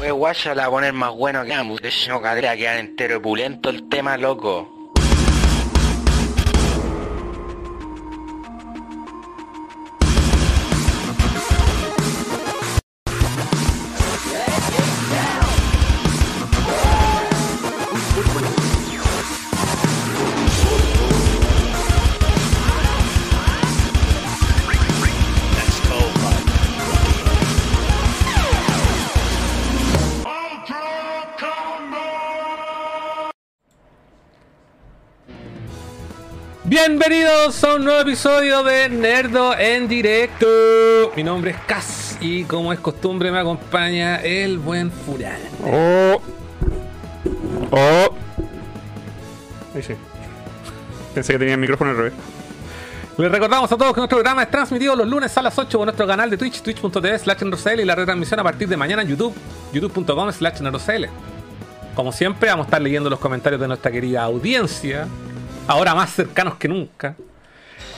Pues guaya la poner más bueno que hecho, no cadera quedar entero pulento el tema, loco. Bienvenidos a un nuevo episodio de Nerdo en directo. Mi nombre es Cas y como es costumbre me acompaña el buen Furán. Oh. Oh. Ahí sí. Pensé que tenía el micrófono al revés. Les recordamos a todos que nuestro programa es transmitido los lunes a las 8 por nuestro canal de Twitch, twitch.tv slash y la retransmisión a partir de mañana en YouTube, youtube.com slash Como siempre vamos a estar leyendo los comentarios de nuestra querida audiencia, ahora más cercanos que nunca.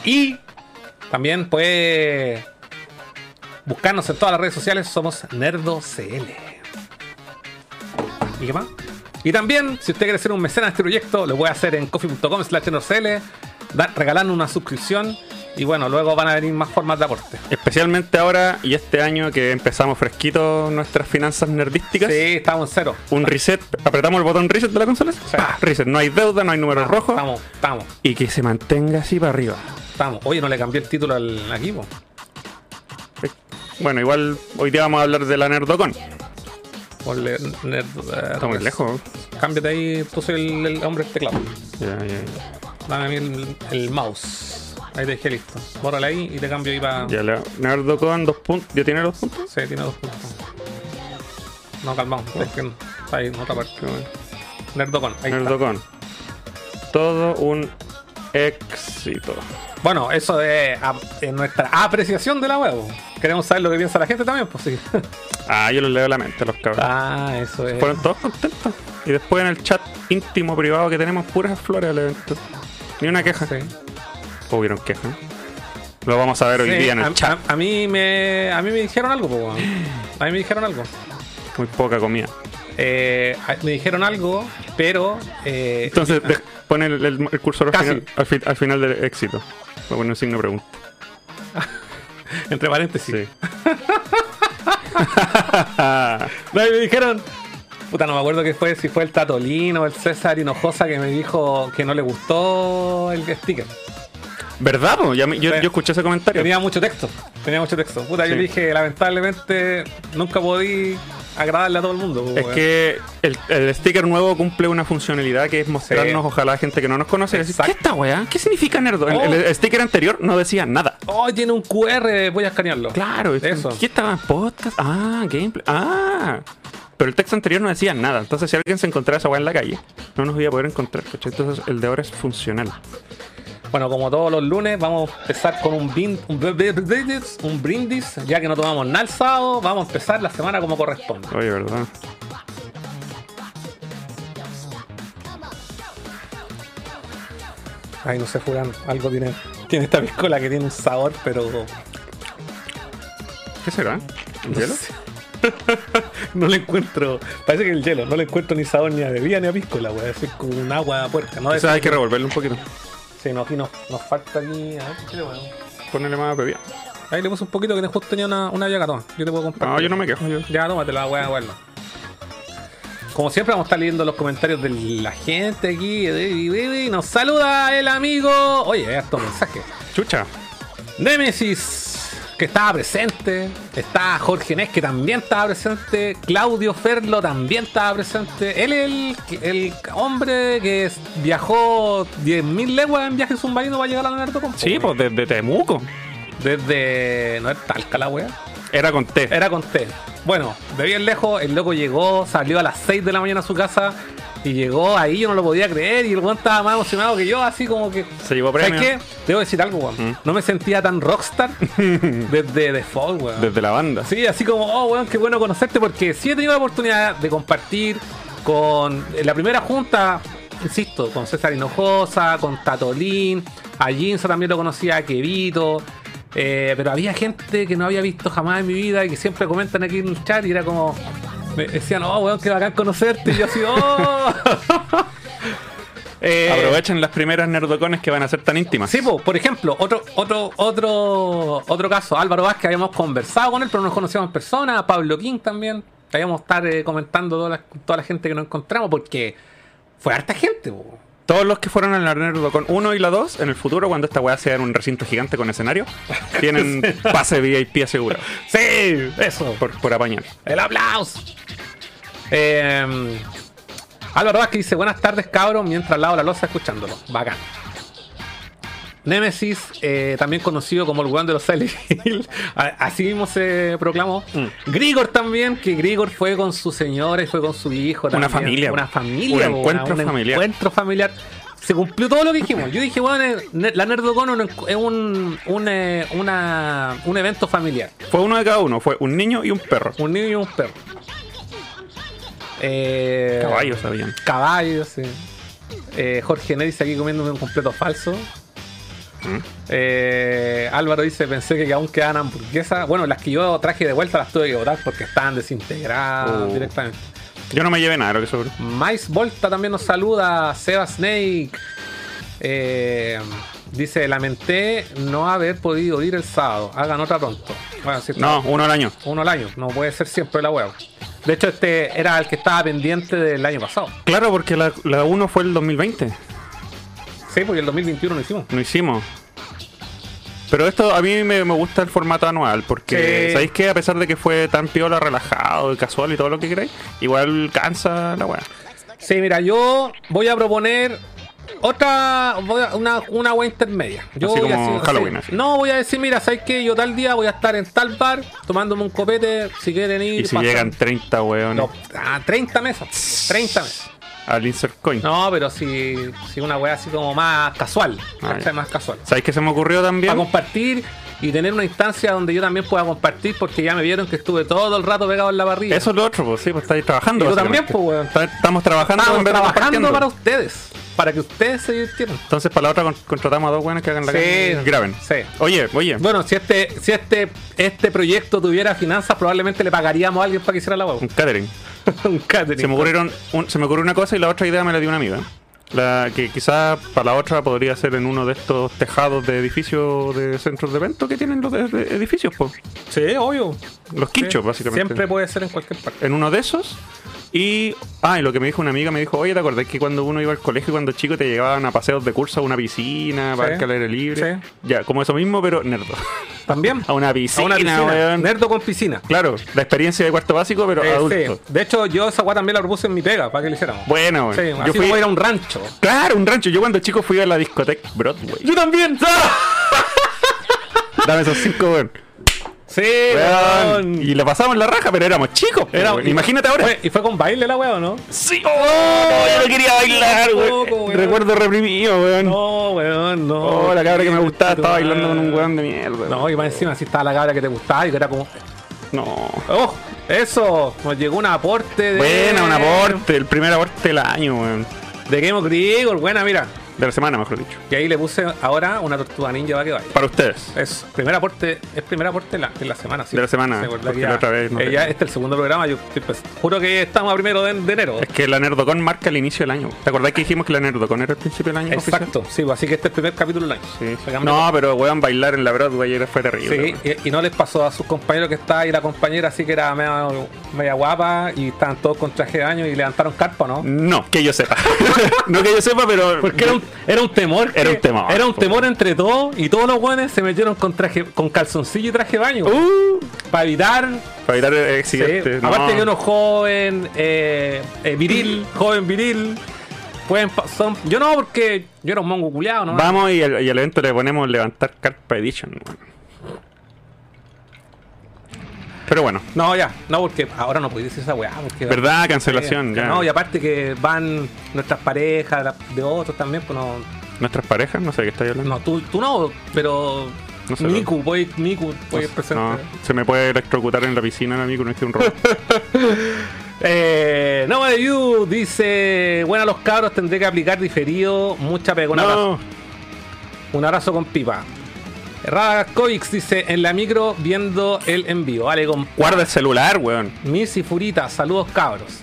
Y también puede buscarnos en todas las redes sociales, somos NerdoCL. ¿Y qué más? Y también, si usted quiere ser un mecenas de este proyecto, lo puede hacer en coffee.com slash nerdocl, regalando una suscripción y bueno, luego van a venir más formas de aporte. Especialmente ahora y este año que empezamos fresquito nuestras finanzas nerdísticas. Sí, estamos en cero. Un reset. Apretamos el botón reset de la consola. ¡pah! Reset. No hay deuda, no hay números rojos. Estamos, estamos, Y que se mantenga así para arriba. estamos. Oye, no le cambié el título al equipo. Bueno, igual hoy día vamos a hablar de la Nerdocon. Ponle nerd- eh, Está muy lejos. Cámbiate ahí, tú soy el, el hombre del teclado. Ya, ya, ya. Dame a mí el, el mouse. Ahí te dejé listo. Bórrale ahí y te cambio ahí para. Ya le- Nerdocon, dos puntos. ¿Ya tiene dos puntos? Sí, tiene dos puntos. No, calmamos. Es que. Está ahí en otra parte. Nerdocon. Ahí está. Nerdocon. Todo un éxito. Bueno, eso es, a- es nuestra apreciación de la web. Queremos saber lo que piensa la gente también, pues sí. Ah, yo los leo la mente, los cabros. ah, eso es. Fueron todos contentos. Y después en el chat íntimo privado que tenemos puras flores al evento. Ni una queja. Sí. ¿O hubieron quejas? Lo vamos a ver hoy Sí, día en el a, chat. a- a mí me, a mí me dijeron algo, weón. A mí me dijeron algo. Muy poca comida. Eh, me dijeron algo, pero. eh, Entonces, de- pon el, el- el cursor al final, al, fi- al final del éxito. Voy a poner un signo de pregunta. entre paréntesis. Sí. No, y me dijeron. Puta, no me acuerdo qué fue, si fue el Tatolino o el César Hinojosa que me dijo que no le gustó el sticker. ¿Verdad? po? Yo, escuché ese comentario. Tenía mucho texto. Tenía mucho texto. Puta, yo dije, lamentablemente, nunca podí agradarle a todo el mundo. pues, Es weón. que el, el sticker nuevo cumple una funcionalidad que es mostrarnos, Sí. ojalá, a gente que no nos conoce. decir. ¿Qué esta weá? ¿Qué significa nerdo? El- Oh. El, el sticker anterior no decía nada. Oh, tiene un QR, voy a escanearlo. Claro, es- Eso. ¿Qué estaba? Podcast. Ah, gameplay. Ah. Pero el texto anterior no decía nada. Entonces, si alguien se encontraba esa weá en la calle, no nos iba a poder encontrar. ¿cachai? Entonces, el de ahora es funcional. Bueno, como todos los lunes, vamos a empezar con un, bin- un, brindis, un brindis, ya que no tomamos nada el sábado, vamos a empezar la semana como corresponde. Oye, ¿verdad? Ay, no sé, Furán, algo tiene, tiene esta piscola que tiene un sabor, pero ¿Qué será? ¿El hielo? no le encuentro, parece que el hielo, no le encuentro ni sabor ni a bebida ni a piscola, güey, es como un agua puerca, ¿no? Quizás hay que revolverlo un poquito. Sí, no, aquí no, nos falta aquí, a ver, ¿qué bueno. Ponerle más bebida. Ahí le puse un poquito que justo tenía una, una toma, yo te puedo comprar. No, yo no me quejo. Yo. Ya, tómate la weá, bueno. Como siempre vamos a estar leyendo los comentarios de la gente aquí. Nos saluda el amigo. Oye, hay harto mensaje. Chucha. Nemesis, que estaba presente. Está Jorge Nes, que también estaba presente. Claudio Ferlo también estaba presente. Él es el, el hombre que viajó 10.000 leguas en viaje submarino para llegar a la Nerdocom. Sí, pues desde Temuco. Desde. No es Talca la wea. Era con T. Era con T. Bueno, de bien lejos, el loco llegó, salió a las 6 de la mañana a su casa y llegó ahí, yo no lo podía creer y el weón estaba más emocionado que yo, así como que. Se llevó ¿Sabes premio. qué? Debo decir algo, weón. Mm. No me sentía tan rockstar desde Default, weón. Desde la banda. Sí, así como, oh, weón, qué bueno conocerte porque sí he tenido la oportunidad de compartir con en la primera junta, insisto, con César Hinojosa, con Tatolín, a Jinso también lo conocía, a Kevito, eh, pero había gente que no había visto jamás en mi vida y que siempre comentan aquí en el chat y era como, Me decían, oh, weón, qué bacán conocerte. Y yo así, oh. Eh, Aprovechen las primeras nerdocones que van a ser tan íntimas. Sí, po, por ejemplo, otro, otro, otro, otro caso, Álvaro Vázquez, habíamos conversado con él, pero no nos conocíamos en persona, Pablo King también. Habíamos estar eh, comentando toda la, toda la gente que nos encontramos, porque fue harta gente, po. Todos los que fueron a la Nerdocon 1 y la 2, en el futuro, cuando esta weá sea en un recinto gigante con escenario, tienen pase VIP asegurado. Sí, eso. Por, por apañar. El aplauso. Eh, Álvaro Vázquez dice, buenas tardes cabros, mientras lavo la losa escuchándolo. Bacán. Nemesis, eh, también conocido como el weón de los Silent Hill, así mismo se proclamó. Mm. Grigor también, que Grigor fue con su señora y fue con su hijo. Una también. familia, Una un familia. po, encuentro un familiar. encuentro familiar. Se cumplió todo lo que dijimos. Yo dije, bueno, eh, la Nerdocon es un- un, un, eh, una- un evento familiar. Fue uno de cada uno, fue un niño y un perro. Un niño y un perro. Eh, Caballos habían. Caballos, sí. Eh, Jorge dice aquí comiéndome un completo falso. ¿Mm? Eh, Álvaro dice, pensé que aún quedan hamburguesas. Bueno, las que yo traje de vuelta las tuve que botar porque estaban desintegradas Oh. directamente. Yo no me llevé nada lo que sobró. Mais Volta también nos saluda. Seba Snake. Eh, dice, lamenté no haber podido ir el sábado. Hagan otra pronto. Bueno, No, uno al año. uno al año. No puede ser siempre la web. De hecho, este era el que estaba pendiente del año pasado. Claro, porque la, la 1 fue el 2020. Sí, porque el 2021 lo hicimos. No hicimos. Pero esto a mí me, me gusta el formato anual, porque Sí. ¿sabéis que A pesar de que fue tan piola, relajado, casual y todo lo que queráis, igual cansa la weá. Sí, mira, yo voy a proponer otra, voy a- una, una web intermedia. Yo Así voy a como decir- Halloween, así. No, voy a decir, mira, ¿sabes qué? Yo tal día voy a estar en tal bar tomándome un copete, si quieren ir. Y si pasan. llegan 30 weones No, ah, 30 mesas. 30 mesas. Al insert coin. No, pero si, si una wea así como más casual. Ah. Más casual. ¿Sabéis que se me ocurrió también? Para compartir y tener una instancia donde yo también pueda compartir porque ya me vieron que estuve todo el rato pegado en la barriga. Eso es lo otro, pues sí, pues estáis trabajando. Y tú también, pues, weón. Estamos trabajando Estamos en vez de trabajando para ustedes. Para que ustedes se divirtieran. Entonces para la otra con- contratamos a dos buenas que hagan la Sí. calle y graben. Sí. Oye, oye. Bueno, si este, si este, este proyecto tuviera finanzas, probablemente le pagaríamos a alguien para que hiciera la web. Un catering. un catering. Se me ocurrieron un- se me ocurrió una cosa y la otra idea me la dio una amiga. La que quizás para la otra podría ser en uno de estos tejados de edificios de centros de evento que tienen los de- de edificios, pues. Sí, obvio. Los quinchos, Sí. básicamente. Siempre puede ser en cualquier parte. En uno de esos. Y. Ah, y lo que me dijo una amiga me dijo, oye, ¿te acordás que cuando uno iba al colegio cuando chico te llevaban a paseos de curso a una piscina, para Sí. al aire libre? Sí. Ya, como eso mismo, pero nerdo. También. a una piscina, a una piscina. weón. Nerdo con piscina. Claro, la experiencia de cuarto básico, pero Eh, adulto. sí. De hecho, yo esa weá también la propuse en mi pega para que lo hiciéramos. Bueno. Sí, yo fui como ir a un rancho. Claro, un rancho. Yo cuando chico fui a la discoteca Broadway. Yo también. Dame esos cinco, weón. Sí, Weón. weón. Y le pasamos la raja, pero éramos chicos. Era- weón. Imagínate ahora. Fue- ¿Y fue con baile la weá o no? Sí, oh, yo no quería bailar, weón. weón. Recuerdo reprimido, weón. No, weón, no. Oh, la cabra que me gustaba estaba bailando con un weón de mierda. No, y más encima así estaba la cabra que te gustaba y que era como. No. ¡Oh! Eso, nos llegó un aporte de. Buena, un aporte. El primer aporte del año, weón. De Game of Grigor, buena, mira. De la semana, mejor dicho. Y ahí le puse ahora una tortuga ninja para que vaya. Para ustedes. Es primer aporte, es primer aporte de la, de la semana, sí. De la semana, ya- la otra vez no eh, ya este es el segundo programa, yo pues, juro que estamos a primero de, de enero. Es que la Nerdocon marca el inicio del año. ¿Te acordás que dijimos que la Nerdocon era el principio del año? oficial? Exacto, sí, pues, así que este es el primer capítulo del año. Sí. No, pero weón, bailar en la Broadway era fue terrible. Sí, y, y no les pasó a sus compañeros que estaba ahí la compañera así que era media, media guapa y estaban todos con traje de baño y levantaron carpa, ¿no? No, que yo sepa. no que yo sepa, pero. Porque era un, era un temor. que- Era un temor, Era un temor entre todos y todos los buenos se metieron con traje, con calzoncillo y traje de baño. Uh, Para evitar. para evitar sí, accidentes. no. Aparte que uno joven, eh, eh, viril, joven viril. Pueden, son, yo no, porque yo era un mongo culiado, ¿no? Vamos y al, y al evento le ponemos levantar Carpa Edition. Pero bueno, No, ya, no, porque ahora no podéis decir esa weá. Porque ¿verdad? Cancelación, ya. No, y aparte que van nuestras parejas la- de otros también, pues no. Nuestras parejas, no sé de qué estáis hablando. No, tú, tú no, pero. No sé, Miku, voy, Miku, voy No, presente. no, se me puede electrocutar en la piscina, amigo, no es que un robot. Eh, no de You dice: Buena los cabros, tendré que aplicar diferido. Mucha abrazo, no, un abrazo con pipa. Radakovics dice en la micro viendo el envío. Vale, con Guarda el celular, weón. Miss y Furita, saludos cabros.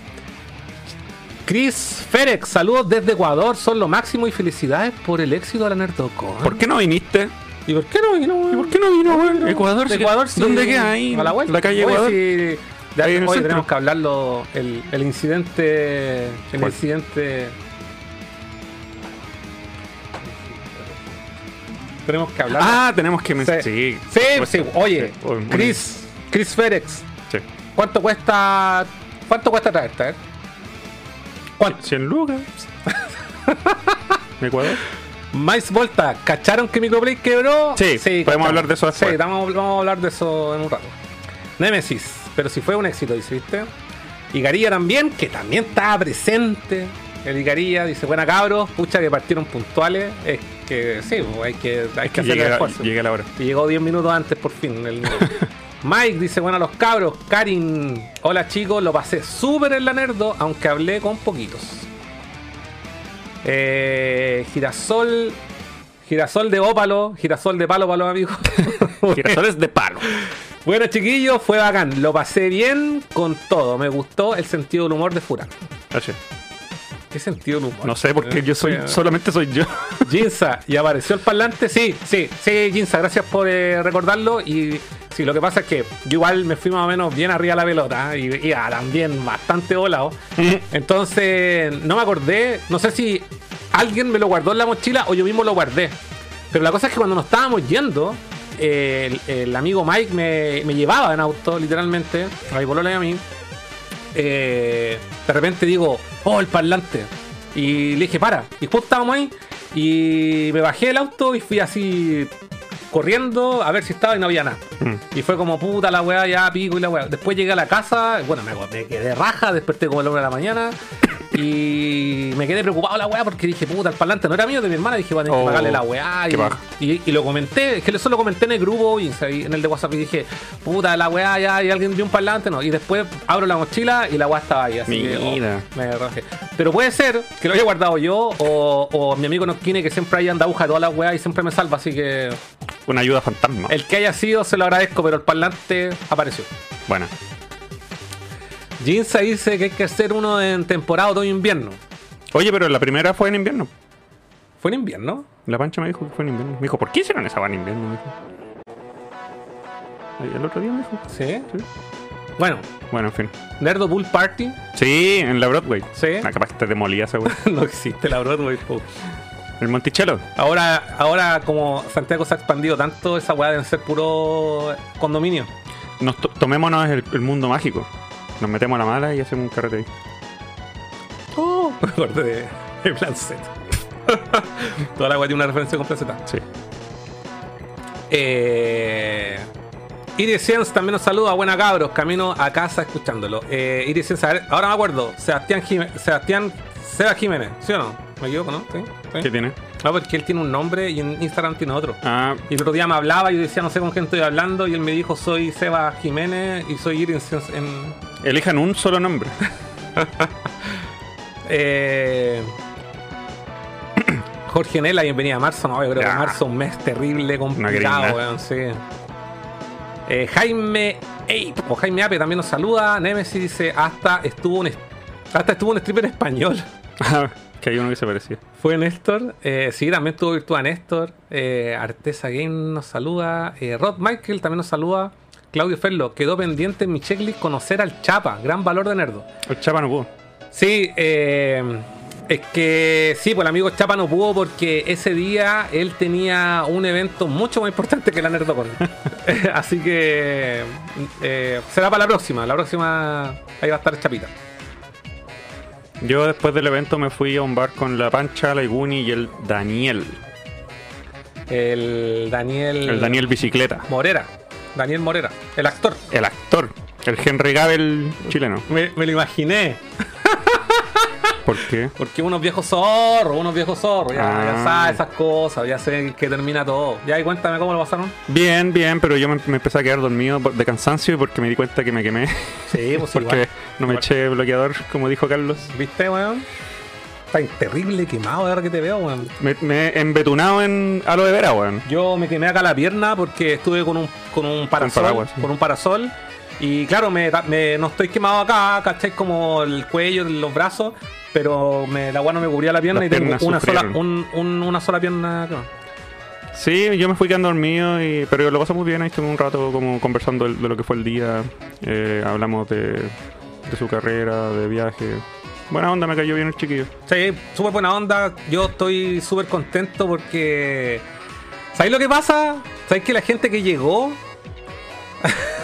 Chris Ferex, saludos desde Ecuador, son lo máximo y felicidades por el éxito de la Nerdocon. ¿Por qué no viniste? ¿Y por qué no vino? weón? ¿Y por qué no vino, weón? Ecuador, De. Ecuador, sí. ¿Dónde queda ahí? A la vuelta. La calle Oye, Ecuador. sí, de- Ahí en el hoy tenemos que hablarlo. El, el incidente. El ¿Cuál? incidente. Tenemos que hablar. Ah, tenemos que mencionar. Sí. Sí. sí, sí. Oye, sí. Chris, Chris Ferex, Sí. ¿cuánto cuesta? ¿Cuánto cuesta traerte? eh? ¿Cuánto? 100 lucas. Ecuador. Mais Volta, ¿cacharon que Microplay quebró? Sí, podemos cachamos. hablar de eso después. Sí, vamos, vamos a hablar de eso en un rato. Nemesis, pero si fue un éxito, dice, ¿viste? Icaría también, que también estaba presente. El Icaría dice, buena cabros, pucha que partieron puntuales. Es que sí, pues, hay que, hay que hacer el esfuerzo. llegué a la hora. Y llegó 10 minutos antes por fin. el- Mike dice, bueno los cabros. Karin, hola chicos, lo pasé súper en la nerdo, aunque hablé con poquitos. Eh, girasol, girasol de ópalo, girasol de palo para los amigos. Girasoles de palo. bueno chiquillos, fue bacán. Lo pasé bien con todo. Me gustó el sentido del humor de Furán. Oye, ¿Qué sentido del humor? No sé, porque yo soy, Fue- solamente soy yo. Jinza, ¿y apareció el parlante? Sí, sí, sí, Jinza, gracias por eh, recordarlo. Y sí, lo que pasa es que yo igual me fui más o menos bien arriba de la pelota ¿eh? y iba también bastante volado. Entonces, no me acordé, no sé si alguien me lo guardó en la mochila o yo mismo lo guardé. Pero la cosa es que cuando nos estábamos yendo, eh, el, el amigo Mike me, me llevaba en auto, literalmente, a mi y a mí. Eh, de repente digo, oh, el parlante. Y le dije, para. Y justo estábamos ahí. Y me bajé del auto y fui así corriendo a ver si estaba y no había nada. Mm. Y fue como puta la weá, ya pico y la weá. Después llegué a la casa, bueno, me, me quedé raja, desperté como a la una de la mañana. Y me quedé preocupado la weá porque dije, puta, el parlante no era mío de mi hermana. Dije, bueno, hay que Oh, pagarle la weá. Y, paja. y, y lo comenté, es que eso lo comenté en el grupo y en el de WhatsApp y dije, puta, la weá ya, y alguien vio un parlante, no. Y después abro la mochila y la weá estaba ahí. Así que, oh, Mira. me rajé. Pero puede ser que lo haya guardado yo o, o mi amigo Nokine que siempre ahí anda aguja de todas las weas y siempre me salva. Así que Una ayuda fantasma. el que haya sido se lo agradezco, pero el parlante apareció. Bueno, Jinza dice que hay que hacer uno en temporada otoño-invierno. oye, pero la primera fue en invierno. ¿Fue en invierno? La pancha me dijo que fue en invierno. Me dijo, ¿por qué hicieron esa van en invierno? Me dijo. El otro día me dijo. Sí. Sí. Bueno, Bueno, en fin. Nerdo Bull Party. Sí, en la Broadway. Sí. Ah, capaz que te demolía esa wey. no existe la Broadway. po. El Monticello. Ahora, ahora como Santiago se ha expandido tanto, esa weá deben ser puro condominio. Nos to- tomémonos el, el mundo mágico. Nos metemos a la mala y hacemos un carrete ahí. Oh, me acordé de, de Plan Z. Toda la weá tiene una referencia con Plan Z. Sí. Eh, Iris Science también nos saluda, buena cabros, camino a casa escuchándolo. Eh, Iris Science, a ver, ahora me acuerdo, Sebastián Jiménez, Sebastián Seba Jiménez, ¿sí o no? ¿Me equivoco, no? ¿Sí? ¿Sí? ¿Qué tiene? No, porque él tiene un nombre y en Instagram tiene otro. Ah, Y el otro día me hablaba y yo decía, no sé con quién estoy hablando, y él me dijo, soy Seba Jiménez y soy Iris en... elijan un solo nombre. Eh, Jorge Nela, bienvenida a marzo. No, yo creo Ya. que marzo es un mes terrible, complicado, weón, sí. Eh, Jaime Ape, o Jaime Ape también nos saluda. Nemesis dice, hasta estuvo un, hasta estuvo un stripper español. Que hay uno que se parecía. Fue Néstor. Eh, sí, también tuvo virtual Néstor. Eh, Artesa Game nos saluda. Eh, Rod Michael también nos saluda. Claudio Ferlo, quedó pendiente en mi checklist conocer al Chapa, gran valor de nerdo. El Chapa no pudo. Sí, eh, es que sí, pues el amigo Chapa no pudo porque ese día él tenía un evento mucho más importante que la Nerdocon. Así que eh, será para la próxima. La próxima ahí va a estar Chapita. Yo después del evento me fui a un bar con la Pancha, la Iguni y el Daniel. El Daniel. El Daniel Bicicleta. Morera. Daniel Morera, el actor. El actor. El Henry Gabel chileno. Me, me lo imaginé. ¿Por qué? Porque unos viejos zorros, unos viejos zorros. Ya, Ah. ya sabes esas cosas, ya sé que termina todo. Ya, y cuéntame cómo lo pasaron. Bien, bien, pero yo me, me empecé a quedar dormido de cansancio y porque me di cuenta que me quemé. Sí, pues porque igual. no me Igual. eché bloqueador, como dijo Carlos. ¿Viste, weón? Está terrible quemado ahora que te veo, weón. Me, me he embetunado en aloe vera, weón. Yo me quemé acá la pierna porque estuve con un, con un parasol. paraguas, sí. Con un parasol. Y claro, me, me- no estoy quemado acá, ¿cachai? Como el cuello, los brazos. Pero me, la agua no me cubría la pierna Las y tengo una sola, un- un- una sola pierna. Sí, yo me fui quedando dormido, y, pero lo pasé muy bien. Ahí estuve un rato como conversando de, de lo que fue el día. Eh, hablamos de, de su carrera, de viaje. Buena onda, me cayó bien el chiquillo. Sí, súper buena onda. Yo estoy súper contento porque. ¿Sabéis lo que pasa? ¿Sabéis que la gente que llegó.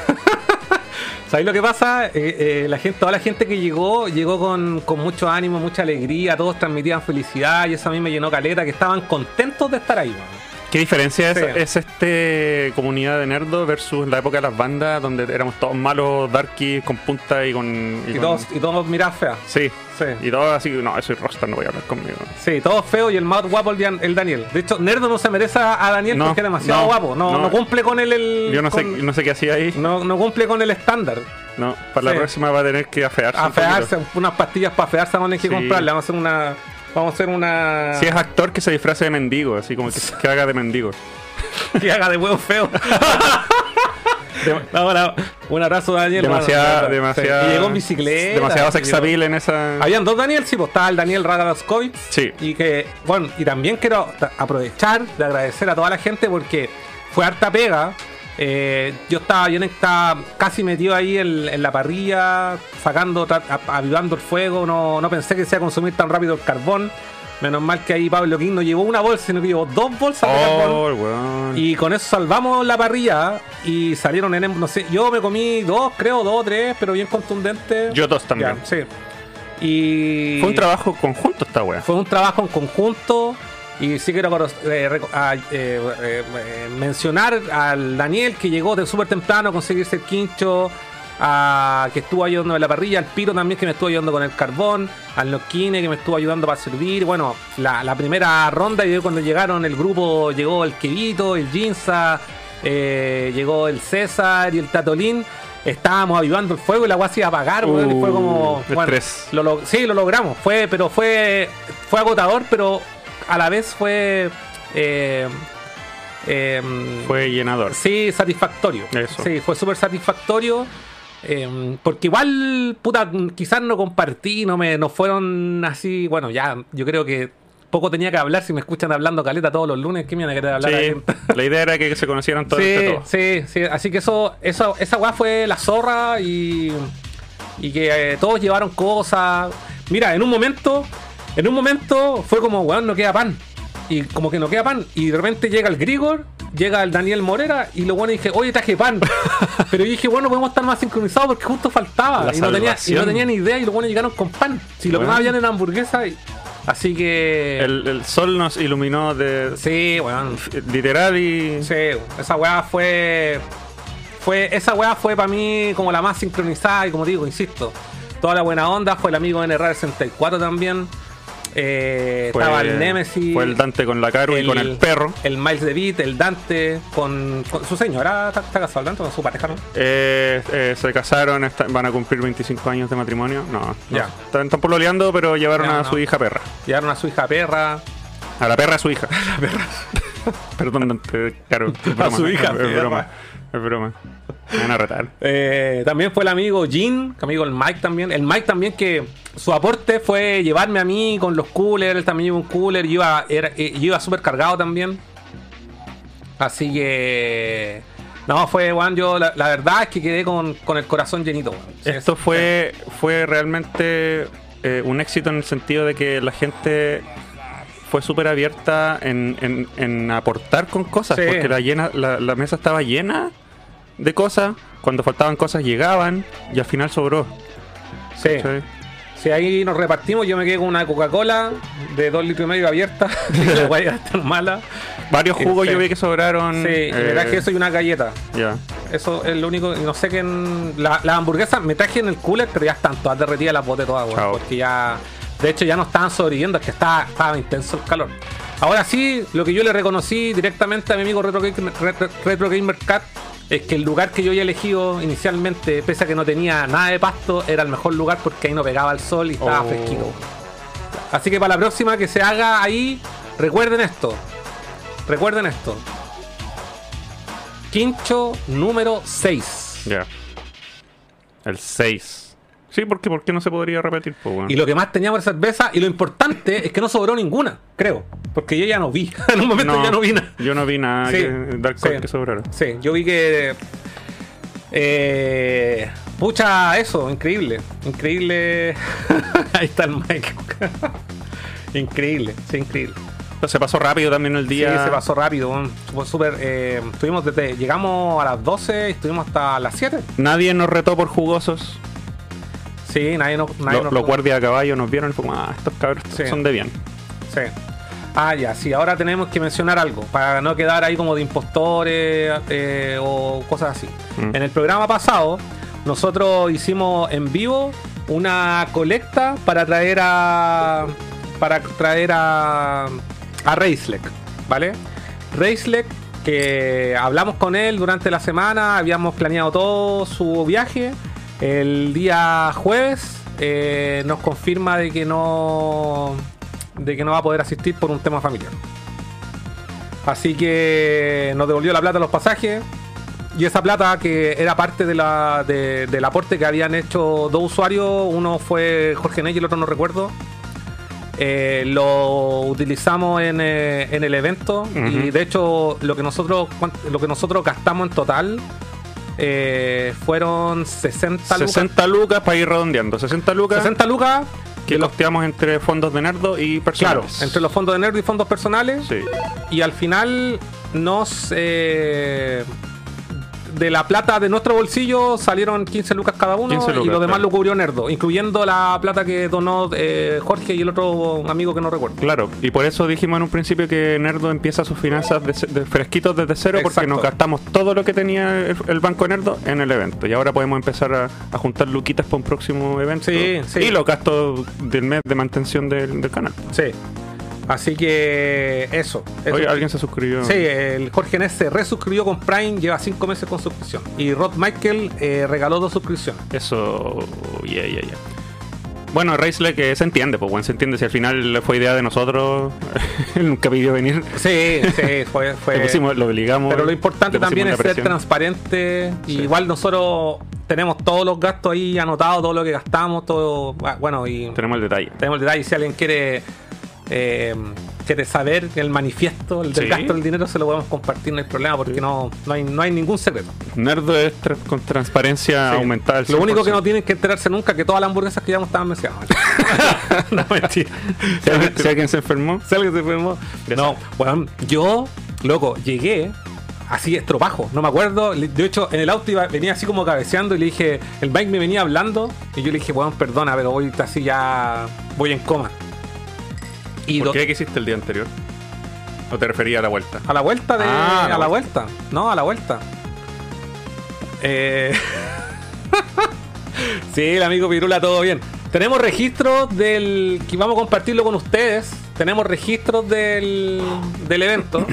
¿Sabéis lo que pasa? Eh, eh, toda la gente que llegó, llegó con, con mucho ánimo, mucha alegría, todos transmitían felicidad y eso a mí me llenó caleta, que estaban contentos de estar ahí, weón. ¿Qué diferencia es, es este comunidad de nerdo versus la época de las bandas donde éramos todos malos, darkies, con punta y con... Y, con- todos, y todos miraban feas. Sí. Sí. Y todos así, no, soy rockstar, no voy a hablar conmigo. Sí, todos feos y el más guapo el, Dan- el Daniel. De hecho, Nerdo no se merece a Daniel No, porque es demasiado no, guapo. No, no. cumple con el. el- Yo no sé, con- no sé qué hacía ahí. no, no cumple con el estándar. No, para Sí. la próxima va a tener que afearse. Afearse, unas pastillas para afearse vamos a tener que Sí. comprarle. Vamos a hacer una. Vamos a hacer una. Si es actor, que se disfrace de mendigo, así como que, que haga de mendigo. que haga de huevo feo. No, no, un abrazo, Daniel. Demasiada, Bueno, demasiada. sí. Y llegó en bicicleta. Demasiado y sex llegó- appeal en esa. Habían dos Daniel, sí, pues estaba el Daniel Radadaskovic. Sí. Y que, bueno, y también quiero aprovechar de agradecer a toda la gente porque fue harta pega. Eh, yo estaba, yo estaba casi metido ahí en, en la parrilla, sacando, avivando el fuego. No, no pensé que se iba a consumir tan rápido el carbón. Menos mal que ahí Pablo King no llevó una bolsa, sino que llevó dos bolsas de carbón. Oh. Y con eso salvamos la parrilla y salieron en, no sé, yo me comí dos, creo, dos o tres, pero bien contundentes. Yo dos también. Ya, sí. Y Fue un trabajo conjunto esta wea. fue un trabajo en conjunto y sí quiero eh, reco- a- eh, eh, mencionar al Daniel que llegó de súper temprano a conseguirse el quincho, a, que estuvo ayudando en la parrilla, al Piro también que me estuvo ayudando con el carbón, al Noquine que me estuvo ayudando para servir. Bueno, la, la primera ronda y cuando llegaron el grupo llegó el Kevito, el Jinza, eh, llegó el César y el Tatolín. Estábamos avivando el fuego y la agua se iba a apagar, y fue como. Uh, bueno, lo log- sí, lo logramos. Fue, pero fue, fue agotador, pero a la vez fue. eh, em, Fue llenador. Sí, satisfactorio. Eso. Sí, fue súper satisfactorio. em, porque igual, puta, quizás no compartí, no me no fueron así. Bueno, ya, yo creo que poco tenía que hablar. Si me escuchan hablando caleta todos los lunes, ¿qué me van a querer hablar? Sí, la idea era que se conocieran todos entre Sí, todos. sí, sí. Así que eso, eso esa weá fue la zorra y, y que eh, todos llevaron cosas. Mira, en un momento, en un momento fue como, weón, no queda pan. Y como que no queda pan. Y de repente llega el Grigor, llega el Daniel Morera y lo bueno dije, oye, traje pan. Pero yo dije, bueno, podemos estar más sincronizados porque justo faltaba. Y no, tenía, y no tenía ni idea y los buenos llegaron con pan. Si lo que más habían era hamburguesa. y- así que... El, el sol nos iluminó de Sí, weón. literal y Sí, esa weá fue. fue esa weá fue para mí como la más sincronizada y como digo, insisto, toda la buena onda. Fue el amigo NR 64 también. Eh, fue, estaba el Nemesis. fue el Dante con la Caru y con el perro. El Miles de Beat, el Dante, con, con su señora. ¿Está, está casado el Dante con su pareja, no? Eh, eh, se casaron, está- van a cumplir 25 años de matrimonio. No, no. Ya. Están, están pololeando, pero llevaron Ya, a no. su hija perra. Llevaron a su hija perra. A la perra a su hija. la perra. Perdón, Dante, Caro. es broma, su hija Es, broma. Es broma. Me van a retar. Eh, también fue el amigo Jin, amigo el Mike también. El Mike también que su aporte fue llevarme a mí con los coolers. Él también llevó un cooler. Yo iba, era- eh, yo iba súper cargado también. Así que... No, fue, Juan, yo la, la verdad es que quedé con, con el corazón llenito. Sí, Esto fue, fue realmente eh, un éxito en el sentido de que la gente fue súper abierta en, en- en aportar con cosas, Sí. porque la, llena, la, la mesa estaba llena de cosas, cuando faltaban cosas llegaban y al final sobró. Sí. ¿cachai? Sí, ahí nos repartimos. Yo me quedé con una Coca-Cola de dos litros y medio abierta. era tan mala. Varios jugos Sí. yo vi que sobraron. Sí, eh, me traje eso y una galleta. Ya. Eso es lo único. No sé qué. en- La, las hamburguesas me traje en el cooler, pero ya están todas derretidas, las boté todas, Chao. Porque ya. De hecho, ya no estaban sobreviviendo, es que estaba, estaba intenso el calor. Ahora sí, lo que yo le reconocí directamente a mi amigo Retro Gamer, Retro, Retro Gamer Cat es que el lugar que yo había elegido inicialmente, pese a que no tenía nada de pasto, era el mejor lugar porque ahí no pegaba el sol y estaba Oh. fresquito. Así que para la próxima que se haga ahí, recuerden esto. Recuerden esto. Quincho número 6. Ya. El 6. Sí, porque ¿por qué no se podría repetir? po, weón? Y lo que más teníamos era cerveza. Y lo importante es que no sobró ninguna, creo. Porque yo ya no vi. en un momento No, ya no vi nada. Yo no vi nada Sí, que, de alcohol sí. que sobrara. Sí, yo vi que. Eh, pucha, eso, increíble. Increíble. Ahí está el Mike. increíble, sí, increíble. Se pasó rápido también el día. Sí, se pasó rápido. Fue súper. eh, estuvimos desde. Llegamos a las 12 y estuvimos hasta las 7. Nadie nos retó por jugosos. Sí, nadie nos. Nadie Lo- nos- los guardias a caballo nos vieron y fue ah, estos cabros Sí. son de bien. Sí. Ah, ya, sí, ahora tenemos que mencionar algo para no quedar ahí como de impostores eh, o cosas así. Mm. En el programa pasado, nosotros hicimos en vivo una colecta para traer a. para traer a. a Reislek, ¿vale? Reislek, que hablamos con él durante la semana, habíamos planeado todo su viaje. El día jueves eh, nos confirma de que no de que no va a poder asistir por un tema familiar. Así que nos devolvió la plata los pasajes. Y esa plata que era parte de la, de- del aporte que habían hecho dos usuarios, uno fue Jorge Ney y el otro no recuerdo. eh, lo utilizamos en, eh, en el evento y de hecho lo que nosotros lo que nosotros gastamos en total eh, fueron 60 lucas 60 lucas para ir redondeando. 60 lucas 60 lucas que los- costeamos entre fondos de nerdo y claro personales. entre los fondos de nerd y fondos personales Sí. y al final nos eh, de la plata de nuestro bolsillo salieron 15 lucas cada uno 15 y lo demás claro. lo cubrió Nerdo, incluyendo la plata que donó eh, Jorge y el otro amigo que no recuerdo. Claro, y por eso dijimos en un principio que Nerdo empieza sus finanzas de, fresquitos desde cero porque nos gastamos todo lo que tenía el, el banco Nerdo en el evento. Y ahora podemos empezar a, a juntar luquitas para un próximo evento. Sí, sí. Y los gastos del mes de mantención del, del canal. Sí. Así que eso. eso. Oye, alguien se suscribió. Sí, el Jorge Ness se resuscribió con Prime, lleva 5 meses con suscripción. Y Rod Michael eh, regaló dos suscripciones. Eso, yeah, yeah, yeah. Bueno, Reisle que se entiende, pues bueno, se entiende si al final fue idea de nosotros, él nunca pidió venir, Sí, sí, fue. fue lo, pusimos, lo obligamos. Pero lo importante también es ser transparente. Sí. igual nosotros tenemos todos los gastos ahí anotados, todo lo que gastamos, todo. ah, Bueno, y Tenemos el detalle. tenemos el detalle. Si alguien quiere. Eh, quiere saber el manifiesto el del Sí. gasto del dinero, se lo podemos compartir, no hay problema, porque no, no, hay, no hay ningún secreto. Nerdo es tra- con transparencia Sí. aumentada. Lo único que 100%. no tienen que enterarse nunca es que todas las hamburguesas que llevamos estaban mencionadas. no, mentira. Si alguien, si alguien se enfermó, Si alguien se enfermó. Ya No, bueno, yo, loco, llegué así estropajo, no me acuerdo. De hecho, en el auto iba- venía así como cabeceando y le dije, el bike me venía hablando y yo le dije, bueno, perdona, pero voy así ya, voy en coma. Y ¿por qué? ¿Qué hiciste el día anterior? ¿O te refería a la vuelta? a la vuelta de. Ah, a la la vuelta. No, a la vuelta. Eh... sí, el amigo Pirula, todo bien. Tenemos registros del. que vamos a compartirlo con ustedes. Tenemos registros del, del evento.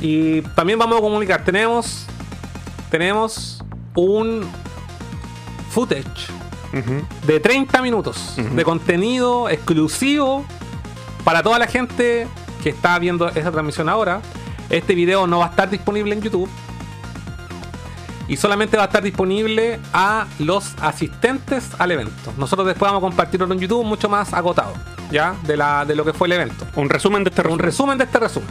Y también vamos a comunicar. Tenemos. Tenemos un footage de 30 minutos de contenido exclusivo para toda la gente que está viendo esa transmisión ahora. Este video no va a estar disponible en YouTube. Y solamente va a estar disponible a los asistentes al evento. Nosotros después vamos a compartirlo en YouTube mucho más agotado, ¿ya? De, la, de lo que fue el evento. Un resumen de este Un resumen. resumen de este resumen.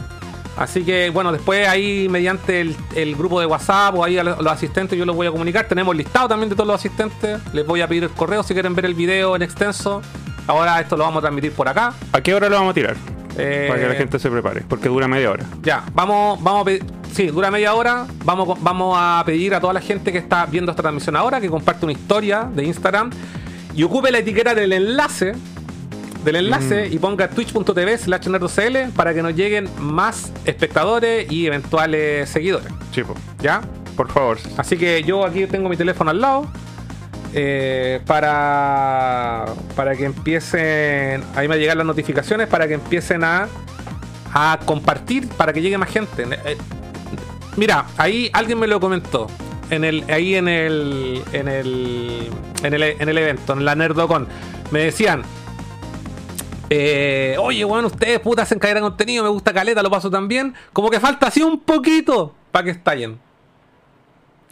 Así que bueno, después ahí mediante el, el grupo de WhatsApp o ahí a los asistentes yo los voy a comunicar. Tenemos listado también de todos los asistentes. Les voy a pedir el correo si quieren ver el video en extenso. Ahora esto lo vamos a transmitir por acá. ¿A qué hora lo vamos a tirar? Eh, Para que la gente se prepare, porque dura media hora. Ya, vamos, vamos a pedir. Sí, dura media hora. Vamos, vamos a pedir a toda la gente que está viendo esta transmisión ahora que comparte una historia de Instagram y ocupe la etiqueta del enlace. Del enlace y ponga twitch.tv slash nerdocl para que nos lleguen más espectadores y eventuales seguidores. Chipo, ¿Ya? por favor. Así que yo aquí tengo mi teléfono al lado. Eh, para para que empiecen ahí me llegan las notificaciones para que empiecen a a compartir para que llegue más gente Eh, mira ahí alguien me lo comentó en el ahí en el en el en el, en el evento en la Nerdocon me decían Eh, oye, weón, ustedes putas hacen caer en contenido, me gusta caleta, lo paso también. Como que falta así un poquito para que estallen.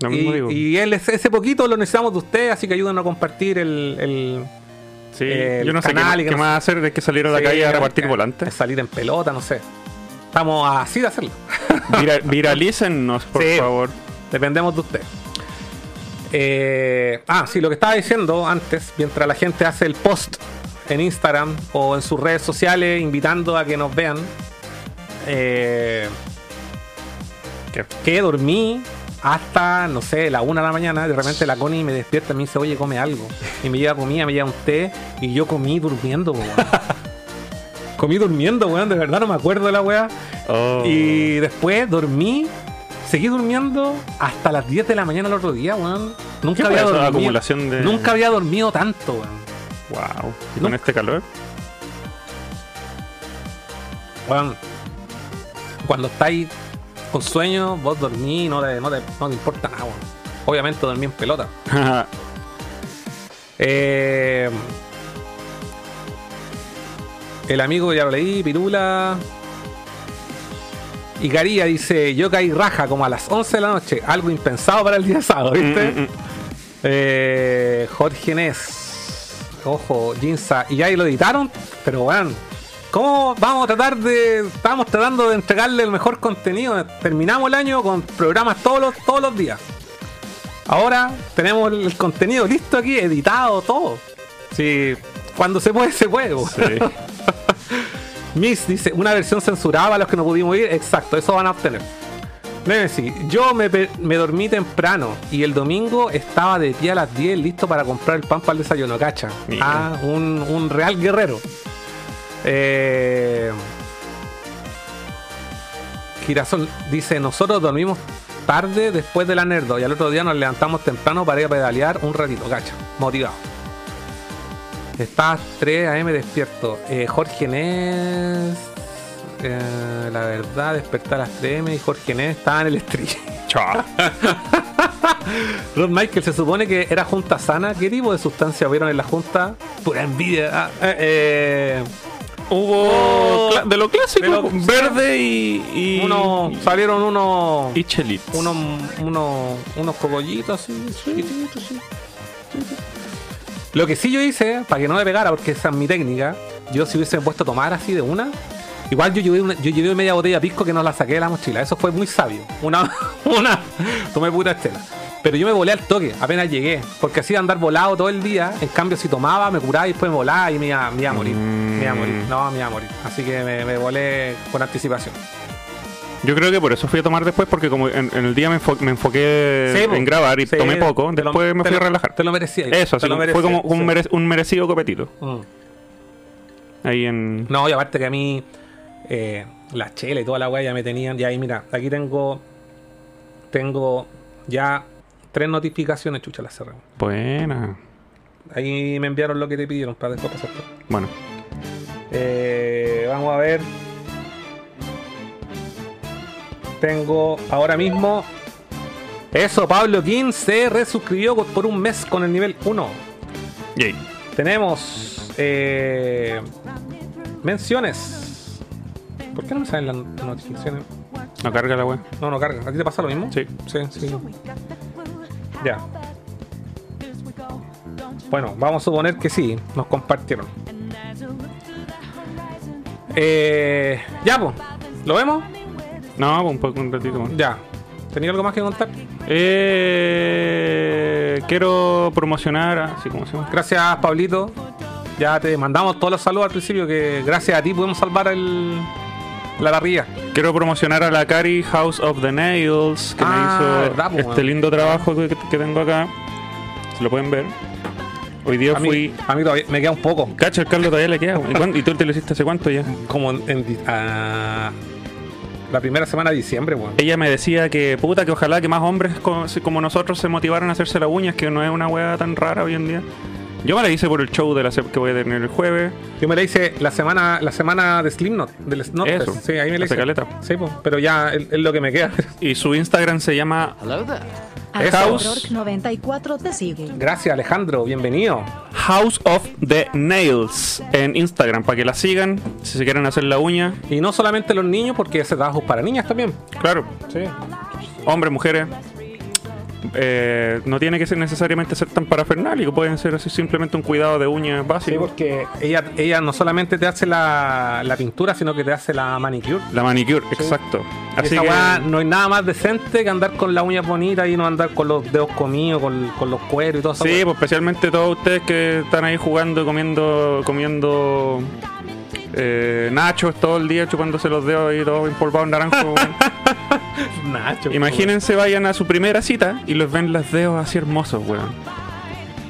Lo mismo digo. Y, y él, ese poquito lo necesitamos de ustedes, así que ayúdenos a compartir el, el sí, el yo no sé qué, canal y que qué no más hacer de que salir a la Sí, calle a es- repartir es- volantes. es salir en pelota, no sé. Estamos así de hacerlo. Vira- viralícennos, por Sí. favor. Dependemos de usted. Eh, ah, sí, lo que estaba diciendo antes, mientras la gente hace el post en Instagram o en sus redes sociales invitando a que nos vean, eh, que dormí hasta, no sé, la una de la mañana. De repente la Connie me despierta y me dice, oye, come algo. Y me lleva comida, me lleva un té y yo comí durmiendo, weón. comí durmiendo, weón, de verdad no me acuerdo de la weá. Oh. Y después dormí, seguí durmiendo hasta las 10 de la mañana el otro día, weón. ¿Qué Nunca había dormido. Acumulación de- Nunca había dormido tanto, weón. Wow. ¿Y con este calor? Weón, Cuando estáis con sueño, vos dormís, no te, no te, no te importa nada, weón. Obviamente dormí en pelota. Eh, el amigo ya lo leí, Pirula. Y Caría dice, yo caí raja como a las 11 de la noche, algo impensado para el día sábado, ¿viste? Mm, mm, mm. Eh, Jorge Nes. Ojo, Jinza. Y ahí lo editaron. Pero bueno. ¿Cómo vamos a tratar de. Estamos tratando de entregarle el mejor contenido. Terminamos el año con programas todos los, todos los días. Ahora tenemos el contenido listo aquí, editado, todo. Sí, cuando se puede, se puede. Sí. Miss dice, una versión censurada a los que no pudimos ir. Exacto, eso van a obtener. Nemesis, yo me, me dormí temprano y el domingo estaba de pie a las 10 listo para comprar el pan para el desayuno, cacha. Mira. Ah, un, un real guerrero. Eh, Girasol dice, nosotros dormimos tarde después de la nerdo y al otro día nos levantamos temprano para ir a pedalear un ratito, cacha. Motivado. Estás 3 AM despierto. Eh, Jorge Nes. eh, la verdad, despertar a las 3 AM y Jorge Nes estaba en el. Chao. Rod Michael se supone que era junta sana. ¿Qué tipo de sustancia vieron en la junta? Pura envidia. Ah, eh, eh, Hubo cla- de lo clásico, De lo- verde y. y uno, salieron unos. y chelitos. unos, unos, unos cogollitos así, chiquititos, sí. Lo que sí yo hice, para que no me pegara, porque esa es mi técnica, yo si hubiese puesto a tomar así de una, igual yo llevé, una, yo llevé media botella de pisco que no la saqué de la mochila. Eso fue muy sabio. Una, una, tomé puta estela. Pero yo me volé al toque, apenas llegué, porque así de andar volado todo el día, en cambio si tomaba, me curaba y después me volaba y me iba, me iba a morir. Me iba a morir, no, me iba a morir. Así que me, me volé con anticipación. Yo creo que por eso fui a tomar después, porque como en, en el día me, enfo- me enfoqué Sí, en grabar y Sí, tomé poco, lo- después me fui a relajar. Te lo merecía. Eso, así lo fue como un, sí. un merecido copetito. Mm. Ahí en. No, y aparte que a mí eh, la chela y toda la weá ya me tenían. Ya ahí, mira, aquí tengo. Tengo ya tres notificaciones, chucha, las cerramos. Buena. Ahí me enviaron lo que te pidieron para después pasar todo. Bueno. Eh, vamos a ver. Tengo ahora mismo. Eso, Pablo King se resuscribió por- un mes con el nivel 1. Yay. Tenemos eh, menciones. ¿Por qué no me salen las notificaciones? No carga la web. No, no carga. ¿A ti te pasa lo mismo? Sí. Sí, sí. Ya. Bueno, vamos a suponer que sí, nos compartieron. Eh, ya, pues. ¿Lo vemos? No, un poco, un ratito más. Ya. ¿Tenía algo más que contar? Eh, quiero promocionar, así como se llama. Gracias, Pablito. Ya te mandamos todos los saludos al principio, que gracias a ti pudimos salvar el, la parrilla. Quiero promocionar a la Cari House of the Nails, que Ah, me hizo verdad, po, este lindo trabajo que, que tengo acá. Se lo pueden ver. Hoy día A mí, fui. a mí todavía me queda un poco. Cacho, el Carlos todavía le queda. ¿Y, tú te lo hiciste hace cuánto ya? Como en, en- a- la primera semana de diciembre, weón. Ella me decía que puta, que ojalá que más hombres co- como nosotros se motivaran a hacerse las uñas, que no es una weá tan rara hoy en día. Yo me la hice por el show de la que voy a tener el jueves. Yo me la hice la semana, la semana de Slipknot, del. Eso, Sí, ahí me la hace hice. caleta. Sí, po, pero ya es, es lo que me queda. Y su Instagram se llama Hello there. House. 94 te sigue. Gracias, Alejandro. Bienvenido. House of the Nails en Instagram para que la sigan si se quieren hacer la uña. Y no solamente los niños, porque ese trabajo es para niñas también. Claro, Sí. hombres, mujeres. Eh, no tiene que ser necesariamente ser tan parafernálico, pueden ser así simplemente un cuidado de uñas Sí, básico. porque ella, ella no solamente te hace la, la pintura, sino que te hace la manicure. La manicure, exacto. Así esa que, no hay nada más decente que andar con las uñas bonitas y no andar con los dedos comidos, con, con los cueros y todo eso. sí, pues especialmente todos ustedes que están ahí jugando, comiendo, comiendo eh, nachos todo el día, chupándose los dedos y todo empolvado en naranjo. Nacho. Imagínense vayan a su primera cita y los ven los dedos así hermosos, weón.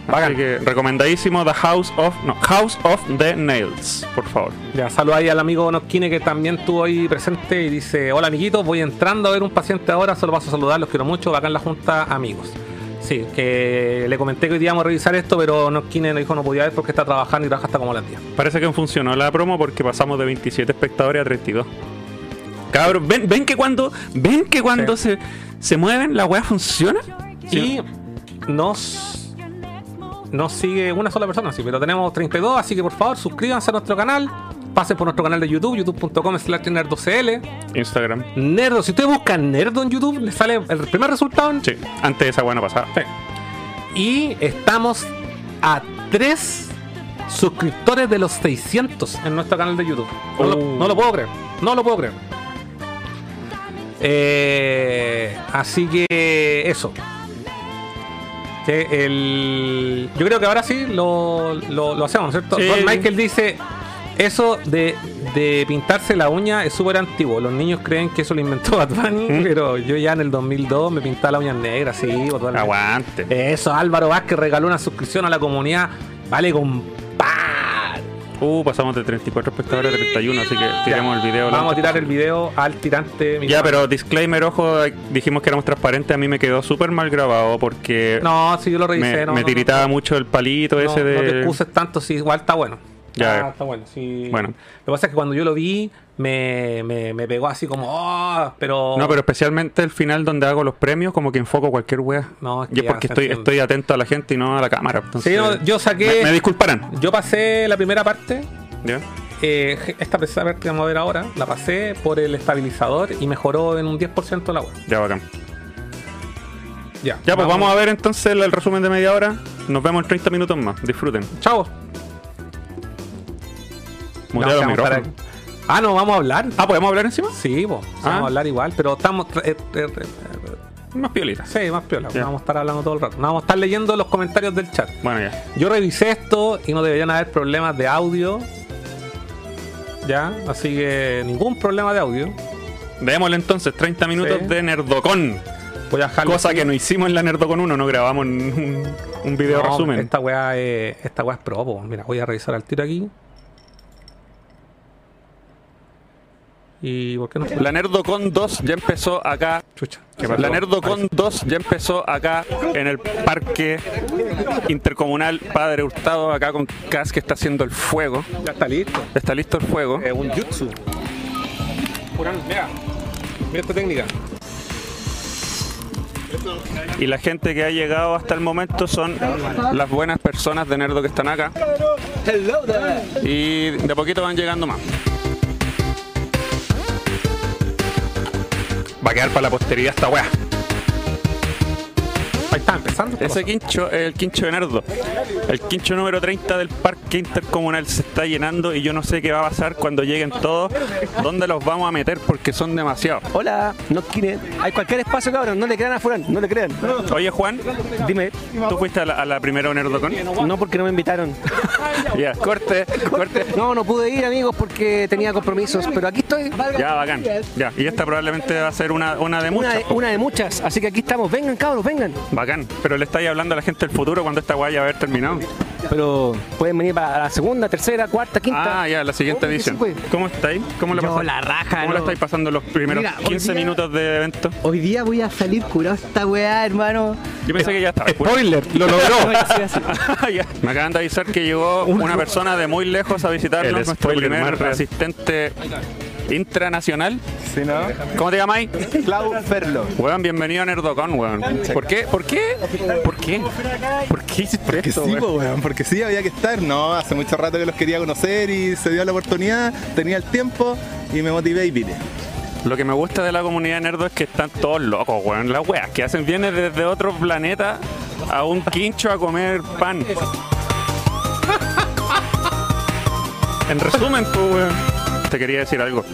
Bacán. Así que recomendadísimo The House of no, House of the Nails, por favor. Ya, saludo ahí al amigo Nosquine que también estuvo ahí presente y dice, hola amiguitos, voy entrando a ver un paciente ahora, solo paso a saludar, los quiero mucho, acá en la junta, amigos. Sí, que le comenté que hoy día íbamos a revisar esto, pero Nosquine nos dijo no podía ver porque está trabajando y trabaja hasta como las 10. Parece que funcionó la promo porque pasamos de 27 espectadores a 32. Cabros, ven, ven que cuando ven que cuando se, se mueven la weá funciona. Y nos, nos sigue una sola persona, sí, pero tenemos 32, así que por favor suscríbanse a nuestro canal, pasen por nuestro canal de YouTube, youtube.com slash nerdocl. Instagram. Nerdo, si ustedes buscan Nerdo en YouTube, les sale el primer resultado en Sí, antes de esa weá no pasaba. Y estamos a 3 suscriptores de los 600 en nuestro canal de YouTube. No, lo, Oh. no lo puedo creer. No lo puedo creer. Eh, así que eso. Que el, yo creo que ahora sí lo, lo- lo hacemos, ¿cierto? Sí. Michael dice, eso de, de pintarse la uña es súper antiguo. Los niños creen que eso lo inventó Bad Bunny, ¿Mm? pero yo ya en el 2002 me pintaba la uña negra, sí, totalmente. Aguante. Eso, Álvaro Vázquez regaló una suscripción a la comunidad. Vale, compadre. Uh, pasamos de 34 espectadores a 31, así que tiremos el video. Vamos a tirar el video al tirante. mi Ya, hermano. pero disclaimer, ojo, dijimos que éramos transparentes, a mí me quedó súper mal grabado porque No, si yo lo revisé. me, no, me no, tiritaba no, mucho el palito no, ese no de... te excuses tanto, si igual está bueno. Ya, Ah, ya. está bueno. sí. Bueno. Lo que pasa es que cuando yo lo vi, me, me, me pegó así como, oh, pero. No, pero especialmente el final donde hago los premios, como que enfoco cualquier wea. No, es que Y es ya porque estoy, estoy atento a la gente y no a la cámara. entonces- Sí, no, yo saqué- Me, me disculparán. Yo pasé la primera parte. ¿Ya? eh, esta precisa parte que vamos a ver ahora, la pasé por el estabilizador y mejoró en un 10% la web. Ya, bacán. Ya, Ya, pues vamos a ver entonces el, el resumen de media hora. Nos vemos en 30 minutos más. Disfruten. Chao. Mutea No, Ah, no, vamos a hablar. Ah, ¿podemos hablar encima? Sí, po, Ah. vamos a hablar igual, pero estamos. eh, eh, eh, Más piolitas. sí, más piola. Vamos a estar hablando todo el rato. Vamos a estar leyendo los comentarios del chat. Bueno, ya. Yo revisé esto y no deberían haber problemas de audio. Ya, así que ningún problema de audio. Démosle entonces 30 minutos Sí. de Nerdocon. Voy a Cosa que no hicimos en la Nerdocon 1, no grabamos un, un video No, resumen. Esta weá es, esta weá es pro, po. Mira, voy a revisar al tiro aquí. ¿Y por qué no? La Nerdocon 2 ya empezó acá. Chucha. La Nerdocon 2 ya empezó acá en el Parque Intercomunal Padre Hurtado, acá con Cas que está haciendo el fuego. Ya está listo. Está listo el fuego. Es un jutsu. Mira, mira esta técnica. Y la gente que ha llegado hasta el momento son las buenas personas de Nerdo que están acá. Y de a poquito van llegando más. Va a quedar para la posteridad esta weá. Ahí está empezando. Ese quincho es el quincho de Nerdo. El quincho número 30 del parque intercomunal se está llenando y yo no sé qué va a pasar cuando lleguen todos. ¿Dónde los vamos a meter? Porque son demasiados. Hola, no quiere. Hay cualquier espacio, cabrón. No le crean a Furán, no le crean. Oye, Juan, Dime, ¿tú fuiste a la, a la primera Nerdocon? no porque no me invitaron. Ya, corte, corte. No, no pude ir, amigos, porque tenía compromisos, pero aquí estoy. Ya, bacán. Ya, y esta probablemente va a ser una, una de Una muchas. de, una de muchas, así que aquí estamos. Vengan, cabros, vengan. Bacán. Pero le estáis hablando a la gente del futuro cuando esta guaya va a haber terminado. Pero pueden venir para la segunda, tercera, cuarta, quinta. Ah, ya, la siguiente edición. ¿Cómo estáis? ¿Cómo la Yo pasáis? la raja, ¿Cómo la estáis pasando los primeros Mira, hoy 15 día- minutos de evento? Hoy día voy a salir curado esta weá, hermano. Yo pensé que ya estaba. Spoiler, lo logró. Me acaban de avisar que llegó una persona de muy lejos a visitarnos, El nuestro primer asistente intranacional. ¿Sí, no? ¿Cómo te llamáis? Clau Ferlo. Weón, bienvenido a Nerdocon, weón. ¿Por qué? ¿Por qué? ¿Por qué? ¿Por qué hiciste esto, sí, weón? weón, porque sí, había que estar. No, hace mucho rato que los quería conocer y se dio la oportunidad, tenía el tiempo y me motivé y vine. Lo que me gusta de la comunidad nerdo es que están todos locos, weón. Las weas que hacen vienen desde otro planeta a un quincho a comer pan. En resumen, pues, weón. Te quería decir algo.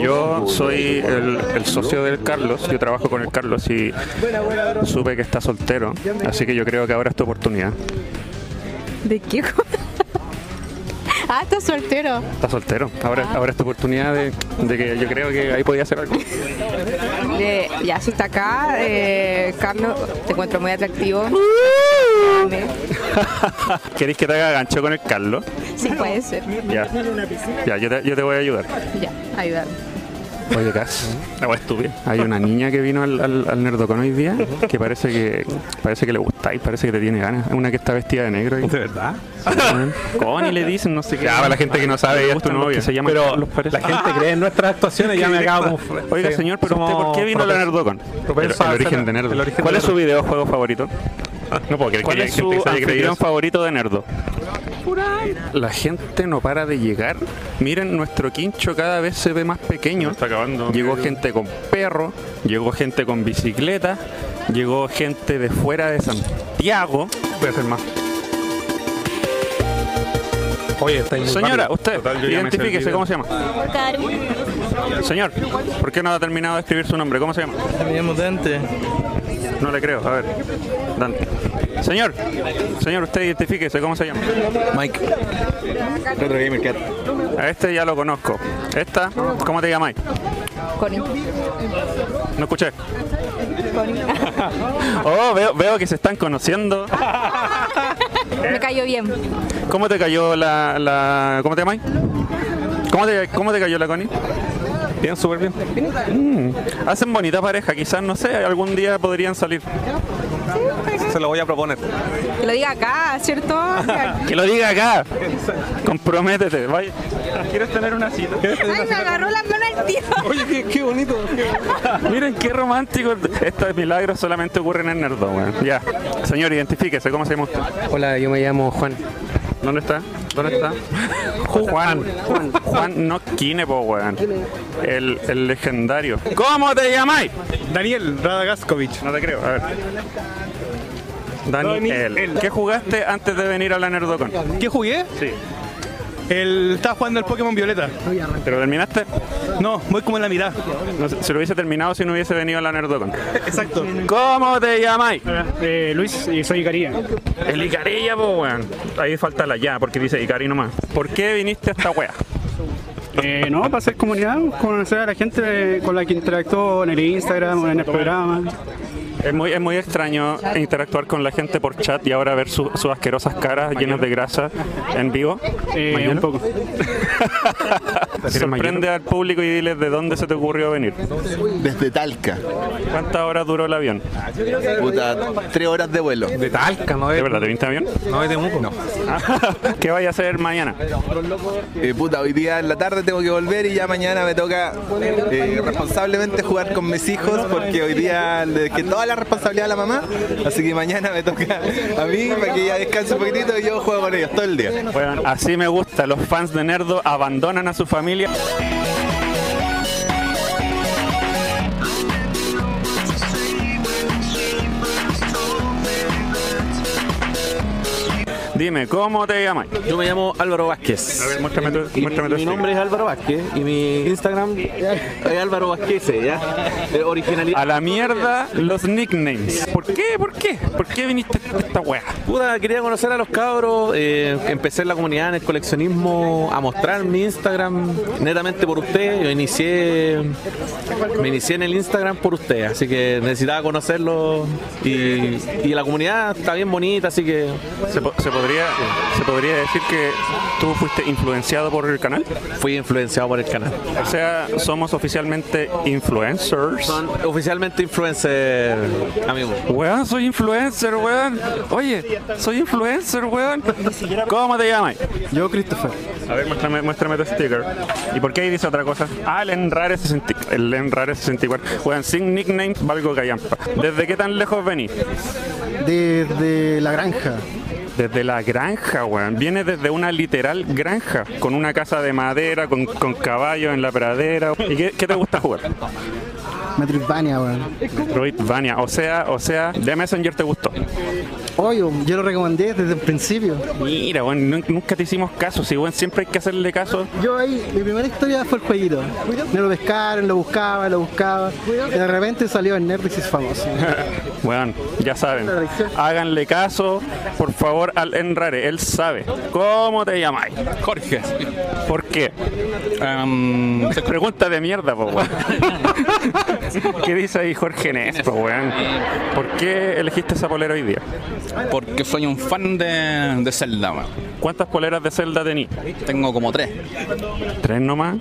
Yo soy el, el socio del Carlos, yo trabajo con el Carlos y supe que está soltero, así que yo creo que ahora es tu oportunidad. ¿De qué? ah, estás soltero. Está soltero, ahora, ahora es tu oportunidad de, de que yo creo que ahí podía hacer algo. Eh, ya, si está acá, eh, Carlos, te encuentro muy atractivo. ¿Queréis que te haga gancho con el Carlos? Sí, puede ser. Ya. Ya, yo te, yo te voy a ayudar. Ya, ayúdame. Oye, Cas, la wea estúpida. Hay una niña que vino al, al, al Nerdocon hoy día que parece que parece que le gustáis, parece que te tiene ganas. Es una que está vestida de negro. Y, ¿De verdad? Connie le dicen, no sé qué. Ya, para la gente que no sabe, Le ella es tu gustan los novia. que se llaman Pero Carlos, parece. la gente cree en nuestras actuaciones y ya me acabo como... Oiga, sí, señor, pero usted, ¿por qué vino a la somos Nerdocon? El, propensos el a origen de el origen ¿Cuál de es su videojuego favorito? No puedo creer ¿Cuál que es haya gente su anfitrión favorito de Nerdo? La gente no para de llegar. Miren, nuestro quincho cada vez se ve más pequeño. Está acabando. Llegó gente con perro, llegó gente con bicicleta, llegó gente de fuera de Santiago. Voy a hacer más. Oye, está muy Señora, usted, Total, identifíquese. ¿cómo se llama? Señor, ¿por qué no ha terminado de escribir su nombre? ¿Cómo se llama? Me llamo Dante. No le creo, a ver. Dante. Señor, señor, usted identifíquese, ¿cómo se llama? Mike. Retro Gamer Cat. A este ya lo conozco. Esta, ¿cómo te llamáis? Connie. No escuché. Oh, veo, veo que se están conociendo. Me cayó bien. ¿Cómo te cayó la... la ¿Cómo te llamáis? ¿Cómo te, ¿Cómo te cayó la Connie? Bien, súper bien. Mm, hacen bonita pareja, quizás, no sé, algún día podrían salir. Se lo voy a proponer. Que lo diga acá, ¿cierto? Que lo diga acá. Comprométete. Vaya. ¿Quieres tener una cita? Ay, me agarró la mano al tío. Oye, qué, qué bonito. Miren qué romántico. Estos milagros solamente ocurren en Nerdo, weón. Ya. Señor, identifíquese, ¿cómo se llama usted? Hola, yo me llamo Juan. ¿Dónde está? ¿Dónde está? Juan. Juan. Juan no Kine, po, weón. El, el legendario. ¿Cómo te llamáis? Daniel Radagaskovic. No te creo, a ver. Daniel. ¿Qué jugaste antes de venir a la Nerdocon? ¿Qué jugué? Sí. El, estaba jugando el Pokémon Violeta. ¿Pero terminaste? No, voy como en la mitad. No se lo hubiese terminado si no hubiese venido a la Nerdocon. Exacto. ¿Cómo te llamáis? Eh, Luis y soy Icaría. El Icarilla, po, weón. Ahí falta la ya, porque dice Icari nomás. ¿Por qué viniste a esta wea? Eh, no, para hacer comunidad, conocer a la gente con la que interactuó en el Instagram o en el programa. Es muy, es muy extraño interactuar con la gente por chat y ahora ver su- sus asquerosas caras llenas de grasa en vivo. Eh, un poco. Sorprende al público y diles de dónde se te ocurrió venir. Desde Talca. ¿Cuántas horas duró el avión? Puta, tres horas de vuelo. De Talca, ¿no ¿De verdad te viniste avión? No es de Muco. No. ¿Qué vaya a hacer mañana? Eh, puta, hoy día en la tarde tengo que volver y ya mañana me toca eh, responsablemente jugar con mis hijos porque hoy día le dejé la responsabilidad a la mamá, así que mañana me toca a mí para que ella descanse un poquitito y yo juego con ellos todo el día. Bueno, así me gusta. Los fans de Nerdo abandonan a su familia. Dime, ¿cómo te llamas? Yo me llamo Álvaro Vázquez. A ver, muéstrame tu, Y muéstrame tu mi nombre es Álvaro Vázquez y mi Instagram es Álvaro Vázquez, ¿ya? Originalidad. A la mierda los nicknames. ¿Por qué? ¿Por qué? ¿Por qué viniste a esta wea? Puta, quería conocer a los cabros. eh, empecé en la comunidad, en el coleccionismo, a mostrar mi Instagram netamente por usted. Yo inicié, me inicié en el Instagram por usted, así que necesitaba conocerlo. Y, y la comunidad está bien bonita, así que ¿Se, po- se podría podría, ¿Se podría decir que tú fuiste influenciado por el canal? Fui influenciado por el canal. O sea, somos oficialmente influencers. Son oficialmente influencer, amigo. Weón, soy influencer, weón. Oye, soy influencer, weón. ¿Cómo te llamas? Yo, Christopher. A ver, muéstrame, muéstrame tu sticker. ¿Y por qué ahí dice otra cosa? Ah, el Enrare 64. El Enrare 64. Weón, sin nicknames valgo callampa. ¿Desde qué tan lejos venís? Desde la granja. Desde la granja, weón. Viene desde una literal granja, con una casa de madera, con, con caballos en la pradera. ¿Y qué, qué te gusta jugar? Metroidvania, weón. Metroidvania. O sea, o sea, de Messenger te gustó. Obvio, yo lo recomendé desde el principio. Mira, weón, nun- nunca te hicimos caso. Si, weón, siempre hay que hacerle caso. Yo ahí, mi primera historia fue el jueguito. Me lo pescaron, lo buscaba, lo buscaba. Y de repente salió el Nerdix famoso. Weón, ya saben. Háganle caso, por favor, al Enrare. Él sabe. ¿Cómo te llamáis? Jorge. ¿Por qué? Em, Pregunta de mierda, po, weón. ¿Qué dice ahí Jorge Nes, po, weón? ¿Por qué elegiste esa polera hoy día? porque soy un fan de, de Zelda, weón. ¿Cuántas poleras de Zelda tení? Tengo como tres. ¿Tres nomás?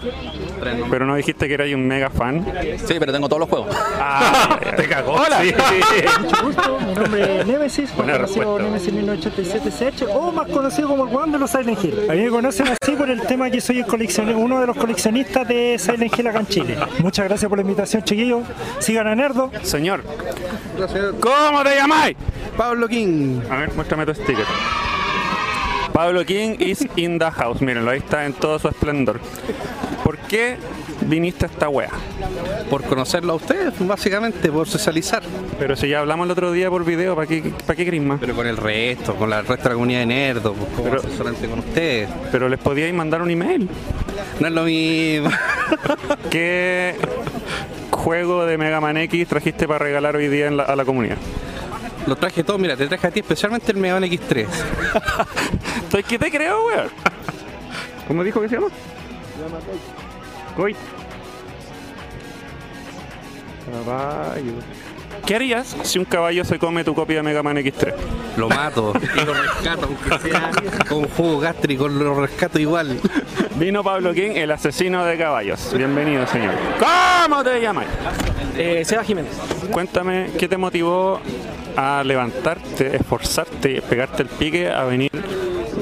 Tres nomás. Pero no dijiste que eras un mega fan. Sí, pero tengo todos los juegos. Ah, te cagó. Hola. Mucho gusto, mi nombre es Nemesis, conocido. Nemesis 1987 CH o más conocido como el weón de los Silent Hill. A mí me conocen así por el tema que soy el uno de los coleccionistas de Silent Hill acá en Chile. Muchas gracias por la invitación, chiquillos. Sigan a Nerdo. Señor, ¿cómo te llamáis? Pablo King. A ver, muéstrame tu sticker. Pablo King is in the house. Mírenlo, ahí está en todo su esplendor. ¿Por qué viniste a esta wea? Por conocerlo a ustedes, básicamente, por socializar. Pero si ya hablamos el otro día por video, ¿para qué, para qué más? Pero con el resto, con la resto de la comunidad de nerdos, pues, Pero- solamente con ustedes. Pero les podíais mandar un email. No es lo mismo. ¿Qué juego de Mega Man X trajiste para regalar hoy día en la- a la comunidad? Lo traje todo, mira, te traje a ti especialmente el Mega Man X3. Estoy que te creo, weón. ¿Cómo dijo que se llama? Coit. Caballo. ¿Qué harías si un caballo se come tu copia de Mega Man X3? Lo mato y lo rescato, aunque sea con jugo gástrico, lo rescato igual. Vino Pablo King, el asesino de caballos. Bienvenido, señor. ¿Cómo te llamas? Eh, Seba Jiménez. Cuéntame, ¿qué te motivó a levantarte, esforzarte, pegarte el pique a venir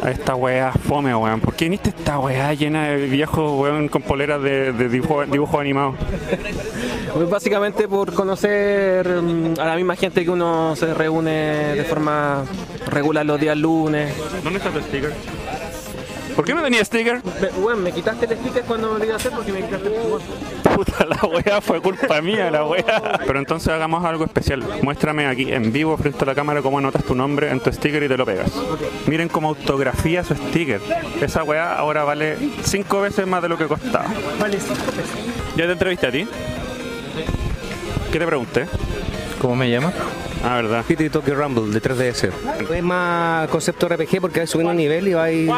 a esta weá fome, weón? ¿Por qué viniste esta weá llena de viejos, weón, con poleras de, de dibujo, dibujos animados? Pues básicamente por conocer mm, a la misma gente que uno se reúne de forma regular los días lunes. ¿Dónde está tu sticker? ¿Por qué me tenía sticker? Bueno, me quitaste el sticker cuando lo iba a hacer porque me quitaste el fútbol. Puta, la weá fue culpa mía, la weá. Pero entonces hagamos algo especial. Muéstrame aquí en vivo frente a la cámara cómo anotas tu nombre en tu sticker y te lo pegas. Miren cómo autografía su sticker. Esa weá ahora vale cinco veces más de lo que costaba. Vale, cinco pesos. ¿Ya te entrevisté a ti? ¿Qué te pregunté? ¿Cómo me llama? Ah, verdad. Kitty Tokyo Rumble de 3DS. Es más concepto RPG porque vais subiendo nivel y vais.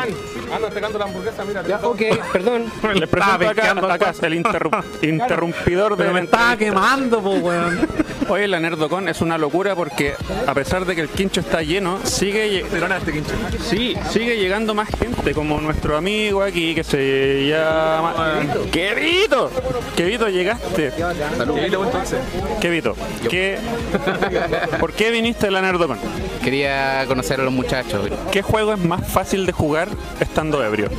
anda pegando la hamburguesa, mira. Ya, ok, perdón. Les presento acá, acá el interrum- interrumpidor de Pero me estaba quemando, po, weón. Oye, la Nerdocon es una locura porque a pesar de que el quincho está lleno, sigue Sí, sigue llegando más gente, como nuestro amigo aquí que se llama Kevito. Kevito, llegaste. Kevito, ¿qué... ¿por qué viniste a la Nerdocon? Quería conocer a los muchachos. ¿Qué juego es más fácil de jugar estando ebrio?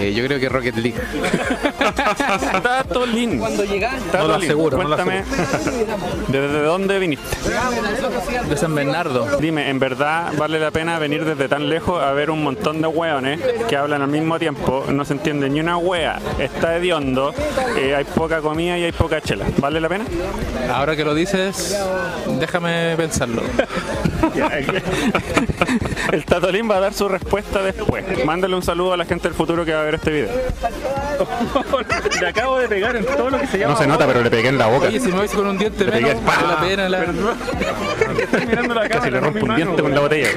Eh, yo creo que Rocket League. Tatolín. Cuando llegaste. No lo aseguro, no cuéntame, ¿desde dónde viniste? De San Bernardo. Dime, ¿en verdad vale la pena venir desde tan lejos a ver un montón de hueones que hablan al mismo tiempo? No se entiende ni una hueá, está hediondo, eh, hay poca comida y hay poca chela. ¿Vale la pena? Ahora que lo dices, déjame pensarlo. El Tatolín va a dar su respuesta después. Mándale un saludo a la gente del futuro que va va a ver este video. Le acabo de pegar en todo lo que se llama. No se nota, pero le pegué en la boca. Oye, si me voy con un diente Le pegué, menos, ¡pah! vale la pena. La... Casi le rompo un diente con la botella.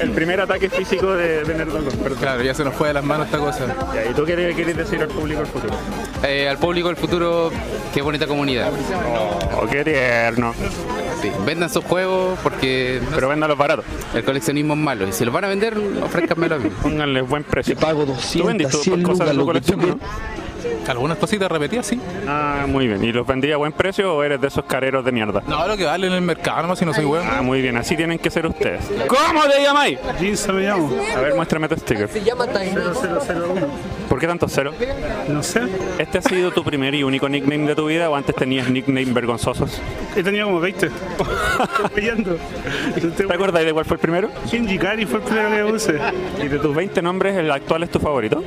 El primer ataque físico de, de Nerdocon. Perdón. Claro, ya se nos fue de las manos esta cosa. Ya, ¿Y tú qué le quieres decir al público del futuro? Eh, al público del futuro, qué bonita comunidad. Oh, qué tierno. Sí, vendan sus juegos porque Pero véndalos baratos. el coleccionismo es malo. Y si los van a vender, ofrézcanmelo a mí. Pónganle buen precio. Te pago ¿Tú 200, vendiste 100 cosas de colección, no? Algunas cositas repetidas, sí. Ah, muy bien. ¿Y los vendí a buen precio o eres de esos careros de mierda? No, lo que vale en el mercado, nomás si no soy bueno. Ah, muy bien. Así tienen que ser ustedes. ¿Cómo te llamáis? Ginza me llamo. A ver, muéstrame tu sticker. 0001. ¿Por qué tanto cero? No sé. ¿Este ha sido tu primer y único nickname de tu vida o antes tenías nickname vergonzosos? He tenido como 20. Estoy pillando. ¿Te acuerdas de cuál fue el primero? Kenji Kari fue el primero que puse. ¿Y de tus 20 nombres, el actual es tu favorito?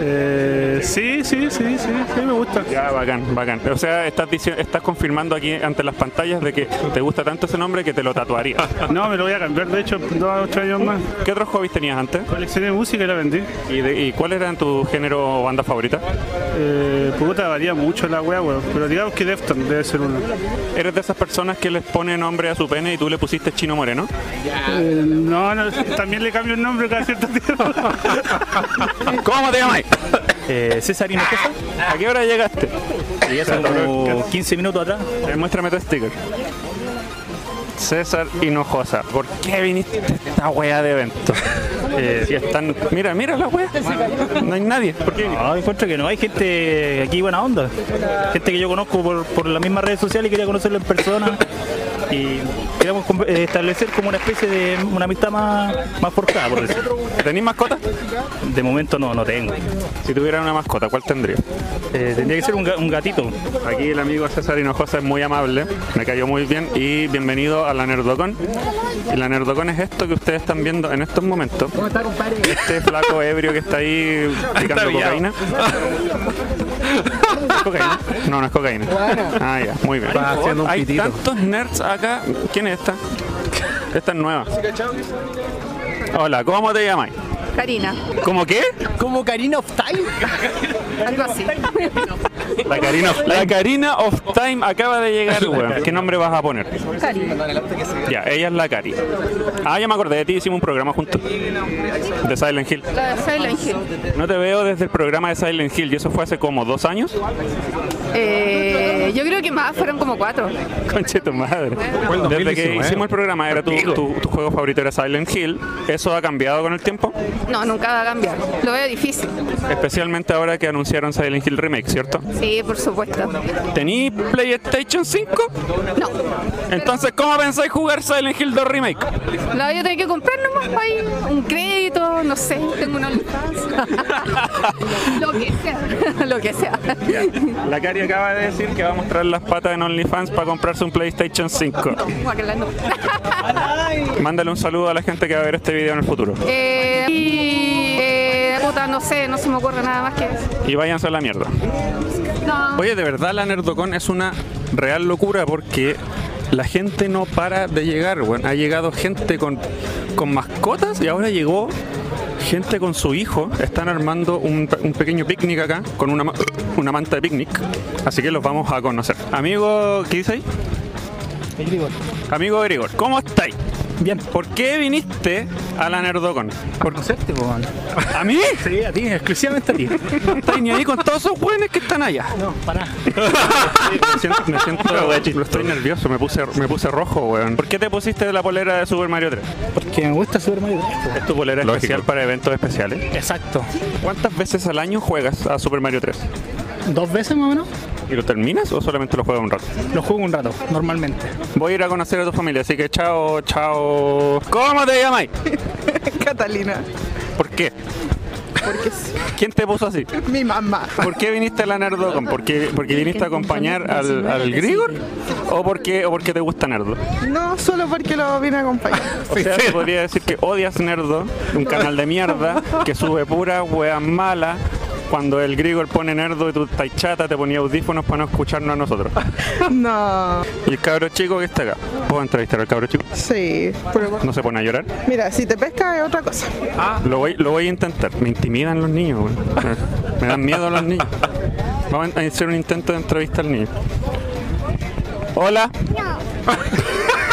Eh, sí, sí, sí, sí, sí, me gusta. Ya, bacán, bacán. O sea, estás, dici- estás confirmando aquí ante las pantallas de que te gusta tanto ese nombre que te lo tatuarías. No, me lo voy a cambiar, de hecho, dos a ocho años más. ¿Qué otros hobbies tenías antes? Coleccioné música y la vendí. ¿Y, de- y cuáles eran tu género o banda favorita? Eh, puta, varía mucho la wea, weón. Pero digamos que Defton debe ser uno. ¿Eres de esas personas que les pone nombre a su pene y tú le pusiste Chino Moreno? Eh, no, no, también le cambio el nombre cada cierto tiempo. ¿Cómo te llamáis? Eh. ¿A qué hora llegaste? Llegué hace como 15 minutos atrás. Eh, muéstrame tu sticker. César Hinojosa. ¿Por qué viniste a esta wea de evento? Eh, si están... Mira, mira la wea. No hay nadie. ¿Por qué? No, encuentro que no hay gente aquí buena onda. Gente que yo conozco por, por las mismas redes sociales y quería conocerlo en persona. Y queríamos eh, establecer como una especie de una amistad más, más forjada, por decirlo. ¿Tenéis mascota? De momento no, no tengo. Si tuviera una mascota, ¿cuál tendría? Eh, tendría que ser un, un gatito. Aquí el amigo César Hinojosa es muy amable, me cayó muy bien y bienvenido a la Nerdocon. Y la Nerdocon es esto que ustedes están viendo en estos momentos. ¿Cómo está, compadre? Este flaco ebrio que está ahí picando cocaína. ¿Es cocaína? No, no es cocaína. Ah, ya, muy bien. Hay tantos nerds acá. ¿Quién es esta? Esta es nueva. Hola, ¿cómo te llamas? Karina. ¿Cómo qué? ¿Como Karina of Time? Algo así. La Karina, of, la Karina of Time acaba de llegar, weón. ¿Qué nombre vas a poner? Karina. Ya, ella es la Cari. Ah, ya me acordé de ti, hicimos un programa juntos. De Silent Hill. La de Silent Hill. No te veo desde el programa de Silent Hill y eso fue hace como dos años. Eh, yo creo que más, fueron como cuatro. Conche tu madre. Desde que 2019. hicimos el programa era tu, tu, tu juego favorito era Silent Hill. ¿Eso ha cambiado con el tiempo? No, nunca va a cambiar. Lo veo difícil. Especialmente ahora que anunciaron Silent Hill Remake, ¿cierto? Sí, por supuesto. ¿Tení PlayStation 5? No. Entonces, ¿cómo pensáis jugar Silent Hill 2 Remake? La voy a tener que comprar nomás ahí. Un crédito, no sé. Tengo una OnlyFans. Lo que sea. Lo que sea. La Acaba de decir que va a mostrar las patas en OnlyFans para comprarse un PlayStation 5. Guácala, no. Mándale un saludo a la gente que va a ver este video en el futuro. Eh, y, eh, puta, no sé, no se me ocurre nada más que eso. Y váyanse a la mierda. No. Oye, de verdad la Nerdocon es una real locura porque la gente no para de llegar. Bueno, ha llegado gente con, con mascotas y ahora llegó gente con su hijo. Están armando un, un pequeño picnic acá con una, una manta de picnic. Así que los vamos a conocer. Amigo, ¿qué dice ahí? Amigo Grigor, ¿cómo estáis? Bien. ¿Por qué viniste a la Nerdocon? Por conocerte, po, man. ¿A mí? Sí, a ti, exclusivamente a ti. No estáis ni ahí con todos esos buenos que están allá. No, para. me siento, me siento estoy nervioso, me puse, me puse rojo, weón. ¿Por qué te pusiste la polera de Super Mario 3? Porque me gusta Super Mario 3. ¿Es tu polera Lógico. especial para eventos especiales? Exacto. ¿Cuántas veces al año juegas a Super Mario 3? ¿Dos veces más o menos? ¿Y lo terminas o solamente lo juegas un rato? Lo juego un rato, normalmente. Voy a ir a conocer a tu familia, así que chao, chao. ¿Cómo te llamáis? Catalina. ¿Por qué? ¿Quién te puso así? Mi mamá. ¿Por qué viniste a la Nerdocon? ¿Por qué, porque viniste a acompañar al, al Grigor? ¿O porque, ¿O porque te gusta Nerdo? No, solo porque lo vine a acompañar. O sea, se podría decir que odias Nerdo, un canal de mierda que sube pura wea mala cuando el Grigor pone nerdo y tú estás chata, te ponía audífonos para no escucharnos a nosotros. No. Y el cabro chico que está acá. ¿Puedo entrevistar al cabro chico? Sí. pero- ¿No se pone a llorar? Mira, si te pesca es otra cosa. Lo voy, lo voy a intentar. Me intimidan los niños, weón. Me dan miedo los niños. Vamos a hacer un intento de entrevista al niño. Hola.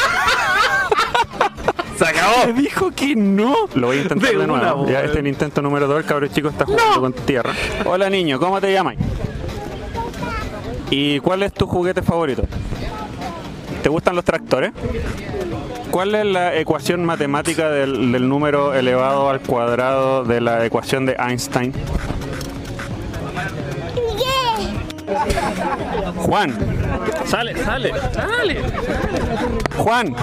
Se acabó. Me dijo que no. Lo voy a intentar De nuevo. Ya este es el intento número 2. El cabro chico está jugando con tierra. Hola niño, ¿cómo te llamas? ¿Y cuál es tu juguete favorito? ¿Te gustan los tractores? ¿Cuál es la ecuación matemática del, del número elevado al cuadrado de la ecuación de Einstein? Juan. Sale, sale, sale. Juan,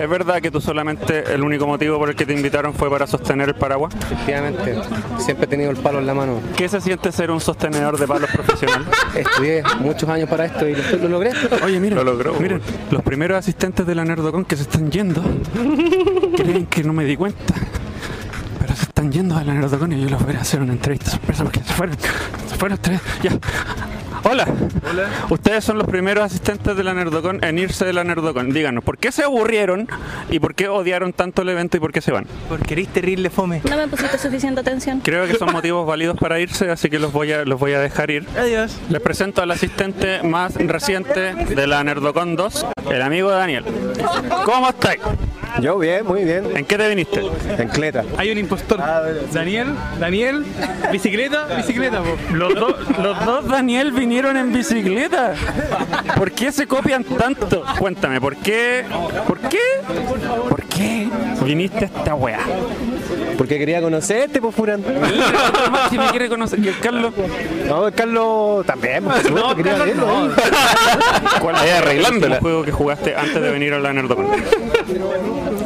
¿es verdad que tú solamente el único motivo por el que te invitaron fue para sostener el paraguas? Efectivamente, siempre he tenido el palo en la mano. ¿Qué se siente ser un sostenedor de palos profesional? Estudié muchos años para esto y lo, lo logré. Oye, miren, miren, los primeros asistentes de la Nerdocon que se están yendo creen que no me di cuenta. Están yendo a la Nerdocon y yo les voy a hacer una entrevista sorpresa porque se fueron, se fueron tres. Ya. Hola. Ustedes son los primeros asistentes de la Nerdocon en irse de la Nerdocon. Díganos, ¿por qué se aburrieron y por qué odiaron tanto el evento y por qué se van? Porque eres terrible fome. No me pusiste suficiente atención. Creo que son motivos válidos para irse, así que los voy a, los voy a dejar ir. Adiós. Les presento al asistente más reciente de la Nerdocon 2, el amigo Daniel. ¿Cómo estáis? Yo bien, muy bien. ¿En qué te viniste? En cleta. Hay un impostor. Daniel, Daniel, bicicleta, bicicleta, po. Los, dos- los dos Daniel vinieron en bicicleta. ¿Por qué se copian tanto? Cuéntame, ¿por qué? ¿Por qué? ¿Por qué viniste a esta weá? Porque quería conocerte, pues, Furán. Si me quiere conocer. ¿Y el Carlos? No, el Carlos también, por supuesto, quería verlo. ¿eh? ¿Cuál es arreglándola? el juego que jugaste antes de venir a la Nerdocon?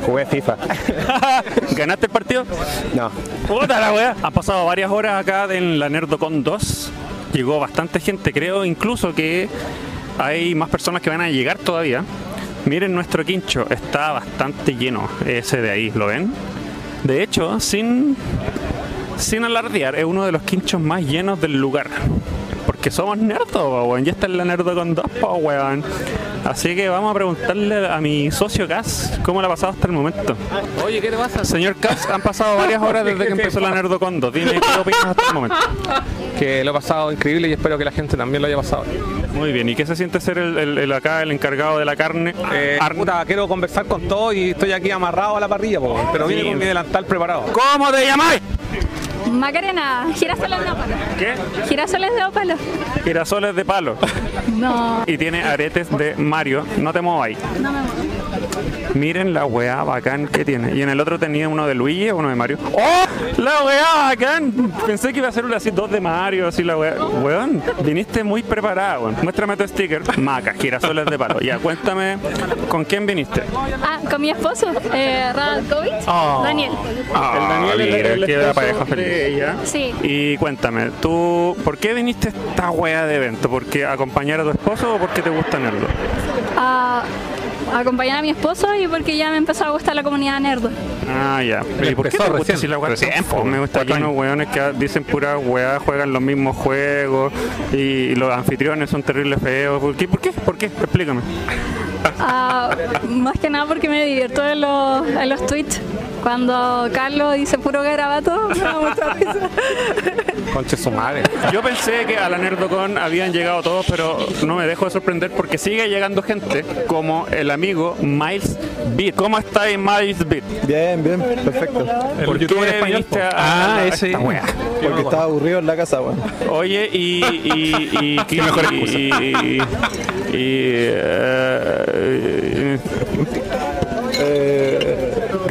Jugué FIFA. ¿Ganaste el partido? No. Puta la weá. Han pasado varias horas acá en la Nerdocon 2. Llegó bastante gente, creo incluso que hay más personas que van a llegar todavía. Miren nuestro quincho, está bastante lleno ese de ahí, ¿lo ven? De hecho, sin, sin alardear, es uno de los quinchos más llenos del lugar. Porque somos nerdos, weón. Ya está en la Nerdocon 2, po, weón. Así que vamos a preguntarle a mi socio Cas cómo le ha pasado hasta el momento. Oye, ¿qué te pasa? Señor Cas, han pasado varias horas desde que empezó la Nerdocon 2. Dime qué opinas hasta el momento. Que lo he pasado increíble y espero que la gente también lo haya pasado. Muy bien, ¿y qué se siente ser el, el- el acá el encargado de la carne? Eh, puta, quiero conversar con todos y estoy aquí amarrado a la parrilla, po, pero vine Sí. con mi delantal preparado. ¿Cómo te llamáis? Macarena, girasoles de ópalo. ¿Qué? Girasoles de ópalo. Girasoles de palo. No, Y tiene aretes de Mario. No te mováis. no me muevo. Miren la weá bacán que tiene. Y en el otro tenía uno de Luigi o uno de Mario. ¡Oh! ¡La weá bacán! Pensé que iba a ser así dos de Mario, así la weá. Weón, viniste muy preparado, weón. Muéstrame tu sticker. Maca, girasoles de palo. Ya, cuéntame, ¿con quién viniste? Ah, con mi esposo, eh, Radkovic, Daniel. el Daniel es mira, el, queda esposo pareja feliz. de ella. Sí. Y cuéntame, ¿tú por qué viniste a esta weá de evento? ¿Porque acompañar a tu esposo o porque te gusta Nerdo? A acompañar a mi esposo y porque ya me empezó a gustar la comunidad nerdo. Ah, ya. ¿Y por qué te gusta recién. si la Recién, fome? Me gusta lleno de weones que dicen pura weá, juegan los mismos juegos y los anfitriones son terribles feos. ¿Por qué? ¿Por qué? ¿Por qué? Explícame. Ah, más que nada porque me divierto en los, en los tweets. Cuando Carlos dice puro garabato, me da mucha risa. Conche su madre. Yo pensé que a la Nerdocon habían llegado todos, pero no me dejo de sorprender porque sigue llegando gente como el amigo Miles Beat. ¿Cómo estáis, Miles Beat? Bien, bien, perfecto. ¿Por qué viniste a, a- a esta wea? Porque estaba aburrido en la casa, weón. Oye, y. y, y, ¿Qué mejor excusa? Y. y, y, eh,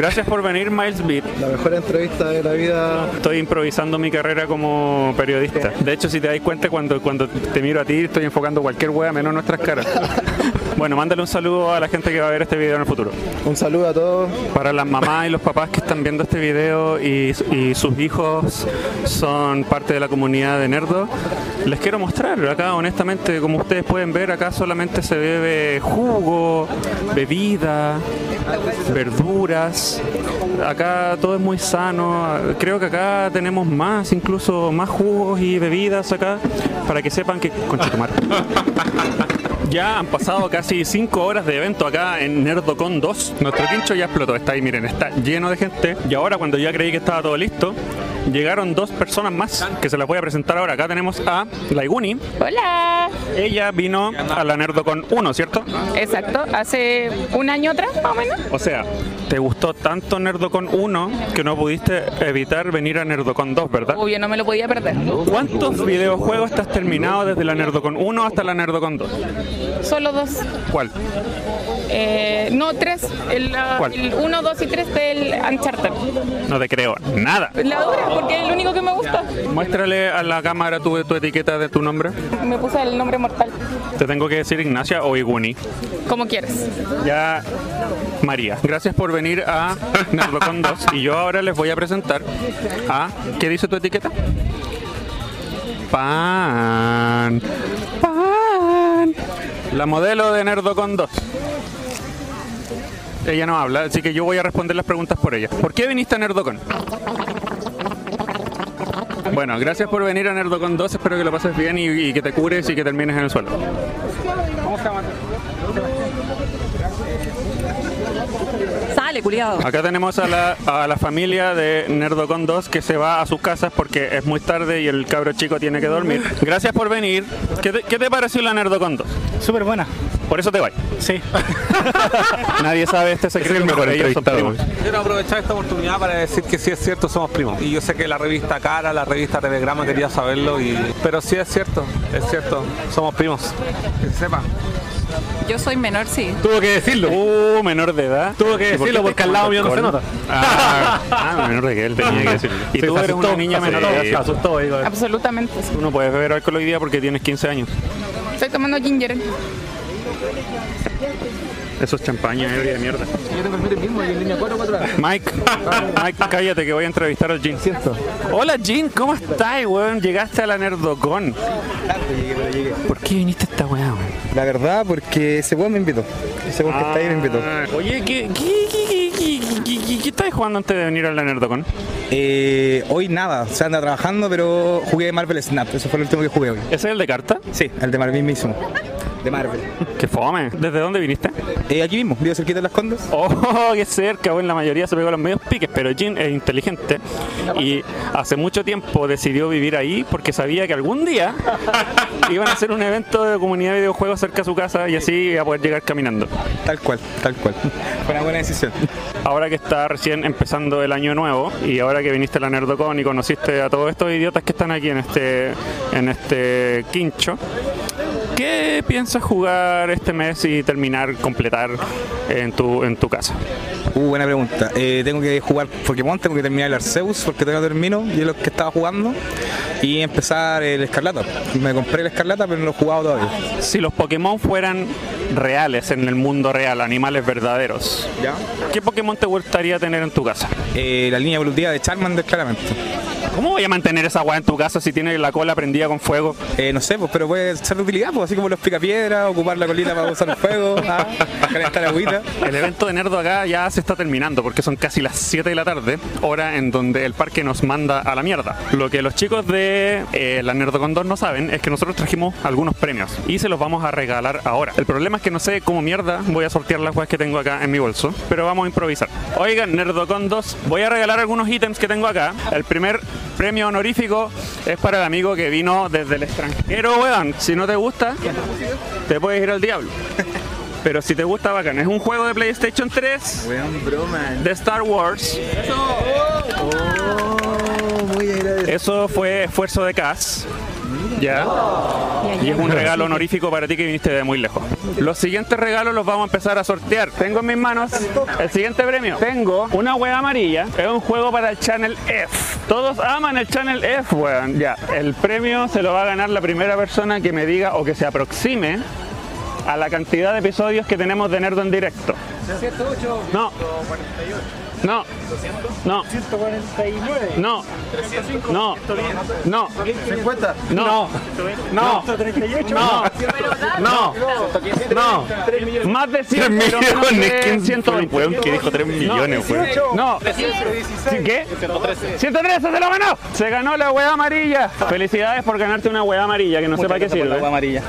gracias por venir, Miles Beat. La mejor entrevista de la vida. Estoy improvisando mi carrera como periodista. De hecho, si te das cuenta, cuando, cuando te miro a ti, estoy enfocando cualquier wea menos nuestras caras. Bueno, mándale un saludo a la gente que va a ver este video en el futuro. Un saludo a todos. Para las mamás y los papás que están viendo este video y, y sus hijos son parte de la comunidad de Nerdo, les quiero mostrar. Acá, honestamente, como ustedes pueden ver, acá solamente se bebe jugo, bebida, verduras. Acá todo es muy sano. Creo que acá tenemos más, incluso más jugos y bebidas acá, para que sepan que... Conchetumar. Ya han pasado casi 5 horas de evento acá en Nerdocon 2. Nuestro quincho ya explotó, está ahí, miren, está lleno de gente. Y ahora cuando ya creí que estaba todo listo, llegaron dos personas más que se las voy a presentar ahora. Acá tenemos a Laiguni. Hola. Ella vino a la Nerdocon 1, ¿cierto? Exacto, hace un año atrás, más o menos. O sea, te gustó tanto Nerdocon 1 que no pudiste evitar venir a Nerdocon 2, ¿verdad? Obvio, no me lo podía perder. ¿Cuántos videojuegos te has terminado desde la Nerdocon 1 hasta la Nerdocon 2? Solo dos. ¿Cuál? Eh, no, tres. El, ah, ¿Cuál? el uno, dos y tres del Uncharted. No te creo nada. La dura, porque es el único que me gusta. Muéstrale a la cámara tu, tu etiqueta de tu nombre. Me puse el nombre mortal. Te tengo que decir Ignacia o Iguni. Como quieres. Ya, María, gracias por venir a Nerdocon 2 y yo ahora les voy a presentar a... ¿Qué dice tu etiqueta? Pan. Pan. La modelo de Nerdocon 2. Ella no habla, así que yo voy a responder las preguntas por ella. ¿Por qué viniste a Nerdocon? Bueno, gracias por venir a Nerdocon 2. Espero que lo pases bien y, y que te cures y que termines en el suelo. Sale, culiado. Acá tenemos a la, a la familia de Nerdocon 2 que se va a sus casas porque es muy tarde y el cabro chico tiene que dormir. Gracias por venir. ¿Qué te, qué te pareció la Nerdocon 2? Súper buena. Por eso te vas. Sí. Nadie sabe este secreto, pero ellos son primos. Quiero aprovechar esta oportunidad para decir que sí es cierto, somos primos. Y yo sé que la revista Cara, la revista Telegrama quería saberlo, y... pero sí es cierto, es cierto, somos primos. Que se sepa. Yo soy menor, sí. Tuvo que decirlo. Uh, menor de edad. Tuvo que ¿Y por qué decirlo porque al lado mío no se nota. Ah, ah, menor de que él tenía que decirlo. Y Sí, tú eres asustó, una niña menor se asustó, digo. Absolutamente. sí. Tú no puedes beber alcohol hoy día porque tienes 15 años. Estoy tomando ginger. Eso es champaña ebria de mierda. Yo tengo el mío mismo y en línea 4 4 Mike, Mike, cállate que voy a entrevistar al Jean. Hola Jean, ¿cómo estás, weón? Llegaste a la Nerdocon. ¿Por qué viniste a esta weá, weón? La verdad, porque ese weón me invitó. Ese weón que está ahí me invitó. Ah, Oye, ¿qué, qué, qué, qué, qué, qué, qué, qué estabas jugando antes de venir a la Nerdocon? Eh, hoy nada, o sea, anda trabajando, pero jugué Marvel Snap. Eso fue el último que jugué hoy. ¿Ese es el de carta? Sí, el de Marvel mismo. De Marvel. Qué fome. ¿Desde dónde viniste? Eh, aquí mismo, vivo cerquita de las Condes. Oh, qué cerca, bueno, la mayoría se pegó a los medios piques, pero Jin es inteligente y hace mucho tiempo decidió vivir ahí porque sabía que algún día iban a hacer un evento de comunidad de videojuegos cerca de su casa y así iba a poder llegar caminando. Tal cual, tal cual. Fue una buena decisión. Ahora que está recién empezando el año nuevo y ahora que viniste a la Nerdocon y conociste a todos estos idiotas que están aquí en este, en este quincho, ¿qué piensas jugar este mes y terminar, completar en tu, en tu casa? Uh, buena pregunta. Eh, tengo que jugar Pokémon, tengo que terminar el Arceus porque todavía no termino y es lo que estaba jugando. Y empezar el Escarlata. Me compré el Escarlata, pero no lo he jugado todavía. Si los Pokémon fueran reales en el mundo real, animales verdaderos, ¿Ya? ¿qué Pokémon te gustaría tener en tu casa? Eh, la línea evolutiva de Charmander, claramente. ¿Cómo voy a mantener esa weá en tu casa si tiene la cola prendida con fuego? Eh, no sé, pues, pero puede ser de utilidad, pues, así como los picapiedras, ocupar la colita para usar el fuego, ah, calentar agüita. El evento de Nerdo acá ya se está terminando porque son casi las 7 de la tarde, hora en donde el parque nos manda a la mierda. Lo que los chicos de eh, la Nerdo Condor no saben es que nosotros trajimos algunos premios y se los vamos a regalar ahora. El problema es que no sé cómo mierda voy a sortear las weas que tengo acá en mi bolso, pero vamos a improvisar. Oigan, Nerdocon 2, voy a regalar algunos ítems que tengo acá. El primer premio honorífico es para el amigo que vino desde el extranjero, weón. Si no te gusta, te puedes ir al diablo. Pero si te gusta, bacán. Es un juego de PlayStation 3 Weón, broma. de Star Wars. Eso fue esfuerzo de Cass. Ya. Y es un regalo honorífico para ti que viniste de muy lejos. Los siguientes regalos los vamos a empezar a sortear. Tengo en mis manos el siguiente premio. Tengo una wea amarilla. Es un juego para el Channel F. Todos aman el Channel F, weón. Ya. El premio se lo va a ganar la primera persona que me diga o que se aproxime a la cantidad de episodios que tenemos de Nerdo en directo. No. No, No. 149. No. No. No. 50. No. No. 138. No. No. No. Más de 100 3 pero menos millones. de ¿Quién 120. Weón, que dijo 3 millones, weón. No. ¿Sí, ¿Qué? 113 se lo ganó. Se ganó la hueá amarilla. Felicidades por ganarte una hueá amarilla que no sé para qué sirve. amarilla.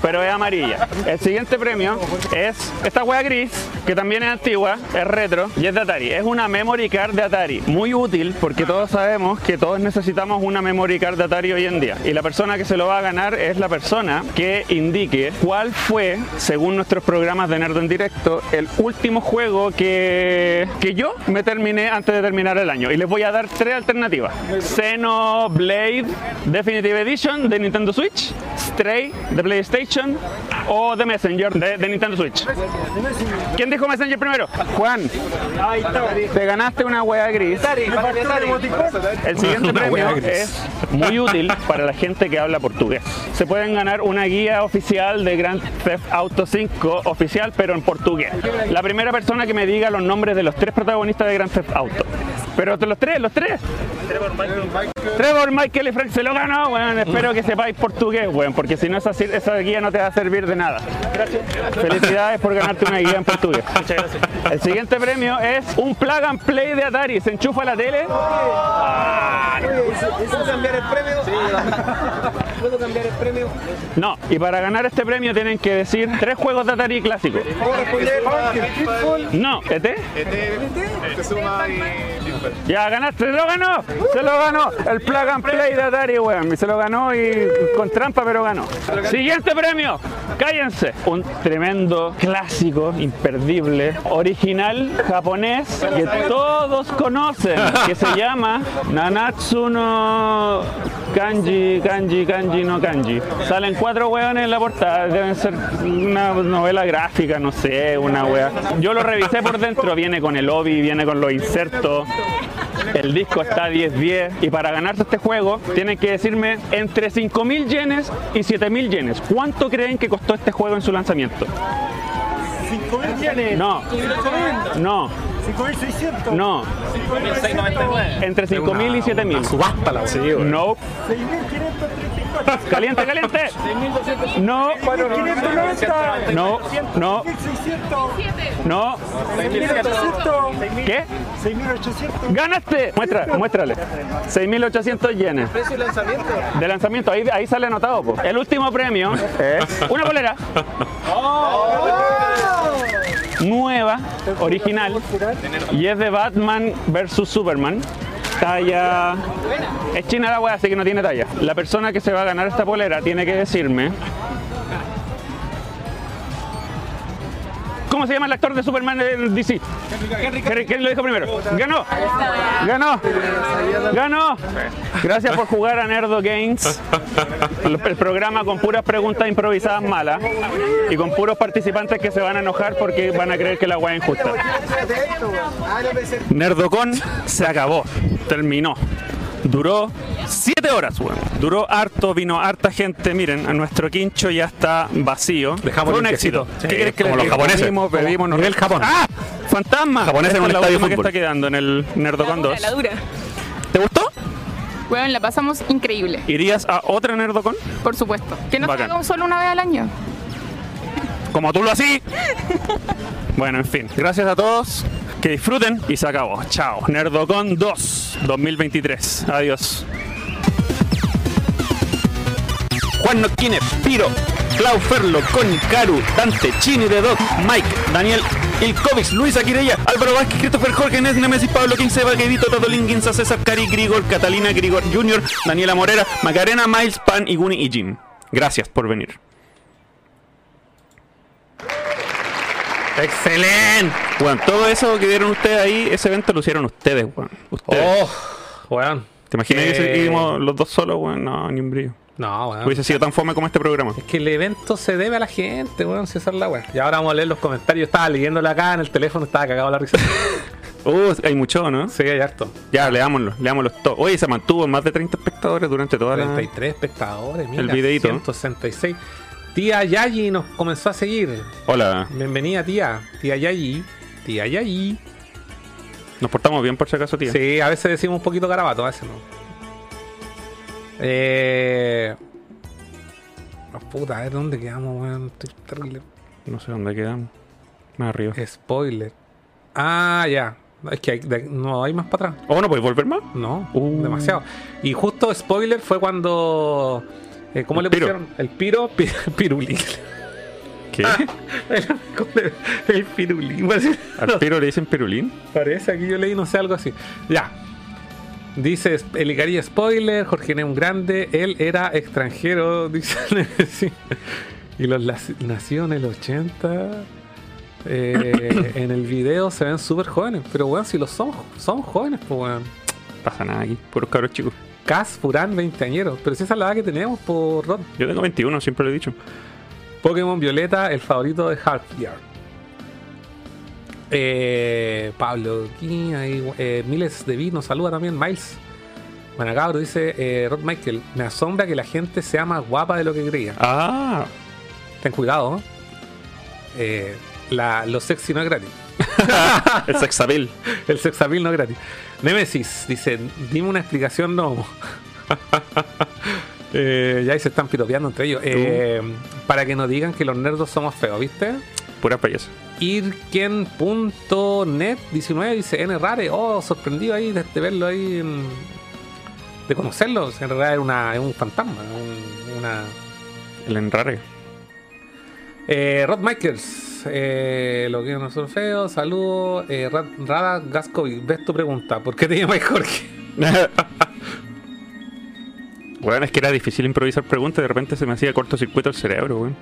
Pero es amarilla. El siguiente premio es esta hueá gris, que también es antigua, es retro y es de Atari. Es una memory card de Atari. Muy útil porque todos sabemos que todos necesitamos una memory card de Atari hoy en día. Y la persona que se lo va a ganar es la persona que indique cuál fue, según nuestros programas de Nerd en directo, el último juego que, que yo me terminé antes de terminar el año. Y les voy a dar tres alternativas. Xenoblade Definitive Edition de Nintendo Switch, Stray de PlayStation o The Messenger de Nintendo Switch. ¿Quién dijo Messenger primero? Juan. Te ganaste una hueá gris. El siguiente premio es muy útil para la gente que habla portugués. Se pueden ganar una guía oficial de Grand Theft Auto 5 oficial, pero en portugués. La primera persona que me diga los nombres de los tres protagonistas de Grand Theft Auto. Pero los tres, los tres. Trevor, Michael y Frank se lo ganó, weón. Espero que sepáis portugués, weón, porque si no esa, esa guía no te va a servir de nada. Felicidades por ganarte una guía en portugués. Muchas gracias. El siguiente premio es un plug and play de Atari. Se enchufa la tele. ¿Puedo cambiar el premio? ¿Puedo cambiar el premio? No, y para ganar este premio tienen que decir tres juegos de Atari clásicos. ¿Puedo responder? No, ¿ET? Te suma y... Ya ganaste, se lo ganó, se lo ganó. El plug and play de Atari, weón. Y se lo ganó y con trampa, pero ganó. Siguiente premio, cállense. Un tremendo clásico, imperdible, original japonés que todos conocen, que se llama Nanatsu no Kanji, Kanji, Kanji no Kanji. Salen cuatro weones en la portada, deben ser una novela gráfica, no sé, una wea. Yo lo revisé por dentro, viene con el obi, viene con los insertos. El disco está 10-10 y para ganarse este juego tienen que decirme entre 5.000 yenes y 7.000 yenes. ¿Cuánto creen que costó este juego en su lanzamiento? 5.000 yenes. No. 5.000. No, 5.600. no. 699. Entre 5.000 y 7.000. Subasta la. No. 6.534. Caliente, caliente. No. 6.590. No, no, 6.600. no. 6.800. ¿Qué? 6.800. ¡Ganaste! Muestra, muéstrale. 6.800 yenes. ¿Precio de lanzamiento? De lanzamiento, ahí, ahí sale anotado. po. El último premio es una bolera nueva, original, y es de Batman vs Superman. Talla. Es china la wea, así que no tiene talla. La persona que se va a ganar esta polera tiene que decirme. ¿Cómo se llama el actor de Superman en DC? ¿Quién quién lo dijo primero? ¡Ganó! ¡Ganó! ¡Ganó! Gracias por jugar a Nerdo Games. El, programa con puras preguntas improvisadas malas y con puros participantes que se van a enojar porque van a creer que la weá es injusta. Nerdocon se acabó, terminó. Duró 7 horas, weón. Duró harto, vino harta gente. Miren, a nuestro quincho ya está vacío. Dejamos Fue un éxito. Sí, ¿Qué querés que como los japoneses. Comimos, bebimos, nos- Nivel Japón. ¡Ah! ¡Fantasma! Japoneses Esta en un es estadio que está quedando en el Nerdocon 2. La dura. ¿Te gustó? Bueno, la pasamos increíble, ¿Irías a otra Nerdocon? por supuesto. Que no Bacán. salgamos solo una vez al año. Como tú lo hacís. Bueno, en fin. Gracias a todos. Que disfruten y se acabó. Chao. Nerdocon 2 2023. Adiós. Juan Noquine, Piro, Clau Ferlo, Connie, Caru, Dante, Chini de Doc, Mike, Daniel, Ilkovic, Luis Aquireya, Álvaro Vázquez, Christopher Jorge, Nes, Nemesis, Pablo Quince, Vaquedito, Tatolín, Guinza, César, Cari, Grigor, Catalina, Grigor Jr., Daniela Morera, Macarena, Miles, Pan, Iguni y Jim. Gracias por venir. ¡Excelente! Bueno, todo eso que vieron ustedes ahí, ese evento lo hicieron ustedes, weón. Ustedes. Oh, weón. ¿Te imaginas que Eh, seguimos los dos solos, weón? No, ni un brillo. No, weón. Hubiese sido tan fome como este programa. Es que el evento se debe a la gente, weón, si esa es la weón. Y ahora vamos a leer los comentarios. Estaba leyéndolo acá en el teléfono, estaba cagado la risa. Uh, hay mucho, ¿no? Sí, hay harto. Ya, leámoslo, leámoslos todos. Oye, se mantuvo en más de 30 espectadores durante toda la... 33 espectadores, mira. El videíto. 166. Tía Yayi nos comenzó a seguir. Hola. Bienvenida, tía. Tía Yayi. Tía Yayi. Nos portamos bien por si acaso, tío. Sí, a veces decimos un poquito garabato, a veces no. Eh. oh, puta, a ver dónde quedamos, weón. Estoy terrible. No sé dónde quedamos. Más arriba. Spoiler. Ah, ya. Es que hay- de- no hay más para atrás. ¿O no puedes volver más? No, Uh. demasiado. Y justo spoiler fue cuando. Eh, ¿Cómo El le piro. pusieron? El piro, pi- pirulín. ¿Qué? ¿Cómo le- el pirulín. ¿Al piro le dicen pirulín? Parece aquí yo leí, no sé, algo así. Ya. Dice el Icaría spoiler, Jorge Ney un grande, él era extranjero, dice sí. Y los nació en el 80. eh, en el video se ven súper jóvenes, pero weón, si los somos, somos jóvenes, pues weón. Pasa nada aquí, puros cabros chicos. Cas, Furán, 20 añeros, pero si esa es la edad que tenemos por Rod. Yo tengo 21, siempre lo he dicho. Pokémon Violeta, el favorito de Heartyard. Eh, Pablo aquí, hay, eh, Miles de nos saluda también, Miles. Bueno, cabro, dice eh, Rod Michael, me asombra que la gente sea más guapa de lo que creía. Ah, Ten cuidado, ¿no? Eh, la, lo sexy no es gratis. el sexapil. El sexapil no es gratis. Nemesis dice, dime una explicación no. Eh, ya ahí se están piropeando entre ellos. Eh, para que no digan que los nerdos somos feos, ¿viste? Pura payasa. Irken.net 19 dice N rare, oh, sorprendido ahí de, de verlo ahí, en- de conocerlo. En realidad era una, un fantasma, un- una. El enrare. Eh, Rod Michaels, eh, lo que nosotros feo, saludos. Eh, Rad- Rada Gascovi, ves tu pregunta, ¿por qué te llamas Jorge? Bueno, es que era difícil improvisar preguntas, de repente se me hacía cortocircuito el cerebro, weón.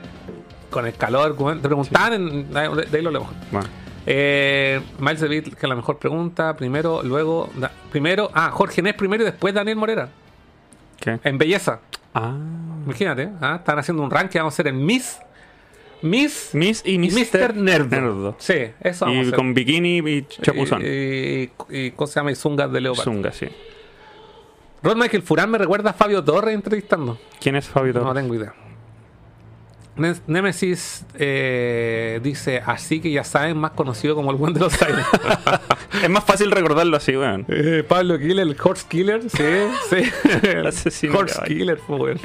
Con el calor, weón, te preguntaban, en- de ahí lo leemos. Bueno. Eh, Miles David, que es la mejor pregunta. Primero, luego. da- primero, ah, Jorge Nés primero y después Daniel Morera. ¿Qué? En belleza. Ah. Imagínate, ¿ah? están haciendo un ranking. Vamos a hacer en Miss. Miss. Miss y Mr. Nerdo. Nerdo. Sí, eso vamos Y con bikini y chapuzón. Y, y, y- ¿cómo se llama? Y zungas de leopardo. Zunga, sí. Rod Michael Furán me recuerda a Fabio Torres entrevistando. ¿Quién es Fabio Torres? No tengo idea. Nes- Nemesis eh, dice, así que ya saben, más conocido como el buen de los Silent. es más fácil recordarlo así, weón. Eh, Pablo Killer, el Horse Killer, sí, sí. El Horse. Killer, pues, weón.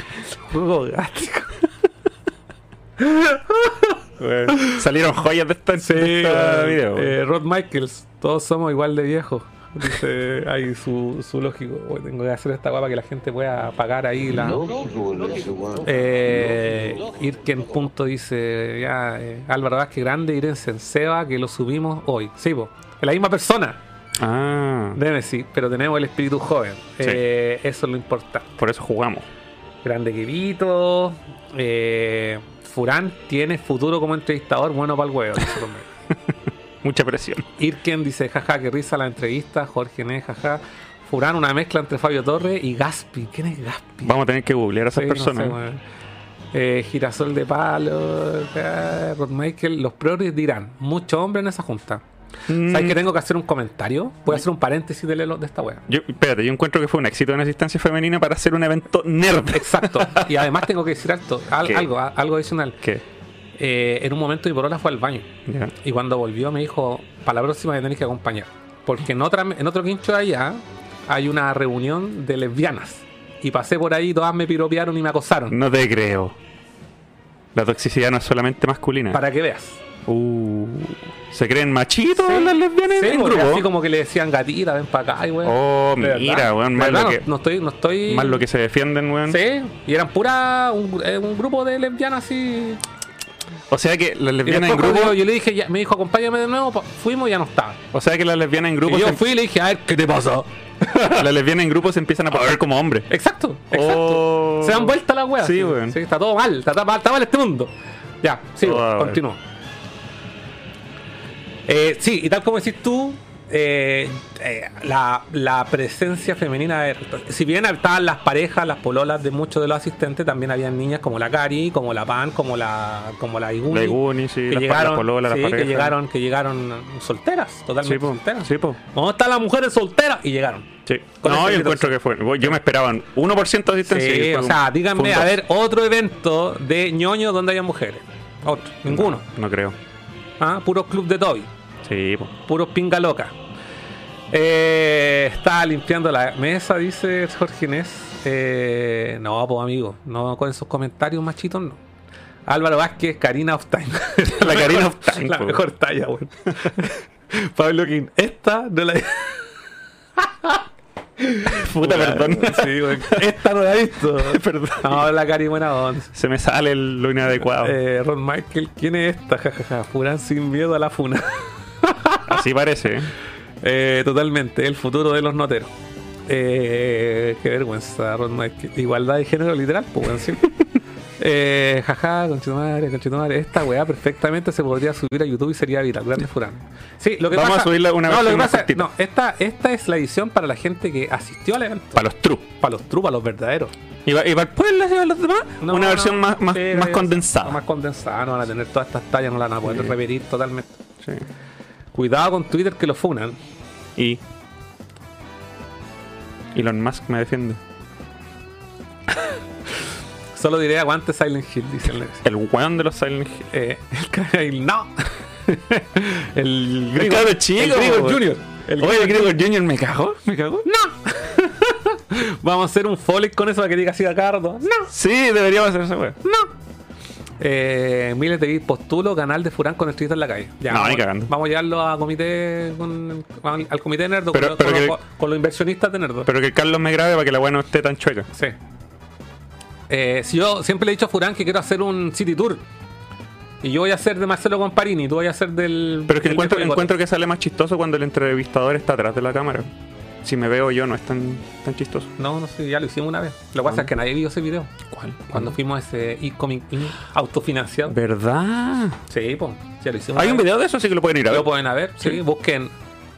Juego gástrico. Salieron joyas de esta, de esta video. Eh, Rod Michaels, todos somos igual de viejos. Dice ahí su, su lógico. Tengo que hacer esta guapa que la gente pueda pagar ahí la. Eh, Irken punto dice ya eh, Álvaro Vázquez grande Irense en Seba que lo subimos hoy. Sí, po, la misma persona. Ah, Debe sí, pero tenemos el espíritu joven. Sí. Eh, eso es lo importante. por eso jugamos. Grande Quevito. Eh, Furán tiene futuro como entrevistador bueno para el huevo. Mucha presión. Irken dice, jaja, qué risa la entrevista. Jorge Né, jaja. Furán, una mezcla entre Fabio Torres y Gaspi. ¿Quién es Gaspi? Vamos a tener que googlear a esas Sí, no personas. sé, weón. Eh, girasol de palo, acá, Rod Michael, los progres dirán, mucho hombre en esa junta. Mm. ¿Sabes que tengo que hacer un comentario? Voy a hacer un paréntesis de, de esta wea. Yo, espérate, yo encuentro que fue un éxito en asistencia femenina para hacer un evento nerd. Exacto. Y además tengo que decir alto, algo, a- algo adicional. ¿Qué? Eh, en un momento mi porola fue al baño. Y cuando volvió me dijo, para la próxima me tenés que acompañar. Porque en, otra, en otro quincho de allá hay una reunión de lesbianas. Y pasé por ahí, todas me piropearon y me acosaron. No te creo. La toxicidad no es solamente masculina. Para que veas. Uh, ¿Se creen machitos las lesbianas Sí, en porque grupo? así como que le decían gatita, ven para acá, weón. Oh, De mira, weón, más lo no, que- no estoy, no estoy. Más lo que se defienden, weón. Sí, y eran pura un, eh, un grupo de lesbianas así. O sea que las lesbianas en grupo. yo, yo le dije, ya- me dijo, acompáñame de nuevo, fuimos y ya no estaba. O sea que las lesbianas en grupo. Y yo se- fui y le dije, a ver, ¿qué te pasa? las lesbianas en grupo se empiezan a portar como hombres. Exacto, exacto. Se dan vuelta las weas. Oh. Sí, weón. Sí, está todo mal, está, está mal este mundo. Ya, sí, Oh, continúo. Eh, sí, y tal como decís tú, eh, eh, la, la presencia femenina, de- si bien estaban las parejas, las pololas de muchos de los asistentes, también habían niñas como la Cari, como la Pan, como la como la Iguni, La Iguni, sí, que las llegaron, las sí, que llegaron, que llegaron solteras, totalmente Sí, po. solteras. Sí. ¿Dónde están las mujeres solteras? Y llegaron. Sí. No, yo encuentro que fue. Yo me esperaba un 1% de asistencia. Sí, o sea, díganme, a ver, otro evento de ñoño donde haya mujeres. Otro, ninguno. No creo. Ah, puros club de Toby, Sí, puros pinga loca. Eh, estaba limpiando la mesa, dice Jorge Inés. Eh, no, pues amigo, no con esos comentarios machitos, no. Álvaro Vázquez, Karina of Time. La Karina of Time, La mejor talla, weón. Pablo King, esta no la Puta, perdón. Sí, weón. Esta no la he visto. Perdón. No, la Cari buena onda. Se me sale el- lo inadecuado. Eh, Ron Michael, ¿quién es esta? Jajaja, Furán sin miedo a la funa. Así parece. ¿eh? Eh, totalmente, el futuro de los noteros. Eh, qué vergüenza, Ron. Igualdad de género literal, pues bueno, sí. Eh, jaja, conchetumare, conchetumare. Esta weá perfectamente se podría subir a YouTube y sería viral. Grande Furán. Sí, lo que Vamos pasa, a subirla una no, lo versión que más pasa, no, esta, esta es la edición para la gente que asistió al evento. Para los true. Para los true, para los verdaderos. ¿Y, y para el pueblo para los demás? No, Una no, versión más, más, más condensada. Más condensada, no van a tener todas estas tallas, no la van a poder Sí. repetir totalmente. Sí. Cuidado con Twitter que lo funan. Y. Elon Musk me defiende. Solo diré aguante Silent Hill, dice el El weón de los Silent Hill. Eh, el, el no. el El griego, cabro chico, el. Junior. El Oye, el griego Gregor Junior me cagó. Me cagó. No. Vamos a hacer un foley con eso para que diga así a Cardo. No. Sí, deberíamos hacer esa weón. No. Eh, Miles de postulo canal de Furán con el en la calle. Ya, No, vamos, cagando. Vamos a llevarlo a comité con, al, al comité de Nerdo Pero- con, lo- pero con que- los, con los inversionistas de Nerdo. Pero que Carlos me grabe para que la weá no esté tan chueca. Sí. Eh, si yo siempre le he dicho a Furán que quiero hacer un city tour. Y yo voy a hacer de Marcelo Comparini, tú vas a hacer del. Pero es que del encuentro que sale más chistoso cuando el entrevistador está atrás de la cámara. Si me veo yo, no es tan, tan chistoso. No, no sé, ya lo hicimos una vez. Lo que pasa es que nadie vio ese video. ¿Cuál? Cuando fuimos a ese e-comic in autofinanciado. ¿Verdad? Sí, pues. Ya lo hicimos. Hay un video de eso, así que lo pueden ir a ver. Lo pueden ver, sí. Sí. Busquen.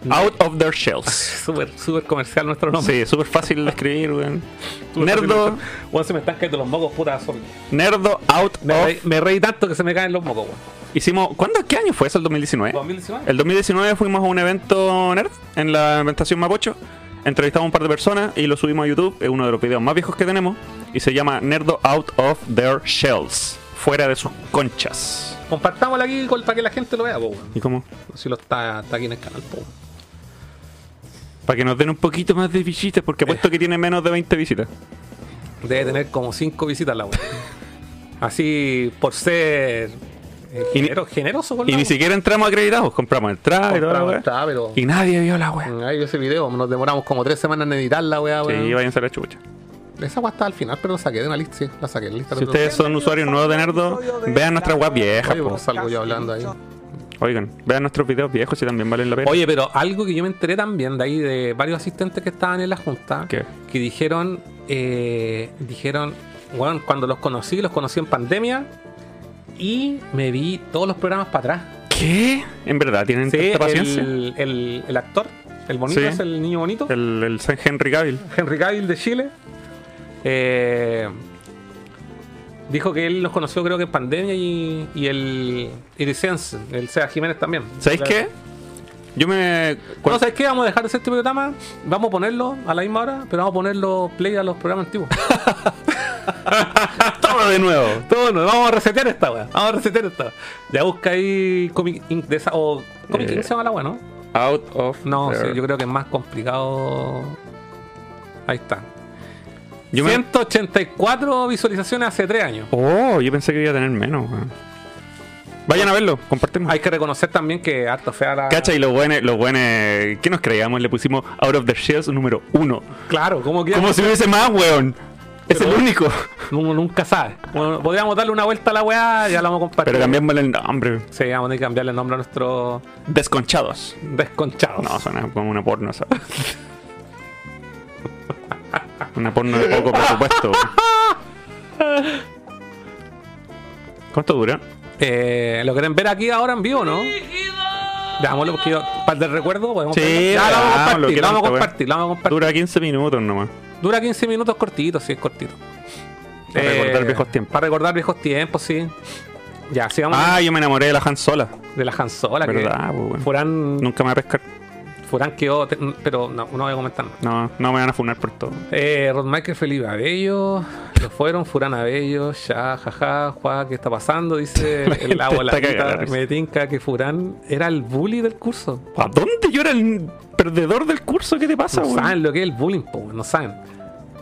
Out of their shells. Súper, súper comercial nuestro nombre. Sí, súper fácil de escribir, weón. Nerdo. Weón, se me están cayendo los mocos, puta sorry. Nerdo out Me, of. reí, me reí tanto que se me caen los mocos, weón. Hicimos. ¿Cuándo? ¿Qué año fue eso? ¿El 2019? 2019. El 2019 fuimos a un evento nerd en la inventación Mapocho. Entrevistamos a un par de personas y lo subimos a YouTube. Es uno de los videos más viejos que tenemos. Y se llama Nerdo Out of Their Shells. Fuera de sus conchas. Compartámoslo aquí para que la gente lo vea, po, weón. ¿Y cómo? Si lo está, está aquí en el canal, po. Para que nos den un poquito más de visitas, porque apuesto que tiene menos de 20 visitas. Debe tener como 5 visitas la weón. Así por ser eh, Y ni- generoso con Y ni weá. siquiera entramos acreditados. Compramos entrada y toda la Compramos weá. entrada, pero- Y nadie vio la weá. Ahí ese video, nos demoramos como 3 semanas en editar la weá. Sí, váyanse a la chucha. Esa weá está al final, pero la saqué de una lista, sí, la saqué de la lista. Si ustedes son usuarios nuevos de Nerdo, vean nuestras weas viejas. Oye, po. pues salgo yo hablando ahí. Oigan, vean nuestros videos viejos y también valen la pena. Oye, pero algo que yo me enteré también de ahí de varios asistentes que estaban en la junta, ¿Qué? que dijeron, eh, dijeron, bueno, cuando los conocí, los conocí en pandemia y me vi todos los programas para atrás. ¿Qué? ¿En verdad tienen Sí, tanta paciencia? el, el- el actor, el bonito Sí. es el niño bonito, El, el San Henry Cavill. Henry Cavill de Chile, eh, dijo que él los conoció creo que en pandemia y, y el Irisense, el Sea Jiménez también. ¿Sabéis qué? Yo me. No, ¿sabes qué? Vamos a dejar de ser tipo de programa. Vamos a ponerlo a la misma hora, pero vamos a ponerlo play a los programas antiguos. Todo de nuevo. Todo de nuevo. Vamos a resetear esta weá. Vamos a resetear esta weá. Ya busca ahí Comic Inc. de esa. O Comic Eh, Inc. se llama la weá, ¿no? Out of. No, sí, yo creo que es más complicado. Ahí está. Yo me- 184 visualizaciones hace 3 años. Oh, yo pensé que iba a tener menos. Vayan a verlo, compartimos. Hay que reconocer también que harto fea la. Cacha y los buenos, los buenos, ¿qué nos creíamos? Le pusimos Out of the Shells número uno. Claro, como que. Como si hubiese más, weón. Es el único. Uno nunca sabe. Bueno, podríamos darle una vuelta a la weá, ya la vamos a compartir. Pero cambiamos el nombre. Sí, vamos a tener que cambiarle el nombre a nuestro Desconchados. desconchados. No, suena como una porno, ¿sabes? una porno de poco presupuesto. ¿Cuánto dura? Eh, ¿Lo quieren ver aquí ahora en vivo, no? Veámoslo porque yo, para el recuerdo podemos Sí. Ya, lo vamos a compartir, lo vamos a compartir, lo vamos a compartir. Dura 15 minutos nomás. Dura 15 minutos cortito, sí, es cortito. Para recordar viejos tiempos. Para recordar viejos tiempos, sí. Ya, sigamos Ah, yo me enamoré de la Han Sola. de la Hansola. Verdad, pues, bueno. Furán, Nunca me va a pescar. Furán quedó, te- pero no, no voy a comentar. nada. No, no me van a funar por todo. Eh, Rod Michael Felipe Abello. Lo fueron, Furana Bello, ya, jaja, Juan, ¿qué está pasando? Dice el agua la Está cagada la vida. risa. Me tinca que Furán era el bully del curso. ¿A dónde yo era el perdedor del curso? ¿Qué te pasa, No weón? saben lo que es el bullying, po, no saben.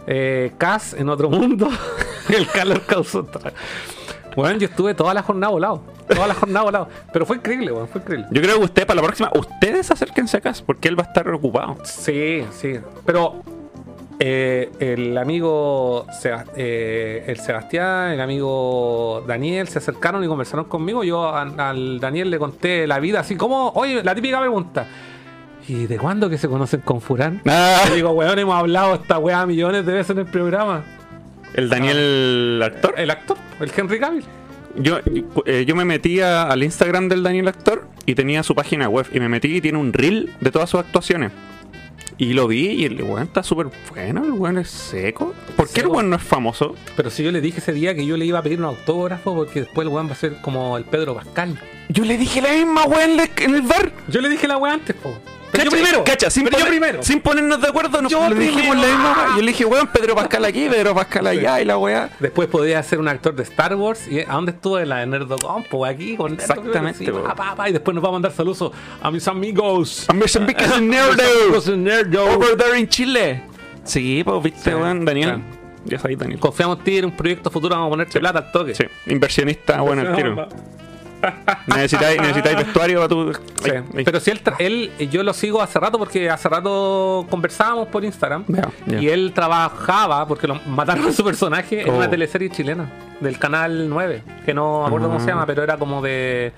Eh, Cas en otro mundo, el calor causó. Bueno, yo estuve toda la jornada volado. Toda la jornada volado. Pero fue increíble, weón, fue increíble. Yo creo que usted para la próxima, ustedes acérquense a casa porque él va a estar ocupado. Sí, sí. Pero eh, el amigo eh, el Sebastián, el amigo Daniel se acercaron y conversaron conmigo. Yo a- al Daniel le conté la vida así como, oye, la típica pregunta. ¿Y de cuándo que se conocen con Furán? Ah. Le digo, weón, hemos hablado esta weá millones de veces en el programa. El Daniel actor. El actor, el Henry Cavill. Yo, eh, yo me metí a- al Instagram del Daniel Actor y tenía su página web. Y me metí y tiene un reel de todas sus actuaciones. Y lo vi y el weón está súper bueno. El weón es seco. ¿Por qué el weón no es famoso? Pero si yo le dije ese día que yo le iba a pedir un autógrafo porque después el weón va a ser como el Pedro Pascal. Yo le dije la misma weón en el bar. Yo le dije la weá antes, po. Pero Cacha, yo primero. cacha, sin, pero yo poner- primero. sin ponernos de acuerdo, nos Yo le dijimos la misma. Yo le dije, weón, Pedro Pascal aquí, Pedro Pascal allá y la weá. Después podía ser un actor de Star Wars. ¿Y a dónde estuvo? En la de Nerdocom, pues aquí con Exactamente, sí, pa, y después nos va a mandar saludos a mis amigos. A mis amigos en Nerdo. Amigos en Nerdo. Over there in Chile. Sí, pues viste, Sí, weón, Daniel. Ya sabes, Daniel. Confiamos en ti en un proyecto futuro. Vamos a ponerte plata al toque. Sí, inversionista, bueno, el tiro. Necesitáis, necesitáis vestuario para tu. Sí. Pero si él, él, yo lo sigo hace rato porque hace rato conversábamos por Instagram y él trabajaba porque lo mataron a su personaje en Oh. una teleserie chilena del canal 9, que no me acuerdo cómo se llama, pero era como de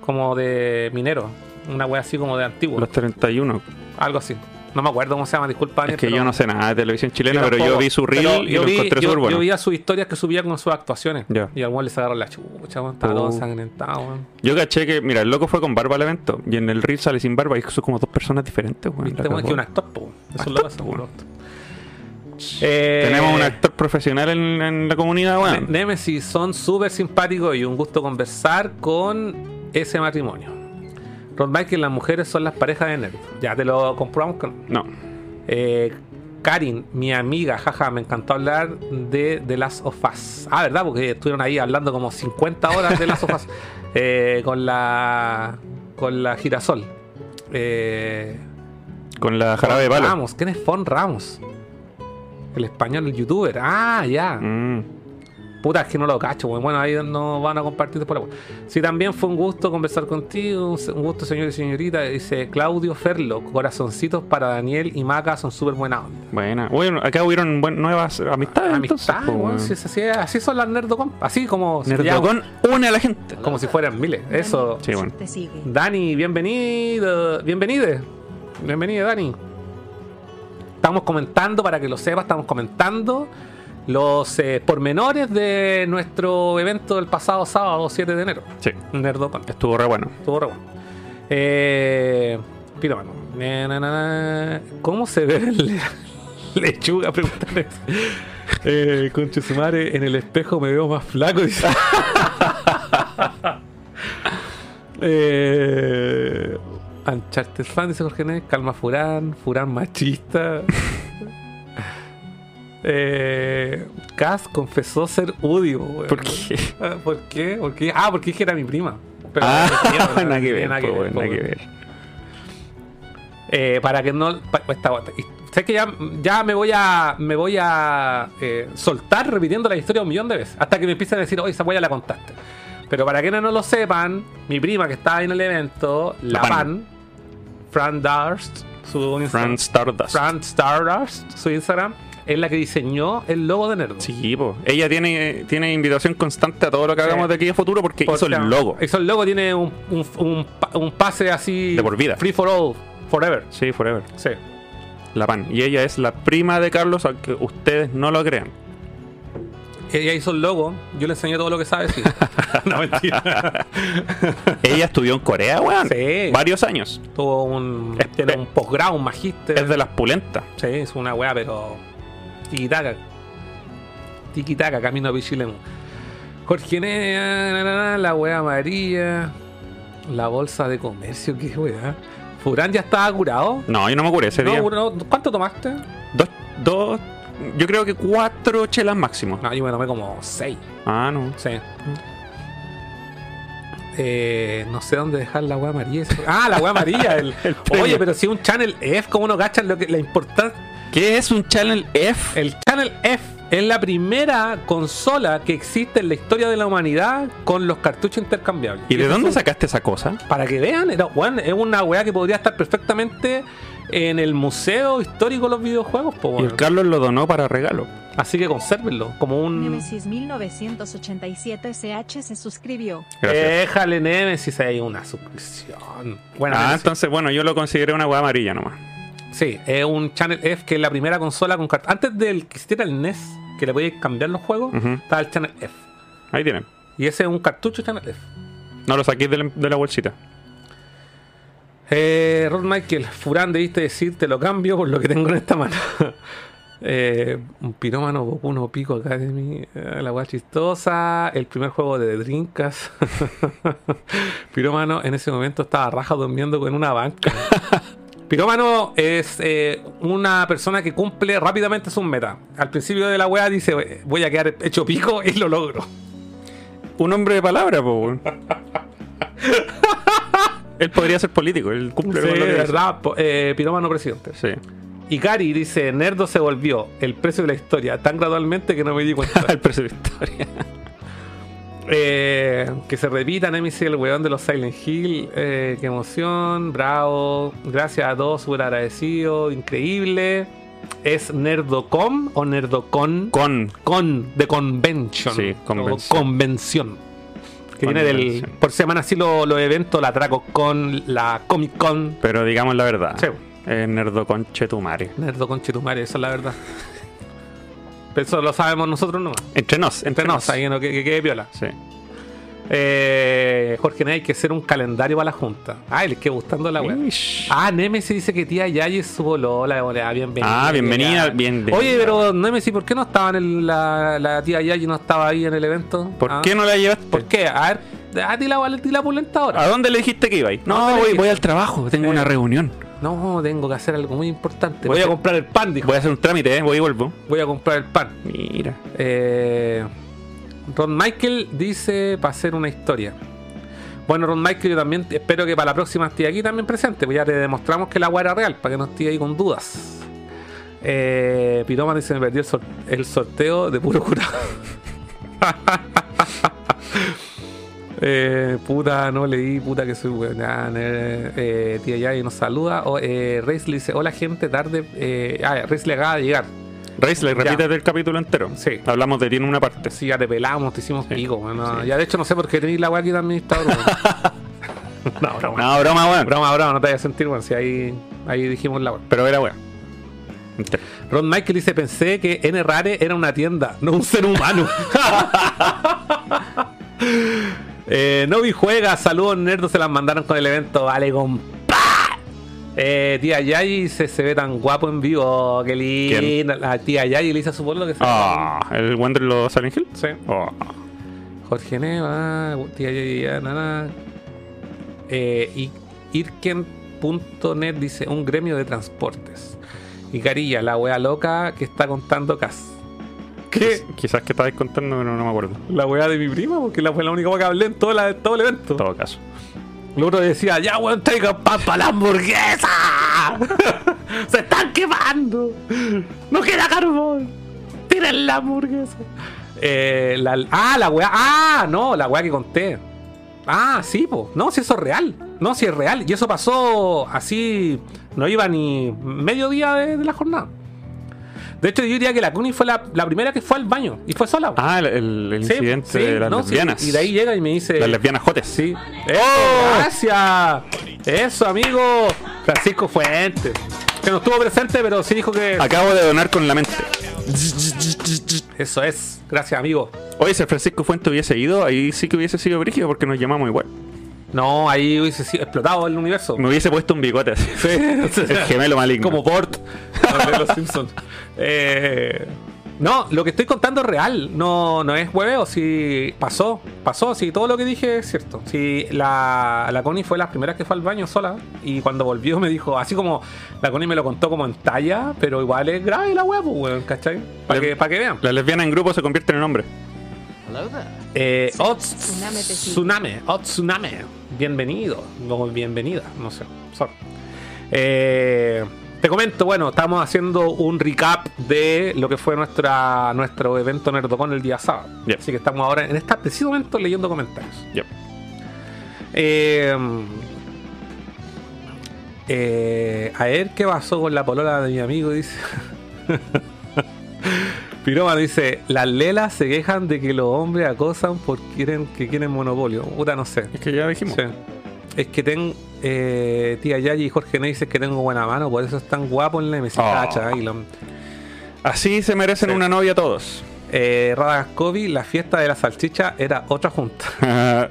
como de minero, una wea así como de antiguo, Los 31. algo así. No me acuerdo cómo se llama, disculpa. Es que pero- yo no sé nada de televisión chilena, pero yo vi su reel y yo lo vi- encontré súper bueno. Yo veía sus historias que subía con sus actuaciones. Ya. Y al weón le sacaron la chucha, weón, estaba todo Oh. ensangrentado, weón. Yo caché que, mira, el loco fue con barba al evento y en el reel sale sin barba y son como dos personas diferentes, weón. Viste, weón, que un actor. Eso es lo que pasa. Eh, Tenemos un actor profesional en, en la comunidad, weón. Nemesis son súper simpáticos y un gusto conversar con ese matrimonio. Ron Michael, las mujeres son las parejas de nerd. Ya te lo comprobamos con. No. Eh, Karin, mi amiga, jaja, me encantó hablar de The Last of Us. Ah, ¿verdad? Porque estuvieron ahí hablando como 50 horas de Last of Us eh, con la con la girasol. Eh, Con la jarabe de palo. Ramos, ¿quién es Fon Ramos? El español, youtuber. Ah, ya. Mm. Puta, es que no lo cacho, weón. Bueno, ahí nos van a compartir después la. Sí, también fue un gusto conversar contigo. Un gusto, señor y señorita. Dice Claudio Ferlo. Corazoncitos para Daniel y Maca son súper buena onda. Buena. Bueno, acá hubieron buen- nuevas amistades. entonces, Amistad, po, weón, weón. sí, es así, así son las Nerdocon. Así como. Nerdocon une a la gente. Como si fueran miles. Eso. Sí, bueno. Dani, bienvenido. Bienvenide. Bienvenido, Dani. Estamos comentando, para que lo sepas, estamos comentando los eh, pormenores de nuestro evento del pasado sábado 7 de enero. Sí. Nerdocon. Estuvo re bueno. Estuvo re bueno. Eh, na. ¿Cómo se ve el lechuga? Preguntan eso. Eh, conche su madre, en el espejo me veo más flaco. Dice. eh, Uncharted fan, dice Jorge Nés. Calma Furán. Furán machista. Eh, Cass confesó ser Udio. weón. ¿Por qué? Ah, ¿Por qué? ¿Por qué? Ah, porque dije era mi prima. Pero Ah, no nada que ver, nada que ver. Eh, para que no pa- esta- sé que ya, ya me voy a me voy a eh, soltar repitiendo la historia un millón de veces hasta que me empiecen a decir oye esa ya la contaste pero para quienes no lo sepan mi prima que estaba en el evento la, La Pan. pan, Fran Darst su Instagram, Fran Stardust. Fran Stardust su Instagram es la que diseñó el logo de Nerd Sí, po. Ella tiene, tiene invitación constante a todo lo que hagamos de aquí a futuro porque hizo el logo. hizo el logo tiene un, un, un pa- un pase así De por vida. free for all forever Sí, forever. sí La pan. Y ella es la prima de Carlos, aunque ustedes no lo crean. Ella hizo el logo, yo le enseñé todo lo que sabe, sí. no, mentira. Ella estudió en Corea, weón. Sí. Varios años. Tuvo un, tiene un posgrado, un magíster. Es de las pulentas. Sí, es una weá, pero. Tiquitaca. Tiquitaca, camino a Pichilemu. Jorge Nea, la weá María. La bolsa de comercio, qué weá. Furán ya estaba curado. No, yo no me curé ese No, día. no, ¿Cuánto tomaste? Dos, dos yo creo que cuatro chelas máximo. No, yo me tomé como seis. Ah, no. Sí. Eh, no sé dónde dejar la weá amarilla. Ah, la weá amarilla. el-. Oye, pero si un Channel F, ¿cómo no cachan lo que, la importancia? ¿Qué es un Channel F? El Channel F es la primera consola que existe en la historia de la humanidad con los cartuchos intercambiables. ¿Y de dónde sacaste esa cosa? Para que vean, era, weón, es una weá que podría estar perfectamente en el museo histórico de los videojuegos. po, Y el Carlos lo donó para regalo. Así que consérvenlo, como un... Nemesis 1987 CH se suscribió. Gracias. Déjale Nemesis ahí una suscripción. Bueno, ah, Nemesis. entonces, bueno, yo lo consideré una weá amarilla nomás. Sí, es un Channel F que es la primera consola con cart- Antes del que existiera el NES, que le podías cambiar los juegos, Ujú. estaba el Channel F. Ahí tienen. Y ese es un cartucho Channel F. No lo saqué de la, de la bolsita. Eh, Rod Michael, Furán, debiste decir, te lo cambio por lo que tengo en esta mano. eh, un pirómano Goku no Pico Academy, eh, la weá chistosa, el primer juego de Drinkas. pirómano en ese momento estaba raja durmiendo en una banca. Pirómano es eh, una persona que cumple rápidamente sus metas. Al principio de la weá dice, voy a quedar hecho pico y lo logro. Un hombre de palabra, po. él podría ser político, él cumple Sí, con lo que verdad, eh, pirómano presidente. Sí. Y Cari dice, Nerdo se volvió el precio de la historia tan gradualmente que no me di cuenta. el precio de la historia. Eh, que se repita Nemesis, el weón de los Silent Hill. Eh, qué emoción, bravo. Gracias a todos, súper agradecido, increíble. ¿Es Nerdocom o Nerdocon? Con. Con, de convention. Sí, convención. convención. Que viene del. Por semana así lo- los eventos, la Traco Con, la Comic Con. Pero digamos la verdad. Sí. Es nerdo con chetumare. Nerdocon Chetumare, esa es la verdad. Eso lo sabemos nosotros nomás. Entre nos, Entre nos, ahí no, que, que quede piola. Sí. Eh, Jorge, hay que hacer un calendario para la junta. Ay, les quedó gustando la web. Ah, Nemesis dice que tía Yayi es su bolola. hola, bienvenida. Ah, bienvenida, bienvenida. Oye, pero Nemesis, ¿por qué no estaba en el- la, la tía Yayi no estaba ahí en el evento? ¿Por Ah, qué no la llevaste? ¿Por qué? A ver, a ti la, la pulenta ahora. ¿A dónde le dijiste que iba? ¿A No, voy, voy al trabajo, tengo una reunión. No, tengo que hacer algo muy importante. Voy a comprar el pan, dijo. Voy a hacer un trámite, ¿eh? voy y vuelvo. Voy a comprar el pan. Mira. Eh, Ron Michael dice para hacer una historia. Bueno, Ron Michael, yo también espero que para la próxima esté aquí también presente, pues ya te demostramos que la agua era real, para que no esté ahí con dudas. Eh, Piroma dice: Me perdió el, sor- el sorteo de puro curado. Eh, puta, no leí, puta que soy weón. Ya, eh, eh, tía Yay nos saluda. O, eh, Reis le dice: Hola gente, tarde. Eh, ah, Reis le acaba de llegar. Reisler, Ya. repítete el capítulo entero. Sí. Hablamos de ti en una parte. Sí, ya te pelamos, te hicimos pico. bueno, Sí. Ya de hecho no sé por qué tenéis la weá aquí de administrador. no, broma. No, broma, weón. Broma, broma, no te vayas a sentir, weón. Si ahí, ahí dijimos la weá. Pero era weón. Ron Michael dice: Pensé que N Rare era una tienda, no un ser humano. eh, Novi juega, saludos nerdos, se las mandaron con el evento. Vale, compa. Eh, tía Yayi se, se ve tan guapo en vivo, qué linda. La tía Yayi le hizo su pueblo que se Ah, ¿el Wonder lo Silent Hill? Sí. Oh. Jorge Neva, tía Yayi, ya, nana. Eh, y Irken.net dice un gremio de transportes. Y Carilla, la wea loca que está contando Cas. ¿Qué? Quizás que estabais contando, pero no me acuerdo. La wea de mi prima, porque la fue la única que hablé en todo, la- todo el evento. En todo caso. El otro decía, ya weón, traigan pan para la hamburguesa. Se están quemando. No queda carbón. Tiren la hamburguesa. Eh, la- ah, la weá. Ah, no, la weá que conté. Ah, sí, po. No, si eso es real. No, si es real. Y eso pasó así. No iba ni medio día de, de la jornada. De hecho, yo diría que la Cuni fue la, la primera que fue al baño. Y fue sola. Ah, el, el- incidente sí, de las no, sí, lesbianas. Y de ahí llega y me dice. Las lesbianas jotes. Sí. Eso, Gracias. Eso, amigo. Francisco Fuentes. Que no estuvo presente, pero sí dijo que. Acabo de donar con la mente. Eso es. Gracias, amigo. Oye, si Francisco Fuente hubiese ido, ahí sí que hubiese sido brígido porque nos llamamos igual. No, ahí hubiese sido explotado el universo. Me hubiese puesto un bigote así. Sí. el gemelo maligno. Como Port. de los Simpsons. Eh, No, lo que estoy contando es real, no, no es hueveo, si pasó, pasó, si todo lo que dije es cierto. Si la, la Connie fue la primera que fue al baño sola y cuando volvió me dijo, así como la Connie me lo contó como en talla, pero igual es grave la pues, weón, ¿cachai? Para que, pa' que vean. La lesbiana en grupo se convierte en hombre. Eh, te sigue. Otsuname, Otsuname, bienvenido, o bienvenida, no sé, sorry. Eh, te comento, bueno, estamos haciendo un recap de lo que fue nuestra, nuestro evento Nerdocon el día sábado. Así que estamos ahora en este preciso momento leyendo comentarios. Eh, eh, a ver qué pasó con la polola de mi amigo, dice. Piroma dice, las lelas se quejan de que los hombres acosan porque quieren que quieren monopolio. Puta, no sé. Es que ya dijimos. Sí. Es que ten, eh, tía Yayi y Jorge Ney dicen que tengo buena mano, por eso es tan guapo en la MC. Oh. Cacha, y lo- Así se merecen Sí. una novia todos. Eh, Radascovi, la fiesta de la salchicha era otra junta.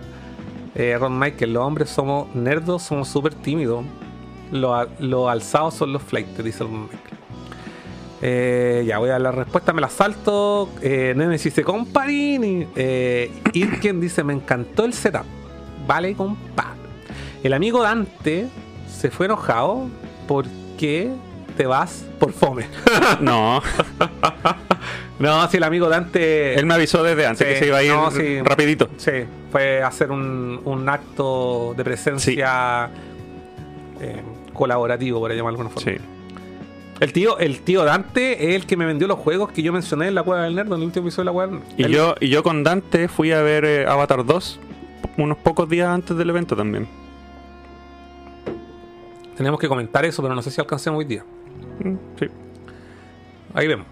eh, Ron Michael, los hombres somos nerdos, somos súper tímidos. Los alzados son los flights, dice Ron Michael. Eh, ya voy a la respuesta, me la salto. Eh, Nemesis dice, comparini. Eh, Irken dice, me encantó el setup. Vale, compa. El amigo Dante se fue enojado porque te vas por fome. no. No, si el amigo Dante. Él me avisó desde antes que se iba a ir no, sí. rapidito. Sí, fue a hacer un, un acto de presencia eh, colaborativo, por llamarlo de alguna forma. El tío, el tío Dante es el que me vendió los juegos que yo mencioné en la Cueva del Nerd, en el último episodio de la Cueva del Nerd. Y yo, y yo con Dante fui a ver eh, Avatar 2 unos pocos días antes del evento también. Tenemos que comentar eso, pero no sé si alcancemos hoy día. Sí. Ahí vemos.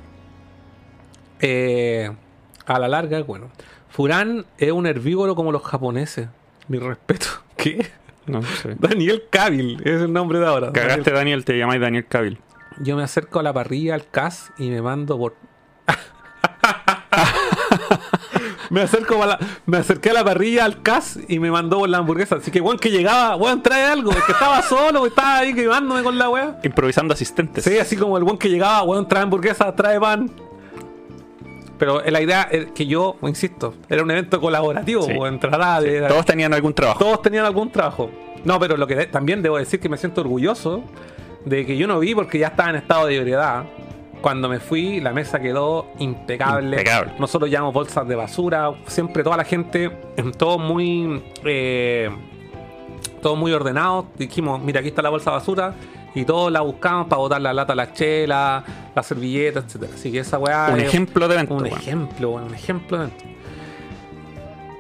Eh, a la larga, bueno. Furán es un herbívoro como los japoneses. Mi respeto. ¿Qué? No sé. Daniel Cavill es el nombre de ahora. Cagaste, Daniel, te llamáis Daniel Cavill. Yo me acerco a la parrilla, al CAS y me mando por. me acerco a la, me acerqué a la parrilla al CAS y me mandó por la hamburguesa. Así que weón que llegaba, weón, trae algo, es que estaba solo, estaba ahí quemándome con la weá. Improvisando asistentes. Sí, así como el weón que llegaba, weón, trae hamburguesa, trae pan. Pero la idea es que yo, insisto, era un evento colaborativo, Sí. weón, de- Todos tenían algún trabajo. todos tenían algún trabajo. No, pero lo que también debo decir que me siento orgulloso de que yo no vi porque ya estaba en estado de ebriedad. Cuando me fui, la mesa quedó impecable. Impecable. Nosotros llevamos bolsas de basura. Siempre toda la gente, todo muy. eh, todo muy ordenado. Dijimos, mira, aquí está la bolsa de basura. Y todos la buscamos para botar la lata, la chela, la servilleta, etcétera. Así que esa weá. Un es ejemplo de evento. Un ejemplo, un ejemplo de evento.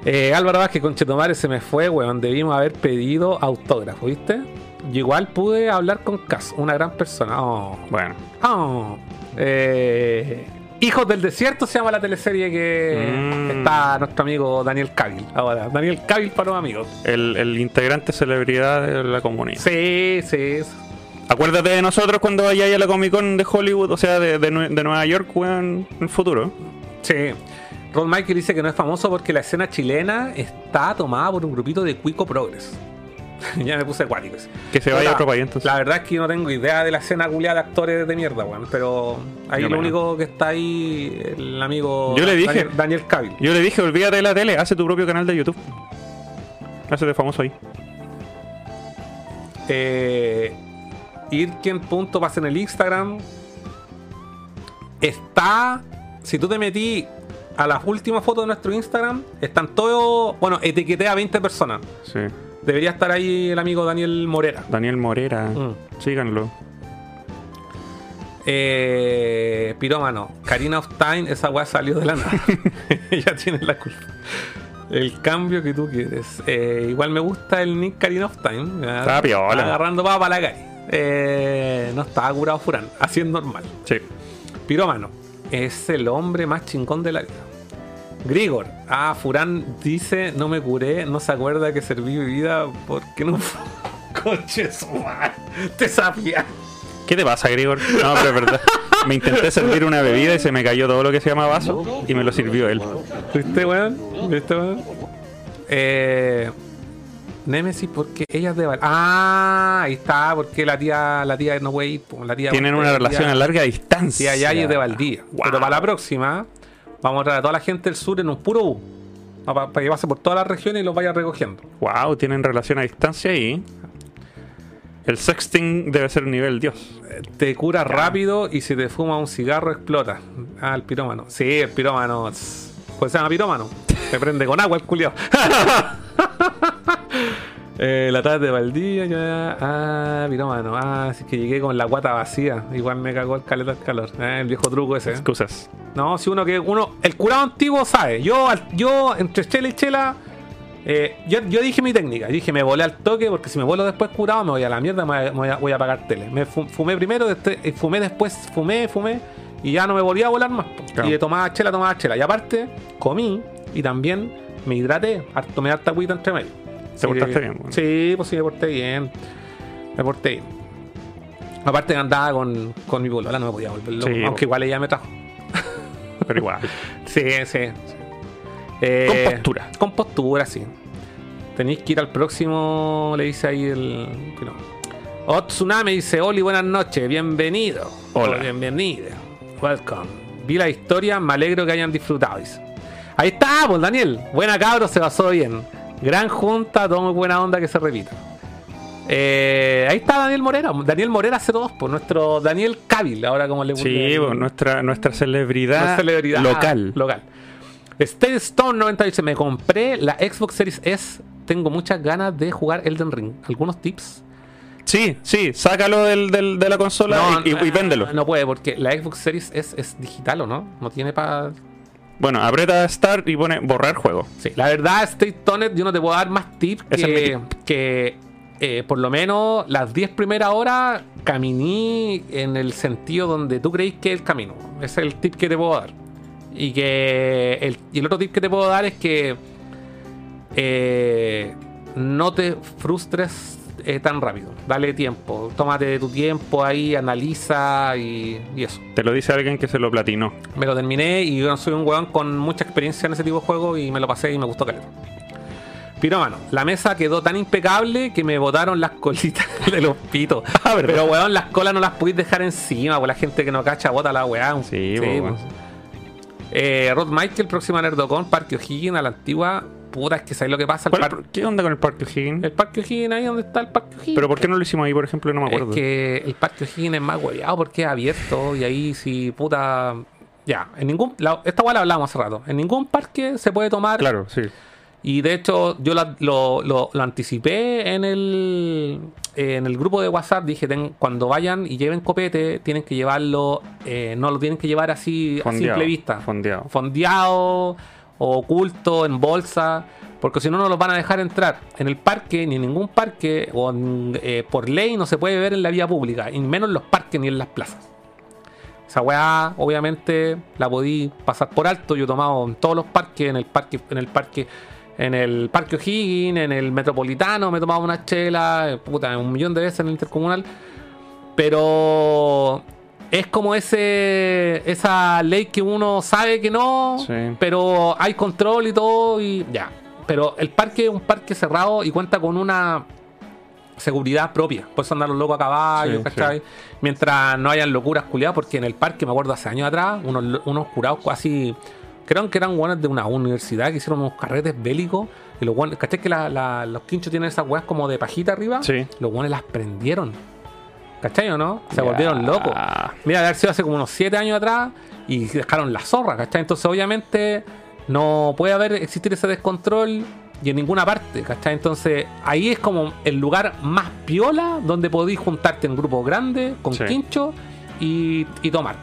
Eh, Álvaro Vázquez con Chetomare se me fue, weón. Debimos haber pedido autógrafo, ¿viste? Yo igual pude hablar con Cas, una gran persona. Oh. Bueno. Oh. Eh, Hijos del Desierto se llama la teleserie que Mm. está nuestro amigo Daniel Cavill. Ahora, Daniel Cavill para los amigos. El, el integrante celebridad de la comunidad. Sí, sí. Acuérdate de nosotros cuando vayáis a la Comic Con de Hollywood, o sea, de, de Nue- de Nueva York, en el futuro. Sí. Ron Michael dice que no es famoso porque la escena chilena está tomada por un grupito de Cuico Progress. ya me puse acuático. Que se vaya otro país entonces. La verdad es que yo no tengo idea de la escena culiada de actores de mierda, weón. Pero ahí Yo lo menos. único que está ahí, el amigo Yo le dije- Daniel, Daniel Cavill. Yo le dije, olvídate de la tele, hace tu propio canal de YouTube. Hazte famoso ahí. Eh, Irken punto pasa en el Instagram. Está. Si tú te metí a las últimas fotos de nuestro Instagram, están todos. Bueno, etiqueté a 20 personas. Sí. Debería estar ahí el amigo Daniel Morera. Daniel Morera. Mm. Síganlo. Eh, pirómano, Karina of Time, esa weá salió de la nada. Ella tiene la culpa. El cambio que tú quieres. Eh, igual me gusta el nick Karina of Time. Está piola. Agarrando papa para la calle. Eh, no estaba curado Furán, así es normal. Sí. Pirómano, es el hombre más chingón de la vida. Grigor, ah, Furán dice, no me curé, no se acuerda que serví bebida porque no fue. Coche te sabía. ¿Qué te pasa, Grigor? No, pero es verdad. Me intenté servir una bebida y se me cayó todo lo que se llama vaso y me lo sirvió él. ¿Viste, weón? ¿Viste, weón? Eh, Nemesis porque ella es de Val- Ah, ahí está, porque la tía, la tía no po, la tía Tienen una la relación tía- a larga distancia. Tía Yaya es de Valdía. Pero para la próxima, vamos a traer a toda la gente del sur en un puro bus. Para, que pase por todas las regiones y los vaya recogiendo. Wow, tienen relación a distancia y. El sexting debe ser nivel Dios. Te cura rápido y si te fuma un cigarro explota. Ah, el pirómano. Sí, el pirómano. Pues se llama pirómano. Se prende con agua el culiao. Eh, la tarde de Valdía, ya. Ah, pirómano. Ah, así que llegué con la guata vacía. Igual me cagó el caleta del calor. Eh, el viejo truco ese. Excusas. No, si uno que. uno El curado antiguo sabe. Yo, yo entre chela y chela. eh, yo, yo dije mi técnica. Dije, me volé al toque porque si me vuelo después curado me voy a la mierda, me voy a, voy a- pagar tele. Me fu- fumé primero, eh, fumé después, fumé, fumé. Y ya no me volví a volar más. Claro. Y de tomaba chela, tomaba chela. Y aparte, comí y también me hidraté. Tomé harta agüita entre medio. Te Sí, portaste bien, bueno. Sí, pues sí, me porté bien. Me porté bien. Aparte andaba con, con mi bolola, no me podía volver loco. Sí, aunque igual ella me trajo. Pero igual. Sí, sí. sí. Eh, Con postura. Con postura, sí. Tenéis que ir al próximo, le dice ahí el. no. Oh, Tsunami dice: Oli, buenas noches, bienvenido. Hola. O bienvenido. Welcome. Vi la historia, me alegro que hayan disfrutado. dice. Ahí está, pues Daniel. Buena cabro, se basó bien. Gran junta, todo muy buena onda que se repita. Eh, ahí está Daniel Morera. Daniel Morera 02, pues nuestro Daniel Cabil, ahora como le Sí, pues, nuestra, nuestra celebridad, local. local. Stay Stone 90 dice, me compré la Xbox Series S. Tengo muchas ganas de jugar Elden Ring. ¿Algunos tips? Sí, sí, sácalo del, del- de la consola y, y- y véndelo. No puede, porque la Xbox Series S es digital, ¿o no? No tiene para... Bueno, aprieta Start y pone borrar juego. Sí, la verdad, Stay Stoned, yo no te puedo dar más tips es que eh, por lo menos las 10 primeras horas caminé en el sentido donde tú creís que es el camino. Ese es el tip que te puedo dar. Y que el, y el otro tip que te puedo dar es que eh, no te frustres eh, tan rápido. Dale tiempo. Tómate tu tiempo ahí, analiza y, y eso. Te lo dice alguien que se lo platinó. Me lo terminé y yo soy un weón con mucha experiencia en ese tipo de juego y me lo pasé y me gustó caleta. Piromano, la mesa quedó tan impecable que me botaron las colitas de los pitos. pero weón, las colas no las podéis dejar encima, pues la gente que no cacha bota la weá. Sí, pues, pues. Eh, Rod Michael, próxima Nerdocon, Parque O'Higgins, a la antigua. Puta, es que sabéis lo que pasa. El ¿Cuál- par- ¿Qué onda con el Parque O'Higgins? el Parque O'Higgins, ahí donde está el Parque O'Higgins. ¿Pero por qué no lo hicimos ahí, por ejemplo? No me acuerdo. Es que el Parque O'Higgins es más hueveado porque es abierto y ahí si puta. Ya, en ningún. la- esta weá la hablamos hace rato. En ningún parque se puede tomar. Claro, sí. Y de hecho, yo la- lo, lo- lo anticipé en el, en el grupo de WhatsApp. Dije: ten- cuando vayan y lleven copete, tienen que llevarlo. eh, no lo tienen que llevar así a simple vista. fondeado. Fondeado, o oculto, en bolsa. Porque si no, no los van a dejar entrar. En el parque, ni en ningún parque, o en- eh, por ley, no se puede ver en la vía pública. Y menos en los parques ni en las plazas. Esa weá, obviamente, la podí pasar por alto. Yo he tomado en todos los parques, en el parque, en el parque, en el parque O'Higgins, en el metropolitano, me he tomado una chela, eh, puta, un millón de veces en el intercomunal. Pero es como ese esa ley que uno sabe que no, pero hay control y todo y ya. Pero el parque es un parque cerrado y cuenta con una seguridad propia. Por eso andar los locos a caballo, Sí, ¿cachai? Mientras no hayan locuras culiadas, porque en el parque, me acuerdo hace años atrás, unos, unos curados casi. Creo que eran guanes de una universidad que hicieron unos carretes bélicos. Y los guanes, ¿cachai? Que la- la- los quinchos tienen esas weas como de pajita arriba. Sí. Los guanes las prendieron. ¿Cachai o no? Se volvieron locos. Mira, de haber sido hace como unos 7 años atrás y dejaron la zorra, ¿cachai? Entonces, obviamente, no puede haber existir ese descontrol y en ninguna parte, ¿cachai? Entonces, ahí es como el lugar más piola donde podéis juntarte en grupos grandes, con Sí. quincho y, y tomar.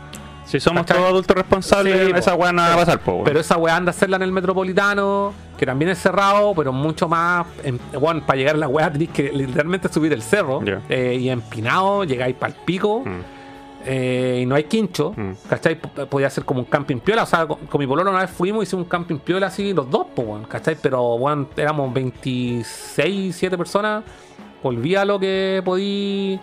Si somos todos adultos responsables, Sí, esa weá no va a pasar, po. Pero esa weá anda a hacerla en el metropolitano, que también es cerrado, pero mucho más. En, bueno, para llegar a la weá tenéis que literalmente subir el cerro eh, y empinado, llegáis para el pico. eh, y no hay quincho, ¿cachai? P- Podía ser como un camping piola. O sea, con, con mi pololo una vez fuimos, hicimos un camping piola así, los dos, pues, ¿cachai? Pero, bueno, éramos 26, 7 personas. Volví a lo que podí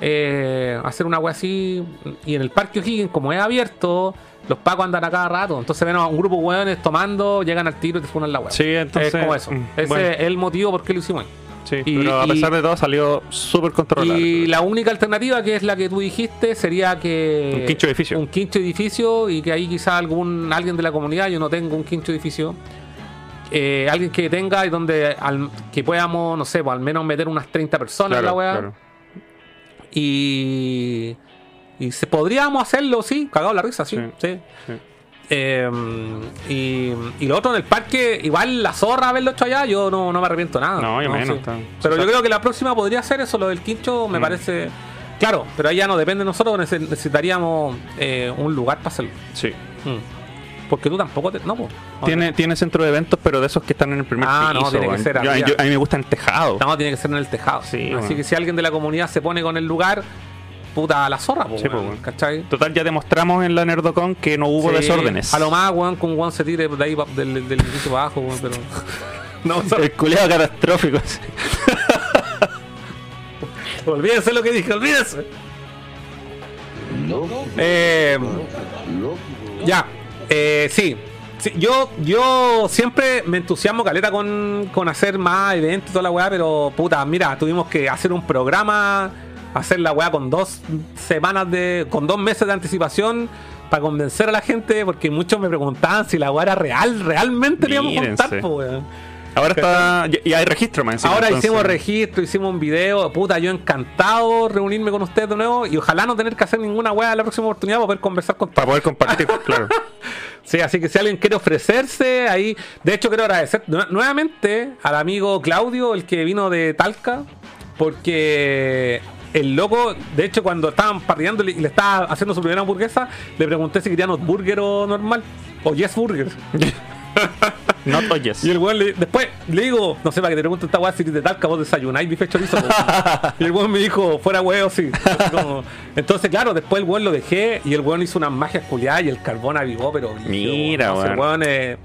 eh, hacer una wea así. Y en el parque O'Higgins, como es abierto, los pacos andan a cada rato. Entonces ven a un grupo de weones tomando, llegan al tiro y te funan la wea. Sí, entonces, Es como eso. mm, Ese bueno. es el motivo por qué lo hicimos ahí. Sí, Y- pero a y- pesar de todo salió súper controlado. Y la única alternativa, que es la que tú dijiste, sería que. Un quincho edificio. Un quincho edificio y que ahí quizá algún alguien de la comunidad, yo no tengo un quincho edificio. eh, alguien que tenga y donde al- que podamos, no sé, pues al menos meter unas 30 personas en la weá. claro. Y. Y se podríamos hacerlo, sí, cagado la risa, sí. sí. Eh, y, y lo otro en el parque, igual la zorra haberlo hecho allá, yo no, no me arrepiento nada. No, yo menos, sí. está- Pero está- yo creo que la próxima podría ser eso, lo del quincho, me Mm. parece. Claro, pero ahí ya no depende de nosotros, neces- necesitaríamos eh, un lugar para hacerlo. Sí. Mm. Porque tú tampoco te. No, pues. Tiene, tiene centro de eventos, pero de esos que están en el primer Ah, no, piso. tiene que ser Yo- a mí me gusta en tejado. No, tiene que ser en el tejado. Sí, Así bueno. que si alguien de la comunidad se pone con el lugar, puta, a la zorra, pues, Sí, weón, pues. ¿cachai? Total, ya demostramos en la Nerdocon que no hubo Sí, desórdenes. A lo más, weón, con un weón se tire de ahí pa- del, del edificio para abajo, weón, pero. no, El culeado catastrófico. sí. olvídense lo que dije, olvídense. Eh, ya, eh, sí. Sí, yo, yo siempre me entusiasmo caleta con, con hacer más eventos y toda la weá, pero puta, mira, tuvimos que hacer un programa, hacer la weá con dos semanas de. con dos meses de anticipación para convencer a la gente, porque muchos me preguntaban si la weá era real, realmente le íbamos a contar, weón. Ahora está. Y hay registro, más encima, Ahora entonces- hicimos registro, hicimos un video. Puta, yo encantado reunirme con ustedes de nuevo y ojalá no tener que hacer ninguna weá la próxima oportunidad para poder conversar con Para poder compartir, claro. Sí, así que si alguien quiere ofrecerse, ahí. De hecho, quiero agradecer nu- nuevamente al amigo Claudio, el que vino de Talca, porque el loco, de hecho, cuando estaban parrillando y le estaba haciendo su primera hamburguesa, le pregunté si quería burger o normal, o yes burger. Not or yes. Y el weón le- después le digo, no sé, para que te pregunte esta weá si de Talca vos desayunáis bife chorizo. y el weón me dijo, fuera huevo, sí. Como- Entonces, claro, después el weón lo dejé y el weón hizo unas magias culiadas y el carbón avivó, pero. Mira, no weón. el weón, eh,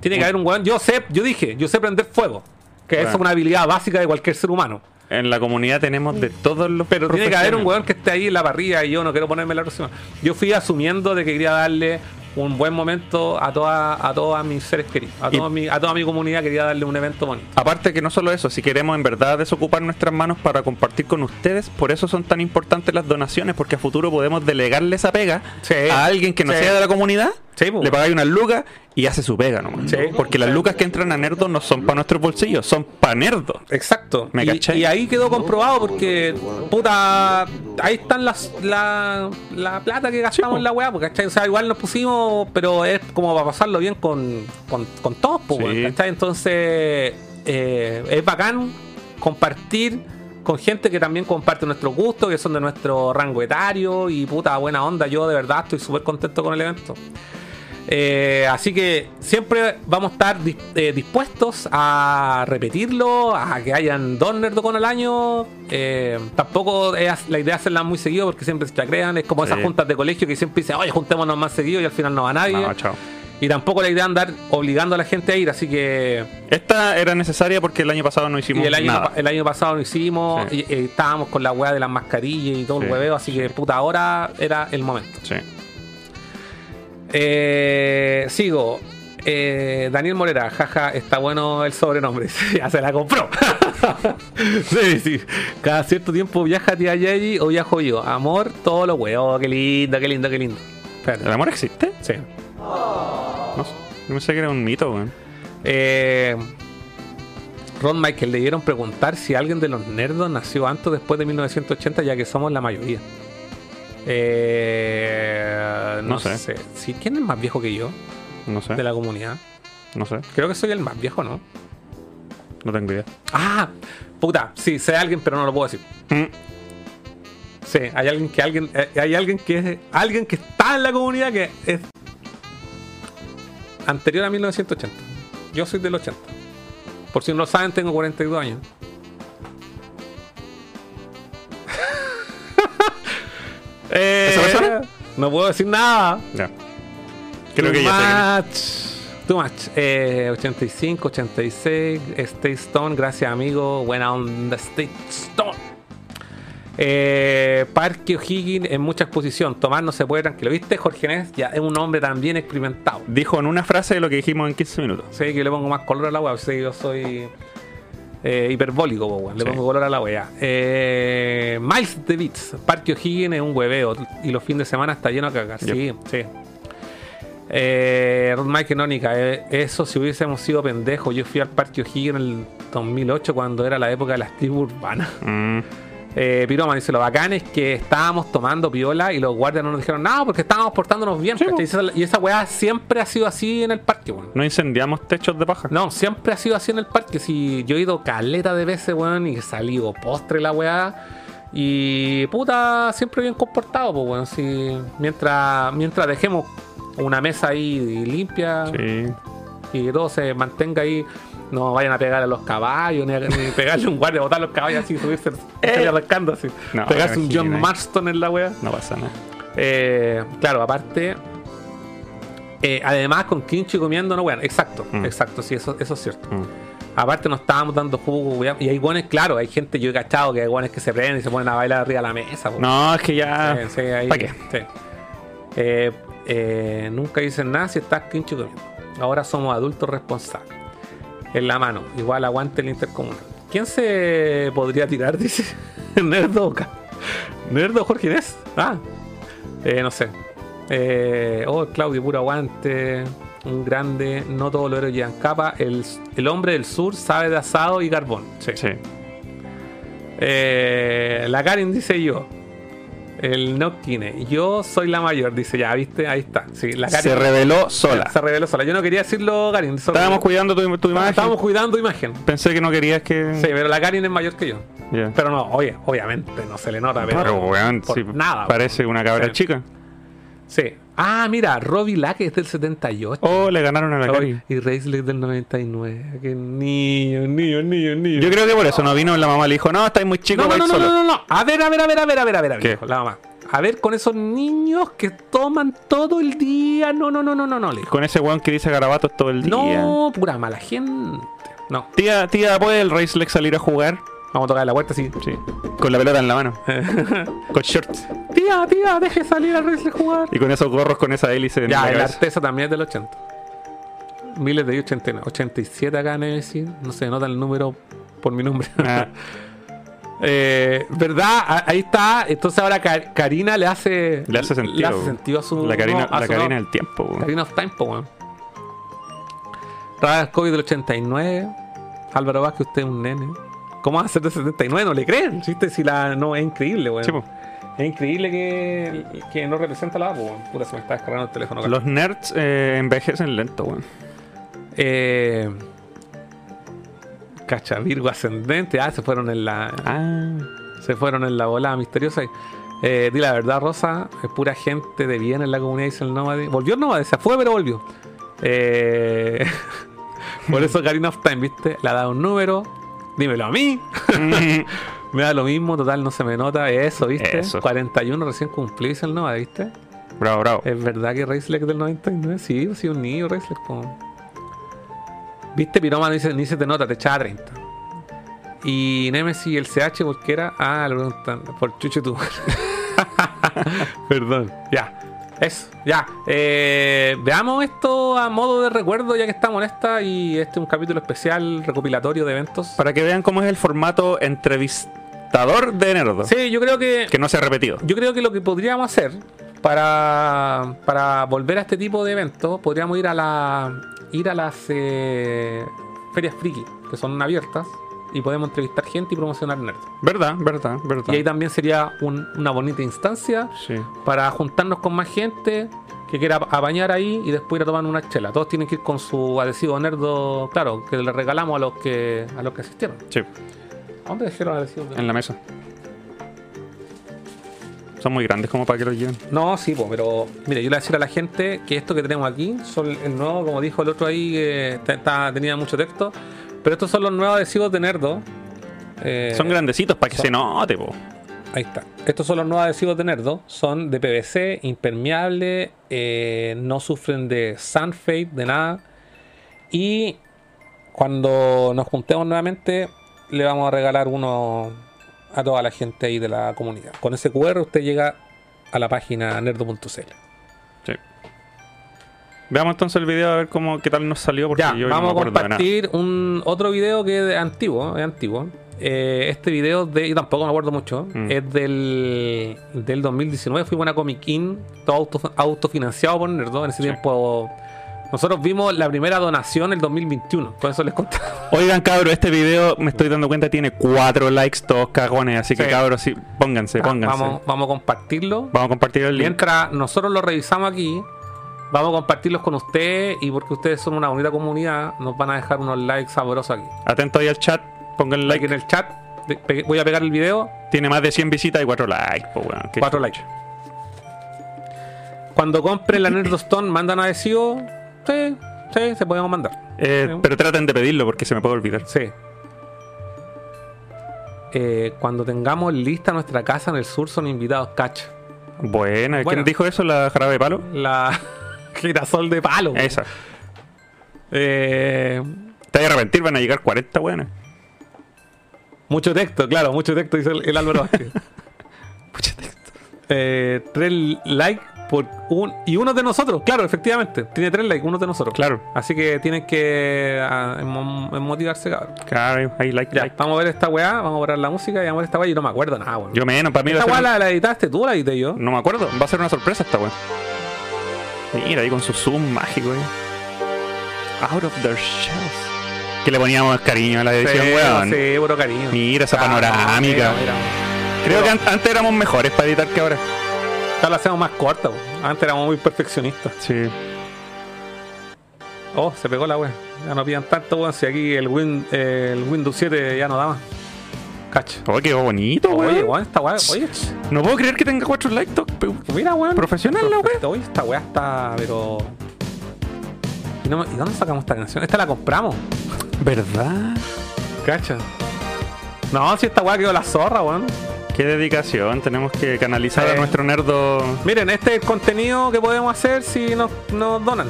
tiene que haber un weón. Yo sé, yo dije, yo sé prender fuego. Que esa es Bueno. una habilidad básica de cualquier ser humano. En la comunidad tenemos de todos los. Pero tiene que haber un weón que esté ahí en la parrilla y yo no quiero ponerme la próxima. Yo fui asumiendo de que quería darle un buen momento a toda, a todos mis seres queridos. A, toda mi, a toda mi comunidad quería darle un evento bonito. Aparte que no solo eso, si queremos en verdad desocupar nuestras manos para compartir con ustedes, por eso son tan importantes las donaciones, porque a futuro podemos delegarle esa pega a alguien que no Sí. sea de la comunidad, Sí, le pagáis unas lucas y hace su pega nomás. Porque las lucas que entran a Nerdo no son para nuestros bolsillos, son para Nerdo. Exacto. ¿Me Y, ahí quedó comprobado porque, puta, ahí están las, la, la plata que gastamos en la weá, porque, ¿cachai? O sea, igual nos pusimos, pero es como para pasarlo bien con, con, con todos, pues, Sí. ¿cachai? Entonces, eh, es bacán compartir con gente que también comparte nuestros gustos, que son de nuestro rango etario y puta buena onda. Yo de verdad estoy súper contento con el evento. Eh, así que siempre vamos a estar dis- eh, dispuestos a repetirlo, a que hayan dos Nerdocon al año. Eh, tampoco es la idea hacerla muy seguido porque siempre se chacrean. Es como Sí. esas juntas de colegio que siempre dicen, oye, juntémonos más seguido y al final no va nadie. No, chao. Y tampoco la idea es andar obligando a la gente a ir, así que Esta era necesaria porque el año pasado no hicimos y el año, nada. el año pasado lo hicimos, Sí. y, estábamos con la weá de las mascarillas y todo el Sí. hueveo, así que puta, ahora era el momento. Sí. Eh, sigo. Eh, Daniel Morera, jaja, está bueno el sobrenombre. ya se la compró. sí, sí. Cada cierto tiempo viaja tía Yayi o viajo yo. Amor, todo lo huevos. Qué lindo, qué lindo, qué lindo. ¿El amor existe? Sí. No. Yo pensé que era un mito, weón. Eh, Ron Michael le dieron preguntar si alguien de los nerdos nació antes o después de 1980, ya que somos la mayoría. Eh, no, No sé. sé. Sí, ¿Quién es más viejo que yo No sé. de la comunidad? No sé. Creo que soy el más viejo, ¿no? No tengo idea. Ah, puta, sí, sé alguien, pero no lo puedo decir. Mm. Sí, hay alguien que alguien, eh, hay alguien que es alguien que está en la comunidad que es anterior a 1980. Yo soy del 80. Por si no lo saben, tengo 42 años. Eh, ¿Esa persona? No puedo decir nada. Ya. Creo Too que ya much. Too much. Eh, 85, 86. Stay Stone. Gracias, amigo. Buena onda, Stay Stone. Eh, Parque O'Higgins en mucha exposición. Tomás no se puede tranquilo. ¿Viste? Jorge Nes ya es un hombre también experimentado. Dijo en una frase lo que dijimos en 15 minutos. Sí, que le pongo más color a la web. Sí, yo soy. Eh, hiperbólico, weón. Le Sí. pongo color a la wea. Eh, Miles de Beats. Parque O'Higgins es un hueveo. Y los fines de semana está lleno a cagar. Sí, sí. Eh, Ruth Mike Canónica, eh, eso si hubiésemos sido pendejos. Yo fui al Parque O'Higgins en el 2008 cuando era la época de las tribus urbanas. Mm. Eh, Piroma dice: Lo bacán es que estábamos tomando piola y los guardias no nos dijeron nada porque estábamos portándonos bien. y, esa, y esa weá siempre ha sido así en el parque, weón. No incendiamos techos de paja. No, siempre ha sido así en el parque. Si yo he ido caleta de veces, weón, y he salido postre la weá. Y puta, siempre bien comportado, pues, weón. Si, mientras, mientras dejemos una mesa ahí limpia y que todo se mantenga ahí, no vayan a pegar a los caballos, ni, a- ni pegarle un guardia, botar los caballos así, subirse, salir arrancando así. No, Pegarse un John eh. Marston en la weá. No pasa nada. Eh, claro, aparte. eh, además, con Kinchi comiendo, no, bueno, exacto, Mm. exacto, sí, eso, eso es cierto. Aparte, nos estábamos dando jugo, weón, y hay guanes, claro, hay gente, yo he cachado que hay guanes que se prenden y se ponen a bailar arriba de la mesa. weón. No, es que ya. Sí, sí, ahí- ¿Pa' qué? sí. Eh, eh, nunca dicen nada si estás Kinchi comiendo. Ahora somos adultos responsables. En la mano, igual aguante el intercomunal. ¿Quién se podría tirar? Dice Nerdo. Nerdo Jorge Inés. Ah, eh, no sé. Eh, oh, Claudio, puro aguante. Un grande. No todos los héroes llevan capa. El, el hombre del sur sabe de asado y carbón. Sí. Eh, la Karen dice yo. El Nokine. Yo soy la mayor, dice ya, ¿viste? Ahí está. Sí, la Se reveló sola. Se reveló sola. Yo no quería decirlo, Karin. Estábamos cuidando tu, tu imagen. Estábamos cuidando tu imagen. Pensé que no querías que. Sí, pero la Karin es mayor que yo. Pero no, oye, obviamente no se le nota, pero. Pero, sí, nada. parece una cabra Sí. chica. Sí. Ah, mira, Robbie Lack es del 78. Oh, le ganaron a la Karin. Y Raisley del 99. Qué niño, niño, niño, niño. Yo creo que por eso no vino la mamá, le dijo, no, estáis muy chico No, no, no, no, solo. no, no, no. A ver, a ver, a ver, a ver, a ver, a ver, la mamá. A ver, con esos niños que toman todo el día. No, no, no, no, no, no. le dijo. Con ese weón que dice garabatos todo el día. No, pura mala gente. No. Tía, tía, ¿puede el Racelex salir a jugar? Vamos a tocar la puerta, sí. Sí. Con la pelota en la mano. con shorts. Tía, tía, deje salir a Raisley jugar. Y con esos gorros con esa hélice en Ya, la el cabeza. Artesa también es del 80. Miles de 89. 87 acá en Nemesis. No se nota el número por mi nombre. Ah. Eh, ¿Verdad? Ahí está. Entonces ahora Ka- Karina le hace. Le hace sentido. Le hace sentido a su. La Karina, no, la su- Karina no. del tiempo. weón. Karina of Time, weón. Radar COVID del 89. Álvaro Vázquez, usted es un nene. ¿Cómo va a ser del 79? No le creen. ¿Viste? Si la. No, es increíble, weón. Es increíble que, que no representa la weón. Pura, se me está descargando el teléfono. Los nerds eh, envejecen lento, weón. Eh, cacha, Virgo ascendente. Ah, se fueron en la. Se fueron en la volada misteriosa. Eh, di la verdad, Rosa. Es pura gente de bien en la comunidad, dice el Nómade. Volvió el Nómade, se fue, pero volvió. Eh, por eso Karina of Time, ¿viste? Le ha dado un número. Dímelo a mí. me da lo mismo, total, no se me nota. Eso, ¿viste? Eso. 41 recién cumplí, el Nómade, ¿viste? Bravo, bravo. ¿Es verdad que Racelex del 99? Sí, sí, un niño Racelex. po. ¿Viste? Piroma dice, ni se te nota, te echaba 30. Y Nemesis el CH, porque era? Ah, le preguntan, por Chucho tú. Perdón, ya. Eso, ya. Eh, veamos esto a modo de recuerdo, ya que estamos en esta. Y este es un capítulo especial recopilatorio de eventos. Para que vean cómo es el formato entrevistador de Nerdo. Sí, yo creo que. Que no se ha repetido. Yo creo que lo que podríamos hacer para, para volver a este tipo de eventos, podríamos ir a la ir a las eh, ferias friki, que son abiertas, y podemos entrevistar gente y promocionar nerd. Verdad, verdad, verdad. Y ahí también sería un- una bonita instancia Sí. para juntarnos con más gente que quiera apañar ahí y después ir a tomar una chela. Todos tienen que ir con su adhesivo nerdo, claro, que le regalamos a los que a los que asistieron. Sí, ¿A dónde dejaron el adhesivo? en la mesa. Son muy grandes como para que los lleven. No, sí, pero mire, yo le voy a decir a la gente que esto que tenemos aquí son el nuevo, como dijo el otro ahí, que ta- tenía mucho texto, pero estos son los nuevos adhesivos de Nerdo. Eh, Son grandecitos para que son- se note, po. Ahí está. Estos son los nuevos adhesivos de Nerdo. Son de PVC, impermeable, eh, no sufren de sunfade, de nada. Y cuando nos juntemos nuevamente, le vamos a regalar uno a toda la gente ahí de la comunidad. Con ese QR usted llega a la página nerdo.cl. Veamos entonces el video a ver cómo qué tal nos salió porque Ya, yo no vamos me a compartir un otro video que es antiguo, es antiguo. Eh, este video de, yo tampoco me acuerdo mucho, Mm. es del, del 2019, fui a una Comic Con, todo auto- autofinanciado por Nerdo, en ese tiempo nosotros vimos la primera donación el 2021, con eso les contaba. Oigan, cabros, este video me estoy dando cuenta tiene cuatro likes, todos cagones, así que Sí. cabros, sí, pónganse, pónganse. Vamos, vamos a compartirlo. Vamos a compartir el link. Mientras nosotros lo revisamos aquí, vamos a compartirlos con ustedes y porque ustedes son una bonita comunidad, nos van a dejar unos likes sabrosos aquí. Atento ahí al chat, pongan like. en el chat. Voy a pegar el video. Tiene más de 100 visitas y 4 likes, pues qué 4 chucha. likes. Cuando compren la Nerdostone, mandan adhesivo. Sí, sí, se podemos mandar. Eh, Sí. Pero traten de pedirlo porque se me puede olvidar. Sí. Eh, cuando tengamos lista nuestra casa en el sur, son invitados, cacho. Buena, ¿quién Bueno. dijo eso? ¿La jarabe de palo? La girasol de palo. Esa. Eh, Te vas a arrepentir, van a llegar 40 buenas. Mucho texto, claro, mucho texto, dice el, el Álvaro Vázquez. mucho texto. Eh, tres likes por un. Y uno de nosotros, claro, efectivamente. Tiene tres likes, uno de nosotros. Claro. Así que tienen que ah, mo- motivarse, cabrón. Claro, ahí like, Ya, like. vamos a ver esta weá, vamos a borrar la música y vamos a ver esta weá. Yo no me acuerdo nada, weón. Yo menos, para mí a Esta weá un- la, la editaste tú, la edité yo. No me acuerdo, va a ser una sorpresa esta weón. Mira, ahí con su zoom mágico, eh. Out of their shells. Que le poníamos cariño a la edición, sí, weón. sí, puro cariño. Mira esa panorámica. mira, mira. Creo que an- antes éramos mejores para editar que ahora. Ahora la hacemos más corta, weón. Antes éramos muy perfeccionistas. Sí. Oh, se pegó la weá. Ya no pidan tanto, weón. Si aquí el, Win, eh, el Windows 7 ya no da más. Cacho. Oh, qué bonito, weón. Oye, weón, esta weá. Oye, No puedo creer que tenga 4 likes, toc, pero- mira, weón. Profesional la weá. Oye, esta weá está, pero. ¿Y, no- ¿Y dónde sacamos esta canción? Esta la compramos. ¿Verdad? Cacha. No, si esta weá quedó la zorra, weón. Qué dedicación, tenemos que canalizar a nuestro nerdo. Miren, este es el contenido que podemos hacer si nos, nos donan.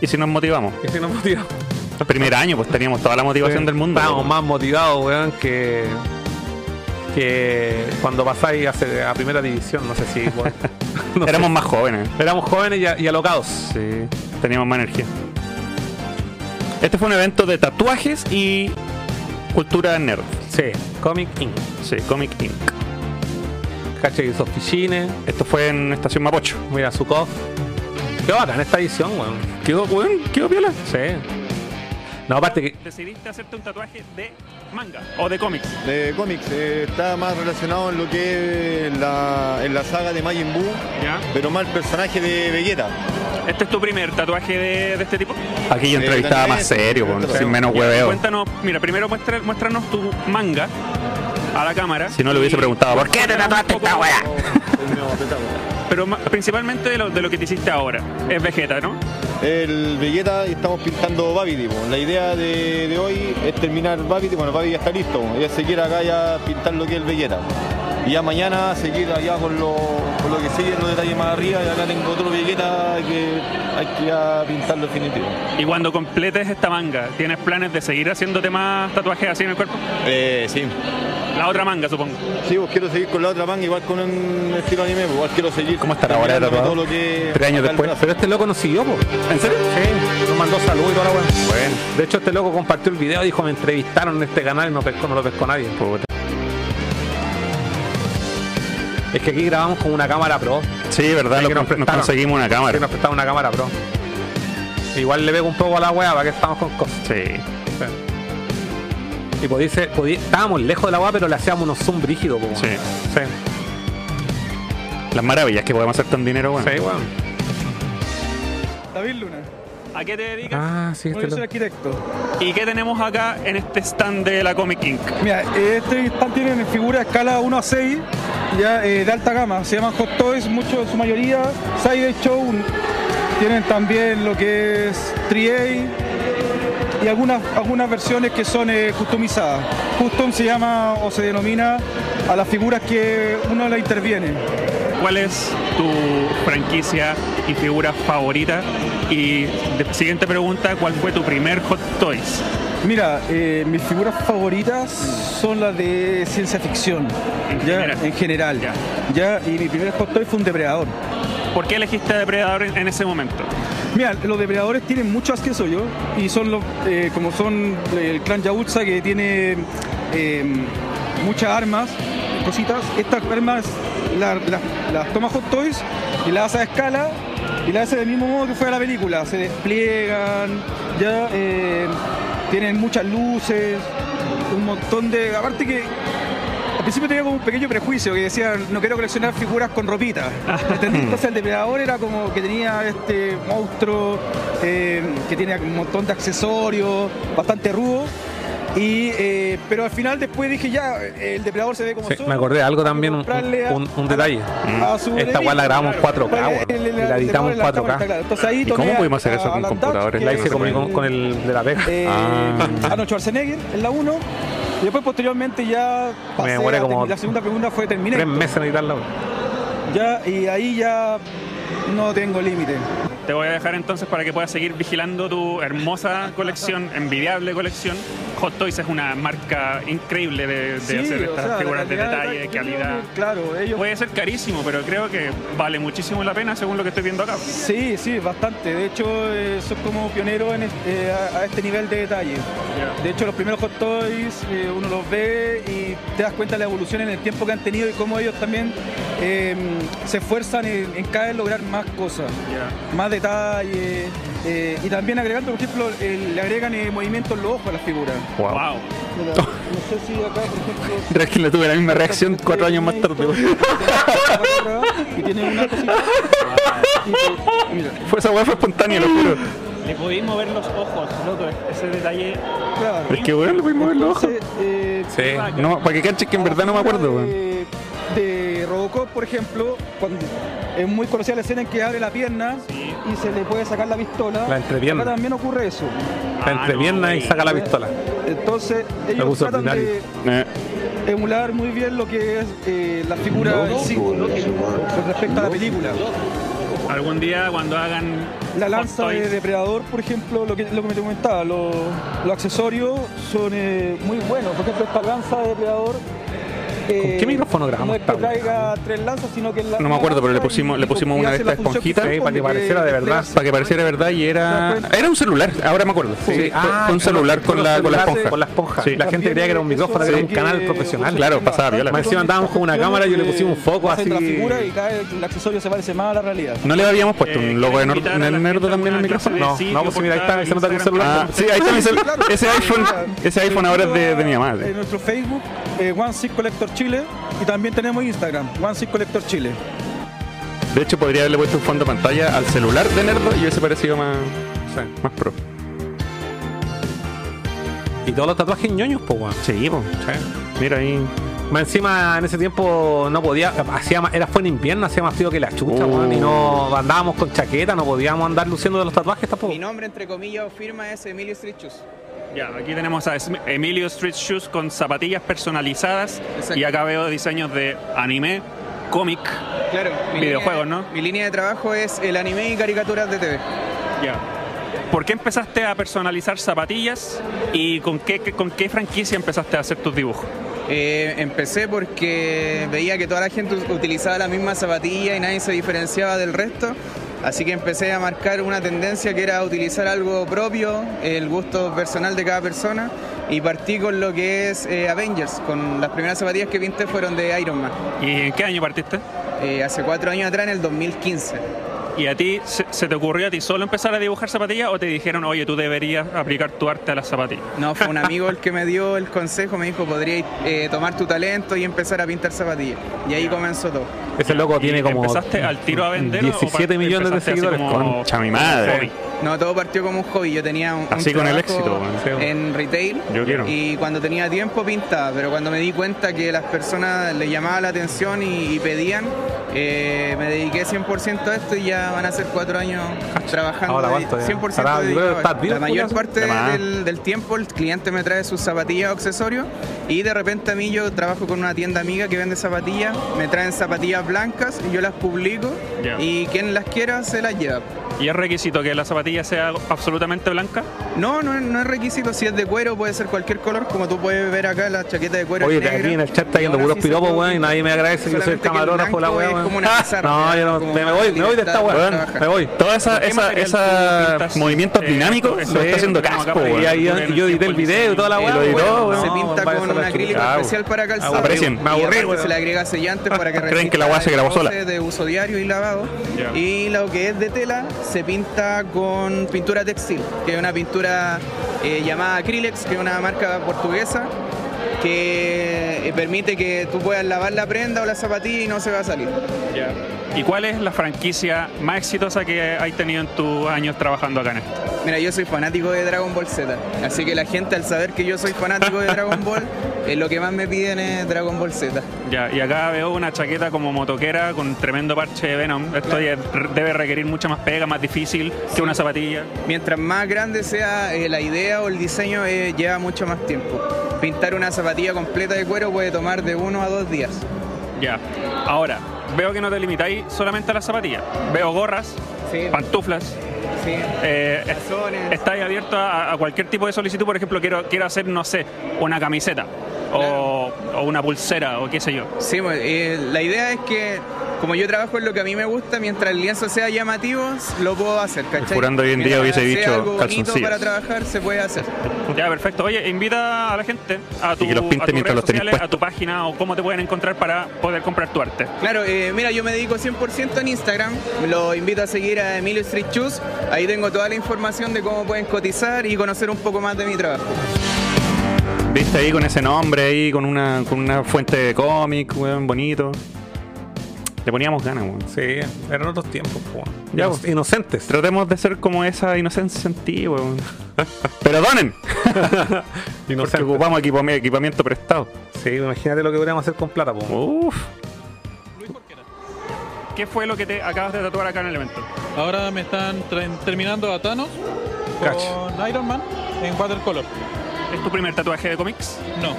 Y si nos motivamos. Y si nos motivamos. El primer año, pues teníamos toda la motivación del mundo. Estábamos más motivados, weón, que. Que cuando pasáis a, primera división. No sé si. weón. No sé. Éramos más jóvenes. Éramos jóvenes y, a- y alocados. Sí, teníamos más energía. Este fue un evento de tatuajes y cultura nerd. Sí, Comic Inc. Sí, Comic Inc. Caché hizo fichines. Esto fue en Estación Mapocho. Mira su cof. Qué bacán esta edición, weón. ¿Quedó, weón? ¿Quedó piola? Sí. No, aparte que. Decidiste hacerte un tatuaje de manga o de cómics. De cómics, eh, está más relacionado en lo que es la, en la saga de Majin Buu, pero más el personaje de Vegeta. ¿Este es tu primer tatuaje de, de este tipo? Eh, Aquí yo entrevistaba también más serio, es- sin menos hueveo. Cuéntanos, mira, primero muestra- muéstranos tu manga a la cámara. Si no le hubiese preguntado, ¿por qué te tatuaste esta weá? Pero principalmente de lo, de lo que te hiciste ahora. Es Vegeta, ¿no? El Vegeta y estamos pintando Babidi. po. La idea de, de hoy es terminar Babidi. Bueno, Babidi ya está listo. Ya se quiere acá ya pintar lo que es el Vegeta. Y ya mañana seguir allá con lo, con lo que sigue, los detalles más arriba. Y acá tengo otro Vegeta que hay que ya pintarlo definitivo. Y cuando completes esta manga, ¿tienes planes de seguir haciéndote más tatuajes así en el cuerpo? Eh, sí. La otra manga, supongo. Sí, pues quiero seguir con la otra manga, igual con un estilo anime, pues igual quiero seguir. ¿Cómo estará ahora todo lo que Tres años después. Pero este loco nos siguió, po. ¿En serio? Sí, nos mandó saludos y toda la weá. Bueno. De hecho, este loco compartió el video, dijo, me entrevistaron en este canal y no, pescó, no lo pescó nadie. Puta. Es que aquí grabamos con una cámara pro. Sí, verdad, lo- que nos conseguimos una Que cámara. nos prestaron una cámara pro. Igual le pego un poco a la weá para que estamos con cosas. Sí. Sí. Y podía ser- podía- estábamos lejos de la weá, pero le hacíamos unos zoom brígidos. Sí. Sí, Las maravillas que podemos hacer con dinero, weón. sí, weón. David Luna. ¿A qué te dedicas? Ah, sí, este soy loco. arquitecto. ¿Y qué tenemos acá en este stand de la Comic Inc? Mira, este stand tiene figuras escala 1 a 6, ya eh, de alta gama. Se llaman Hot Toys, muchos en su mayoría. Side Show tienen también lo que es 3A y algunas, algunas versiones que son eh, customizadas. Custom se llama o se denomina a las figuras que uno la interviene. ¿Cuál es tu franquicia y figura favorita? Y de- siguiente pregunta, ¿cuál fue tu primer Hot Toys? Mira, eh, mis figuras favoritas son las de ciencia ficción, En ya, general. en general. Ya. Ya, y mi primer hot toy fue un depredador. ¿Por qué elegiste Depredador en, en ese momento? Mira, los depredadores tienen mucho accesorios y son los, eh, como son el clan Yautza que tiene eh, muchas armas, cositas. Estas armas la- la- las toma Hot Toys y las hace a escala y las hace del mismo modo que fue a la película. Se despliegan, ya eh, tienen muchas luces, un montón de. Aparte que al principio tenía como un pequeño prejuicio que decía no quiero coleccionar figuras con ropita. Entonces el depredador era como que tenía este monstruo eh, que tenía un montón de accesorios, bastante rudo. Y, eh, pero al final después dije ya, el depredador se ve como Sí, solo. me acordé algo también, un, un- un detalle. a su Esta weá la grabamos en 4K, Para weón. que el- el- la editamos en depredador la cámara, 4K. claro. Entonces ahí ¿Y cómo pudimos hacer eso con computadores? La hice con, el- con- con el de la Vega. eh, Ah. Arnold Schwarzenegger en la 1 y después posteriormente ya pasé demoré a como la segunda pregunta fue Tres Terminator meses en editarla. ya y ahí ya no tengo límite Te voy a dejar entonces para que puedas seguir vigilando tu hermosa colección, envidiable colección. Hot Toys es una marca increíble de, de Sí, hacer o estas sea, figuras de detalle, de- calidad. claro ellos Puede ser carísimo, pero creo que vale muchísimo la pena según lo que estoy viendo acá. sí sí bastante de hecho eh, son como pioneros en este- eh, a, a este nivel de detalle de hecho los primeros Hot Toys eh, uno los ve y te das cuenta de la evolución en el tiempo que han tenido y cómo ellos también eh, se esfuerzan en, en cada vez lograr más cosas más eh, y también agregando, por ejemplo, el- le agregan eh, movimientos en los ojos a las figuras. Wow. Mira, no sé si acá, por ejemplo, tuve la misma reacción cuatro años más tarde. y tiene una cosita. Fue esa weá fue espontánea, lo juro. Le podéis mover los ojos, loco. Ese detalle. claro. Es que weón, le pudimos ver los ojos. Eh, Sí. No, para que caches que en verdad no me acuerdo, weón. De Robocop, por ejemplo, cuando es muy conocida la escena en que abre la pierna y se le puede sacar la pistola. La entrepierna. Acá también ocurre eso. La entrepierna y saca la pistola. Entonces, ellos tratan de ordinario. Eh, emular muy bien lo que es eh, la figura en sí, con respecto a la película. Algún día cuando hagan La lanza de depredador, por ejemplo, lo que, lo que me te comentaba, los, los accesorios son eh, muy buenos. Por ejemplo, esta lanza de depredador. Eh, qué micrófono grabamos No es esta que traiga tres lanzas, sino que la, No me acuerdo, pero le pusimos, le pusimos una de estas esponjitas. Sí, para que pareciera de verdad. Para que pareciera verdad y era. Era un celular, ahora me acuerdo. Sí, fue- Ah, fue un celular con la, con la esponja. Con la esponja. Sí. La gente creía que era un micrófono, que era un canal profesional. Claro, pasaba viola. Más encima andábamos con una cámara y yo le pusimos un foco así. La figura y cada el accesorio se parece más a la realidad. ¿No le habíamos puesto Eh, un logo de ¿quieren Nor- invitar a la Nerd gente a también alguna micrófono? de No, no, pues si mira, ahí está, se nota celular. Ah, sí, ahí está mi celular. Ese iPhone, ese iPhone ahora es de, de mi mamá. En nuestro Facebook, eh, One Six Collector Chile, y también tenemos Instagram, One Six Collector Chile. De hecho, podría haberle puesto un fondo de pantalla al celular de Nerdo y hubiese parecido más, más pro. Y todos los tatuajes ñoños, pues, weón. Sí, po. Mira ahí. Más encima en ese tiempo no podía, hacía más- era fue en invierno, hacía más frío que la chucha, Oh. y no andábamos con chaqueta, no podíamos andar luciendo de los tatuajes tampoco. Mi nombre, entre comillas, o firma es Emilio Street Shoes. Ya, aquí tenemos a Emilio Street Shoes con zapatillas personalizadas y acá veo diseños de anime, cómic, Claro. videojuegos, línea- ¿no? Mi línea de trabajo es el anime y caricaturas de TV. Ya. ¿Por qué empezaste a personalizar zapatillas y con qué, con qué franquicia empezaste a hacer tus dibujos? Eh, empecé porque veía que toda la gente utilizaba la misma zapatilla y nadie se diferenciaba del resto. Así que empecé a marcar una tendencia que era utilizar algo propio, el gusto personal de cada persona. Y partí con lo que es eh, Avengers, con las primeras zapatillas que pinté fueron de Iron Man. ¿Y en qué año partiste? Eh, hace cuatro años atrás, en el 2015. ¿Y a ti se, se te ocurrió a ti solo empezar a dibujar zapatillas o te dijeron, oye, tú deberías aplicar tu arte a las zapatillas? No, fue un amigo el que me dio el consejo, me dijo, podríais eh, tomar tu talento y empezar a pintar zapatillas. Y ahí comenzó todo. Ese loco tiene como ¿Empezaste al tiro a vender 17 millones de seguidores. Concha mi madre. No, todo partió como un hobby. Yo tenía un, un Así con el éxito, en retail. Yo quiero. Y cuando tenía tiempo pintaba, pero cuando me di cuenta que las personas les llamaba la atención y, y pedían, eh, me dediqué 100% a esto y ya van a ser cuatro años trabajando Ahora, de- ¿cuánto ya? 100% Estará- dedicado a ¿estás esto. vivo, La mayor Julio? parte del, del tiempo el cliente me trae sus zapatillas o accesorios y de repente a mí yo trabajo con una tienda amiga que vende zapatillas, me traen zapatillas blancas y yo las publico y quien las quiera se las lleva. ¿Y es requisito que la zapatilla sea absolutamente blanca? No, no, es- no es requisito. Si es de cuero, puede ser cualquier color. Como tú puedes ver acá, la chaqueta de cuero. Oye, es negra. aquí en el chat está yendo puros sí piropos, weón, y nadie me agradece que yo soy el camarógrafo, la weón. como una pizarra, No, yo no, me, me voy, me voy de esta weón, me voy. Toda esa, ¿Qué esa, material esa tú pintas? movimientos Eh, dinámicos lo está haciendo casco, weón. Y ahí yo, edité el video y toda la weón. Se pinta con a un acrílico especial para calzado. Aprecien. Me aburrí. Se le agrega sellantes para que Creen que la weá se grabó sola. de uso diario y lavado. Y lo que es de tela se pinta con pintura textil, que es una pintura eh, llamada Acrylex, que es una marca portuguesa que eh, permite que tú puedas lavar la prenda o la zapatilla y no se va a salir. ¿Y cuál es la franquicia más exitosa que hay tenido en tus años trabajando acá en esto? Mira, yo soy fanático de Dragon Ball Z, así que la gente al saber que yo soy fanático de Dragon Ball, eh, lo que más me piden es Dragon Ball Z. Ya, y acá veo una chaqueta como motoquera con tremendo parche de Venom. Esto ya debe requerir mucha más pega, más difícil que una zapatilla. Mientras más grande sea eh, la idea o el diseño, eh, lleva mucho más tiempo. Pintar una zapatilla completa de cuero puede tomar de uno a dos días. Ya. Ahora, veo que no te limitáis solamente a las zapatillas. Veo gorras, pantuflas. Sí. Eh, est- ¿Estáis abierto a, a cualquier tipo de solicitud? Por ejemplo, quiero, quiero hacer, no sé, una camiseta o, o una pulsera o qué sé yo. Sí, eh, la idea es que como yo trabajo en lo que a mí me gusta, mientras el lienzo sea llamativo, lo puedo hacer, ¿cachai? Furando hoy en día hubiese dicho algo calzoncillos. para trabajar, se puede hacer. Ya, perfecto. Oye, invita a la gente a tu, Y que los pinte a tus mientras redes los sociales, a tu página o cómo te pueden encontrar para poder comprar tu arte. Claro, eh, mira, yo me dedico 100% en Instagram. Lo invito a seguir a Emilio Street Shoes. Ahí tengo toda la información de cómo pueden cotizar y conocer un poco más de mi trabajo. Viste ahí con ese nombre ahí, con una, con una fuente de cómic, weón, bonito. Le poníamos ganas, weón. Sí, eran otros tiempos, po. Ya, Ino-. Inocentes. Tratemos de ser como esa inocencia antigua, weón. Perdonen. Porque Inocentes. ocupamos equipami- equipamiento prestado. Sí, imagínate lo que podríamos hacer con plata, po. Uf. ¿Qué fue lo que te acabas de tatuar acá en el evento? Ahora me están terminando a Thanos con Iron Man en watercolor. ¿Es tu primer tatuaje de cómics? No.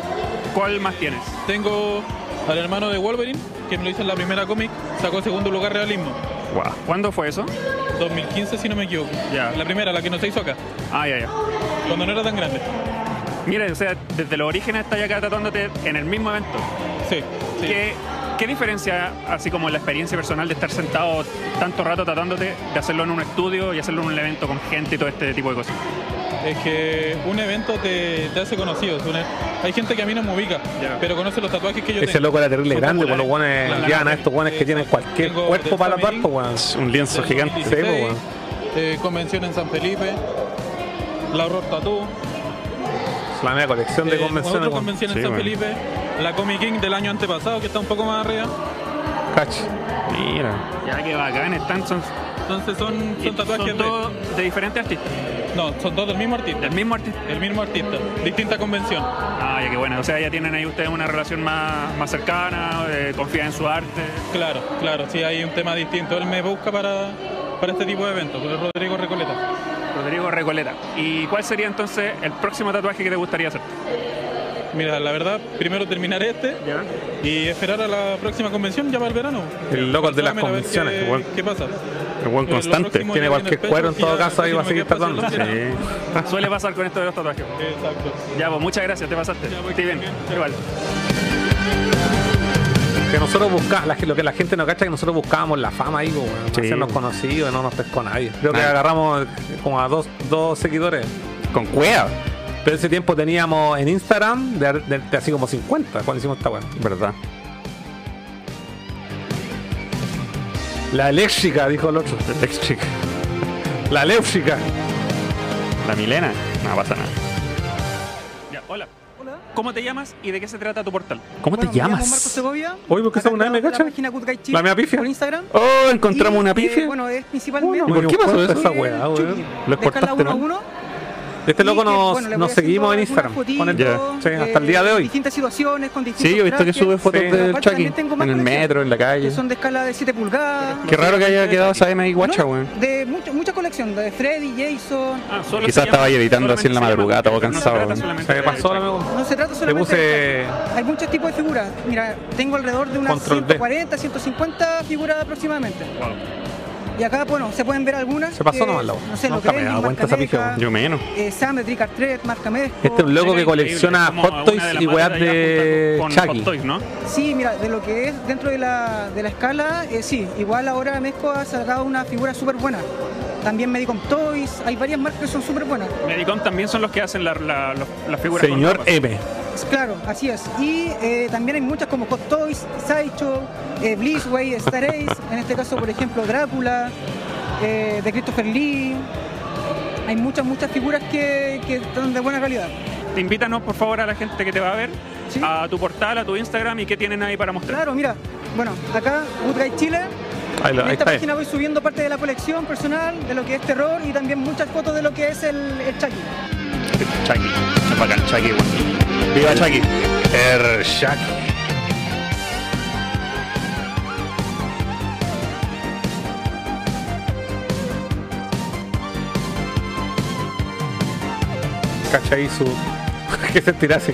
¿Cuál más tienes? Tengo al hermano de Wolverine, que me lo hizo en la primera cómic, sacó segundo lugar realismo. Wow. ¿Cuándo fue eso? 2015 si no me equivoco. Ya. La primera, la que no se hizo acá, Ah, ya, ya. cuando no era tan grande. Mira, o sea, desde los orígenes estás acá tatuándote en el mismo evento. Sí, sí. ¿Qué, qué diferencia, así como la experiencia personal de estar sentado tanto rato tatuándote, de hacerlo en un estudio y hacerlo en un evento con gente y todo este tipo de cosas? Es que un evento te, te hace conocido. una- hay gente que a mí no me ubica, pero conoce los tatuajes que yo Ese tengo. loco era terrible grande, pues los guanes Claro. llevan a estos guanes que tienen cualquier Tengo cuerpo para tatuar, Family, pues. Un lienzo gigante. 2016, Sí, pues, eh, convención en San Felipe, la Horror Tattoo, La media colección de eh, convenciones, convención en Sí, San. Felipe, la Comic King del año antepasado, que está un poco más arriba. Cach. Mira. Ya que bacán, están, son, Entonces son, son tatuajes son de- de diferentes artistas. No, son todos del mismo artista. Del mismo artista. El mismo artista, distinta convención. Ah, ya que bueno, o sea, ya tienen ahí ustedes una relación más, más cercana, eh, confían en su arte. Claro, claro, sí hay un tema distinto. Él me busca para, para este tipo de eventos, es Rodrigo Recoleta. Rodrigo Recoleta. ¿Y cuál sería entonces el próximo tatuaje que te gustaría hacer? Mira, la verdad, primero terminar este y esperar a la próxima convención ya para el verano. El loco de las convenciones, qué. ¿Qué pasa? El buen constante. próximo Tiene ya cualquier cuero en todo ya caso, ahí va a seguir dedos. Sí. Suele pasar con esto de los tatuajes. Exacto. Ya, pues muchas gracias, te pasaste. Estoy bien, igual. Que nosotros buscamos, lo que la gente no cacha es que nosotros buscábamos la fama ahí, pues, weón, Sí. hacernos conocidos y no nos pescó nadie. Creo que agarramos como a dos, dos seguidores. Con cueva. Pero ese tiempo teníamos en Instagram de, de- de así como 50 cuando hicimos esta weón. ¿Verdad? La eléctrica, dijo el otro. El ex chica. La eléctrica. La Milena. No pasa nada. Ya, hola. ¿Cómo te llamas y de qué se trata tu portal? ¿Cómo te Bueno, me llamo llamas? Marco Segovia. Oye, ¿por qué Acá son una M, cacha? La página Good Guy Chile La mea pifia. Por Instagram. Oh, encontramos Y, una eh, pifia. bueno, es principalmente. ¿Y por qué pasó eso? Esa weá, weón. Lo de escala exportaste, 1 a ¿no? 1. Este loco que, nos, bueno, le nos voy seguimos en Instagram. el, sí, hasta el día de eh, hoy. Distintas situaciones con distintos Sí, yo he visto que sube fotos Sí. del Chucky. En el metro, en la Que calle. son de escala de 7 pulgadas. Qué raro que haya quedado esa M ahí guacha, No, weón. De mucha, mucha colección, de Freddy, Jason. Ah, solo Quizás estaba ahí editando así en la madrugada, llama- todo no se cansado, trata solamente pasó No se trata Le solamente puse de Hay muchos tipos de figuras. Mira, tengo alrededor de unas Control D. 140, 150 figuras aproximadamente. Y acá, bueno, se pueden ver algunas. Se pasó que, nomás la No sé, lo Nunca me cuenta esa pija. Yo menos. Eh, Sam de Trick marca Mesco. Este es un loco que colecciona Hot Toys y weas de Chucky. Hot Toys, ¿no? Sí, mira, de lo que es dentro de la, de la escala, eh, sí. Igual ahora Mesco ha sacado una figura súper buena. También Medicom Toys, hay varias marcas que son súper buenas. Medicom también son los que hacen la, la, los- las figuras Señor. M. Claro, así es. Y eh, también hay muchas como Hot Toys, Sideshow, eh, Blitzway, Star Ace, en este caso, por ejemplo, Drácula, eh, de Christopher Lee. Hay muchas, muchas figuras que, que están de buena calidad. Te invítanos, por favor, a la gente que te va a ver a tu portal, a tu Instagram y qué tienen ahí para mostrar. Claro, mira, bueno, acá Good Guy Chile. Ahí, lo- en esta está. página voy subiendo parte de la colección personal, de lo que es terror y también muchas fotos de lo que es el, el Chucky. Chucky. Es bacán, Chucky, weón. Viva Chucky. El Chucky. ¿Cachai su. ¿Qué sentirá ese?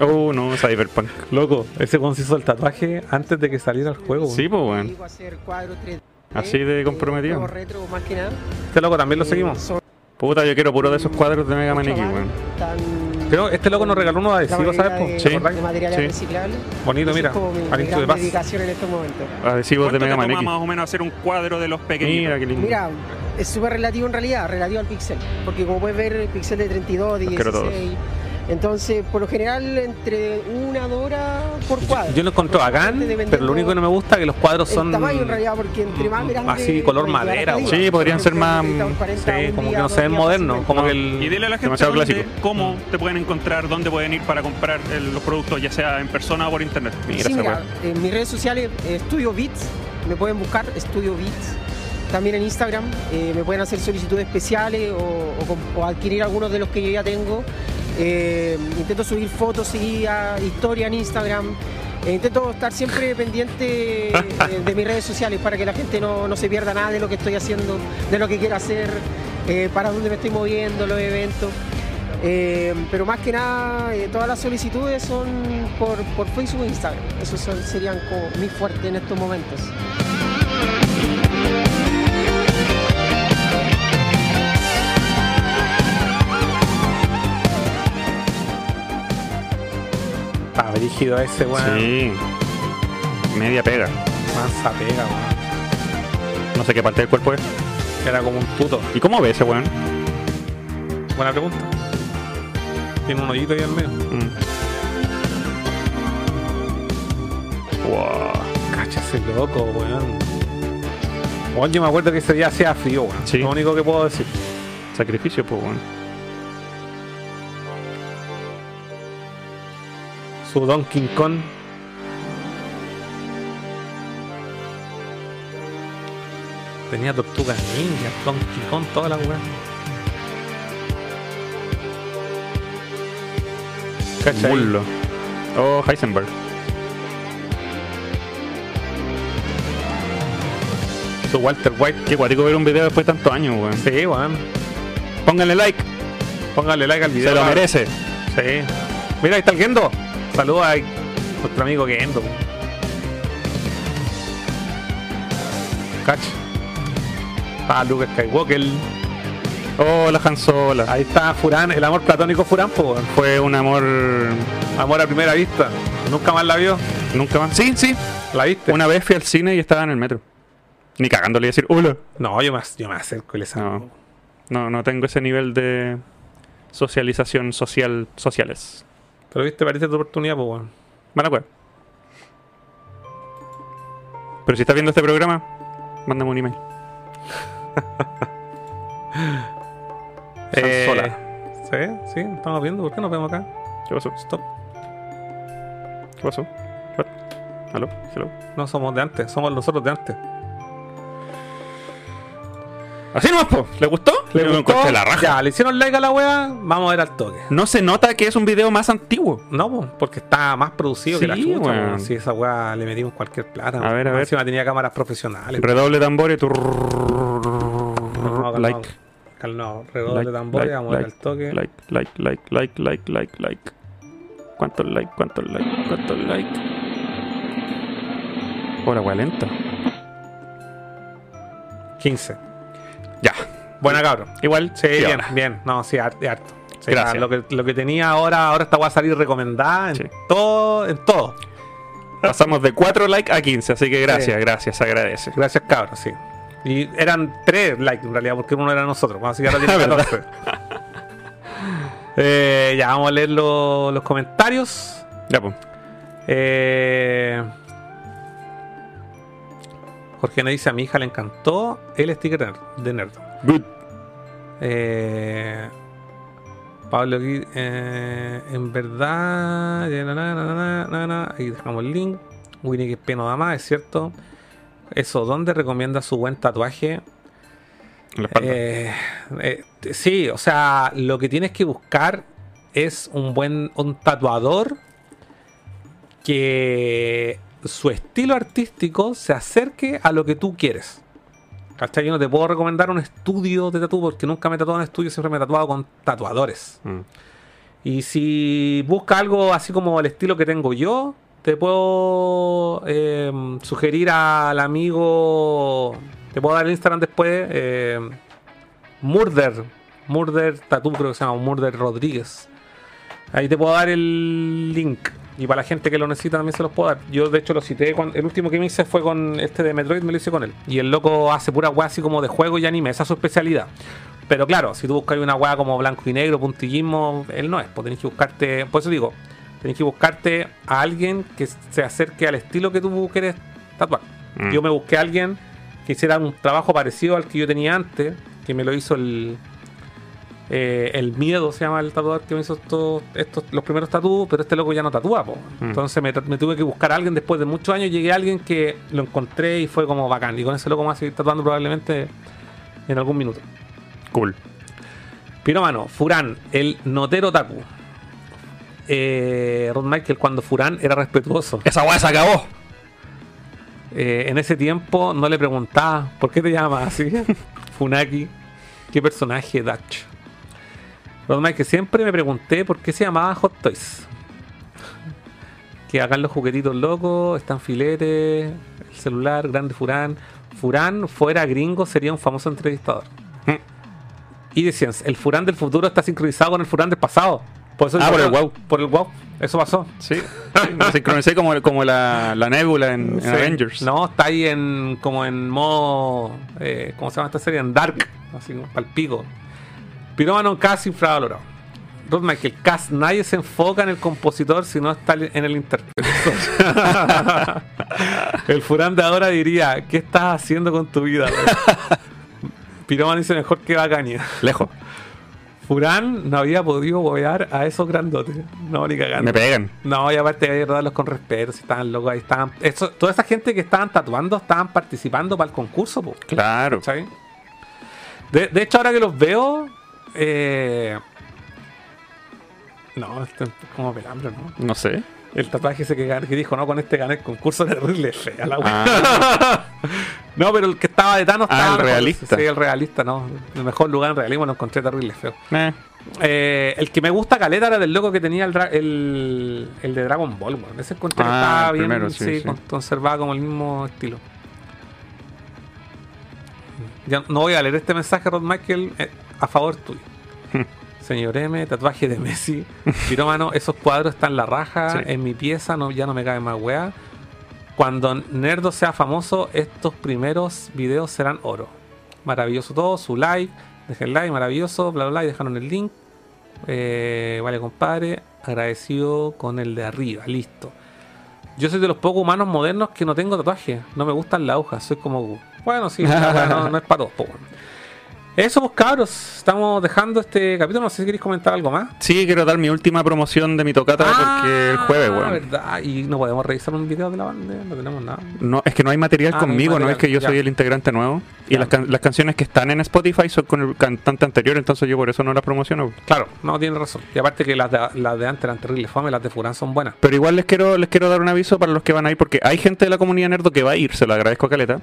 Oh, no, Cyberpunk. Loco, ese weón se hizo el tatuaje antes de que saliera el juego. Sí, pues, weón. hacer cuadros 3D, Así de comprometido. que. Este loco también lo Eh, seguimos. Puta, yo quiero puro de esos cuadros de Mega Man X, weón. Creo este loco nos regaló unos adhesivos, ¿sabes? de, ¿Te de materiales Sí. reciclables. Bonito, mira. es como mi, Al mi gran Past. dedicación en estos momentos. Adhesivos de ¿Cuánto Mega Man X. más o menos hacer un cuadro de los pequeñitos? Mira, qué lindo. Mira, es súper relativo en realidad, relativo al pixel. Porque como puedes ver, el pixel de 32, de Los quiero 16. Entonces, por lo general, entre una dos horas por cuadro. Yo lo encontré bacán, pero lo único que no me gusta es que los cuadros son El tamaño en realidad, porque entre más grande. así color madera. Sí, podrían ser más. Sí, como que no se ven modernos. Como que Y el. dile a la gente dónde- clásico. cómo te pueden encontrar, dónde pueden ir para comprar el- los productos, ya sea en persona o por internet. Mira Sí, esa mira, weá. en mis redes sociales, eh, Studio Beats, me pueden buscar Studio Beats. También en Instagram, eh, me pueden hacer solicitudes especiales o, o o adquirir algunos de los que yo ya tengo. Eh, intento subir fotos y a historia en Instagram. Eh, intento estar siempre pendiente eh, de mis redes sociales para que la gente no, no se pierda nada de lo que estoy haciendo, de lo que quiero hacer, para dónde me estoy moviendo, los eventos. Pero más que nada, todas las solicitudes son por, por Facebook e Instagram. Esos serían como mi fuerte en estos momentos. Está brígido ese, weón. Sí. Media pega. Mansa pega, weón. No sé qué parte del cuerpo es. Era como un tuto. ¿Y cómo ve ese weón? Buena pregunta. Tiene un hoyito ahí al medio. Mm. Wow. Cacha ese loco, weón. Weón, yo me acuerdo que ese día hacía frío, weón. Sí. Lo único que puedo decir. Sacrificio, pues, weón. Su Donkey Kong. Tenía tortugas ninja, Donkey Kong, toda la weá. ¿Cachai? Oh, Heisenberg. Su Walter White. Qué guático ver un video después de tantos años, weón. Sí, weón. Pónganle like. Póngale like al video. Se lo merece. Sí. Mira, ahí está el Gendo. Saludos a nuestro amigo Gendo. Cacha. Ah, Luke Skywalker. Oh, la Han Solo. Ahí está Furán, el amor platónico Furán, weón. Fue un amor. Amor a primera vista. Nunca más la vio. Nunca más. Sí, sí. ¿La viste? Una vez fui al cine y estaba en el metro. Ni cagándole a decir, hola. No, yo me, yo me acerco y le salgo. No. No, no tengo ese nivel de socialización social sociales. Pero viste, parece tu oportunidad, pues, weón. Mala cueva. Pero si estás viendo este programa, mándame un email. Eh, Sola. ¿Sí? Sí, estamos viendo. ¿Por qué nos vemos acá? ¿Qué pasó? Stop. ¿Qué pasó? What? ¿Aló? ¿Hello? No somos de antes, somos nosotros de antes. Así nomás, po. ¿Le gustó? ¿Le Yo gustó? la raja. Ya, le hicieron like a la wea, vamos a ver al toque. No se nota que es un video más antiguo. No, po, porque está más producido que la Sí, chucha. Si esa weá le metimos cualquier plata. A ver, a ver. Encima tenía cámaras profesionales. Redoble de tambores. tu- calmado, Like. Calmado, redoble Like, de tambores, like, vamos a ver al toque. Like, like, like, like, like, like, like. ¿Cuántos like? ¿Cuántos like? ¿Cuántos like? Oh, la wea lenta. 15. Ya. Buena cabrón. Igual. Sí, bien, bien. No, sí, harto. Sí, Gracias. Lo que, lo que tenía ahora, ahora esta va a salir recomendada en todo, en todo. Pasamos de 4 likes a 15, así que gracias, Sí. gracias, agradece. Gracias, cabros, sí. Y eran 3 likes en realidad, porque uno era nosotros. Así que ahora tiene ¿Verdad? 14. Eh, ya, vamos a leer lo- los comentarios. Ya, pues. Eh, Jorge me dice a mi hija le encantó el sticker de Nerd. Good. Eh, Pablo aquí, eh, en verdad, na, ahí dejamos el link. Winnie que peno da más, es cierto. Eso, ¿dónde recomienda su buen tatuaje? La. Eh, eh, sí, o sea, lo que tienes que buscar es un buen un tatuador que su estilo artístico se acerque a lo que tú quieres. ¿Cachai? Yo no te puedo recomendar un estudio de tatu porque nunca me he tatuado en estudio, siempre me he tatuado con tatuadores. Mm. Y si busca algo así como el estilo que tengo yo, te puedo eh, sugerir al amigo. Te puedo dar el Instagram después. eh, Murder. Murder Tattoo, creo que se llama. Murder Rodríguez. Ahí te puedo dar el link. Y para la gente que lo necesita también se los puedo dar. Yo de hecho lo cité. cuando- el último que me hice fue con este de Metroid, me lo hice con él. Y el loco hace pura weá así como de juego y anime. Esa es su especialidad. Pero claro, si tú buscas una weá como blanco y negro, puntillismo, él no es. Pues tenés que buscarte. Por eso digo, tenés que buscarte a alguien que se acerque al estilo que tú quieres tatuar. Mm. Yo me busqué a alguien que hiciera un trabajo parecido al que yo tenía antes, que me lo hizo el. Eh, el miedo se llama el tatuador que me hizo estos, estos los primeros tatuos, pero este loco ya no tatúa, po. Mm. Entonces me, me tuve que buscar a alguien después de muchos años, llegué a alguien que lo encontré y fue como bacán. Y con ese loco me a seguir tatuando probablemente en algún minuto. Cool. Piromano, Furán, el notero Taku. Eh, Rod Michael, cuando Furán era respetuoso. Esa weá se acabó. Eh, en ese tiempo no le preguntaba, ¿por qué te llamas así? Funaki, ¿qué personaje Dutch? Rod Michael, siempre me pregunté por qué se llamaba Hot Toys. Que hagan los juguetitos locos, están filetes, el celular, grande Furán. Furán fuera gringo sería un famoso entrevistador. Y decían, el Furán del futuro está sincronizado con el Furán del pasado. Por eso Ah, por el wow. Por el wow. Eso pasó. Sí. Me sincronicé como, como la, la nebula en. Avengers. No, está ahí en como en modo. eh, ¿Cómo se llama esta serie? En Dark. Así como palpico. Pirómano casi infravalorado. Rod Michael, casi nadie se enfoca en el compositor si no está en el intérprete. el Furán de ahora diría: ¿Qué estás haciendo con tu vida? Pirómano dice mejor que Bacania. Lejos. Furán no había podido bobear a esos grandotes. No, ni cagando. Me pegan. No, y aparte hay que tratarlos con respeto. Si estaban locos, ahí estaban. Eso, toda esa gente que estaban tatuando estaban participando para el concurso, po. Claro. De, de hecho, ahora que los veo. Eh... No, esto es como pelambre, ¿no? No sé. El tatuaje ese que, que dijo, no, con este gané el concurso de terrible fea la. Ah. no, pero el que estaba de Thanos Ah, estaba el mejor. realista. Sí, el realista, no. El mejor lugar en realismo lo encontré terrible feo. Eh. Eh, el que me gusta caleta era del loco que tenía el, el, el de Dragon Ball, weón. Ese encontré que Ah, estaba bien, primero, sí, sí, sí. con- conservaba como el mismo estilo. Ya no voy a leer este mensaje, Rod Michael, eh, a favor tuyo. Señor M, tatuaje de Messi. Pirómano, esos cuadros están la raja. Sí. En mi pieza no, ya no me cabe más weá. Cuando Nerdo sea famoso, estos primeros videos serán oro. Maravilloso todo, su like, dejen like, maravilloso, bla bla bla, y dejaron el link. Eh, vale, compadre, agradecido con el de arriba, listo. Yo soy de los pocos humanos modernos que no tengo tatuaje. No me gustan las agujas, soy como. Bueno, sí, no, no es para todos, po. Eso, pues cabros, estamos dejando este capítulo. No sé si queréis comentar algo más. Sí, quiero dar mi última promoción de mi tocata porque el jueves, Ah, weón. verdad. Y no podemos revisar un video de la banda, no tenemos nada. No, es que no hay material Ah, conmigo, no, material, es que yo ya. soy el integrante nuevo. Y las, can- las canciones que están en Spotify son con el cantante anterior, entonces yo por eso no las promociono. Claro, no, tiene razón. Y aparte que las de, las de antes eran terribles fome, las de Furán son buenas. Pero igual les quiero, les quiero dar un aviso para los que van a ir, porque hay gente de la comunidad nerdo que va a ir, se lo agradezco a Caleta.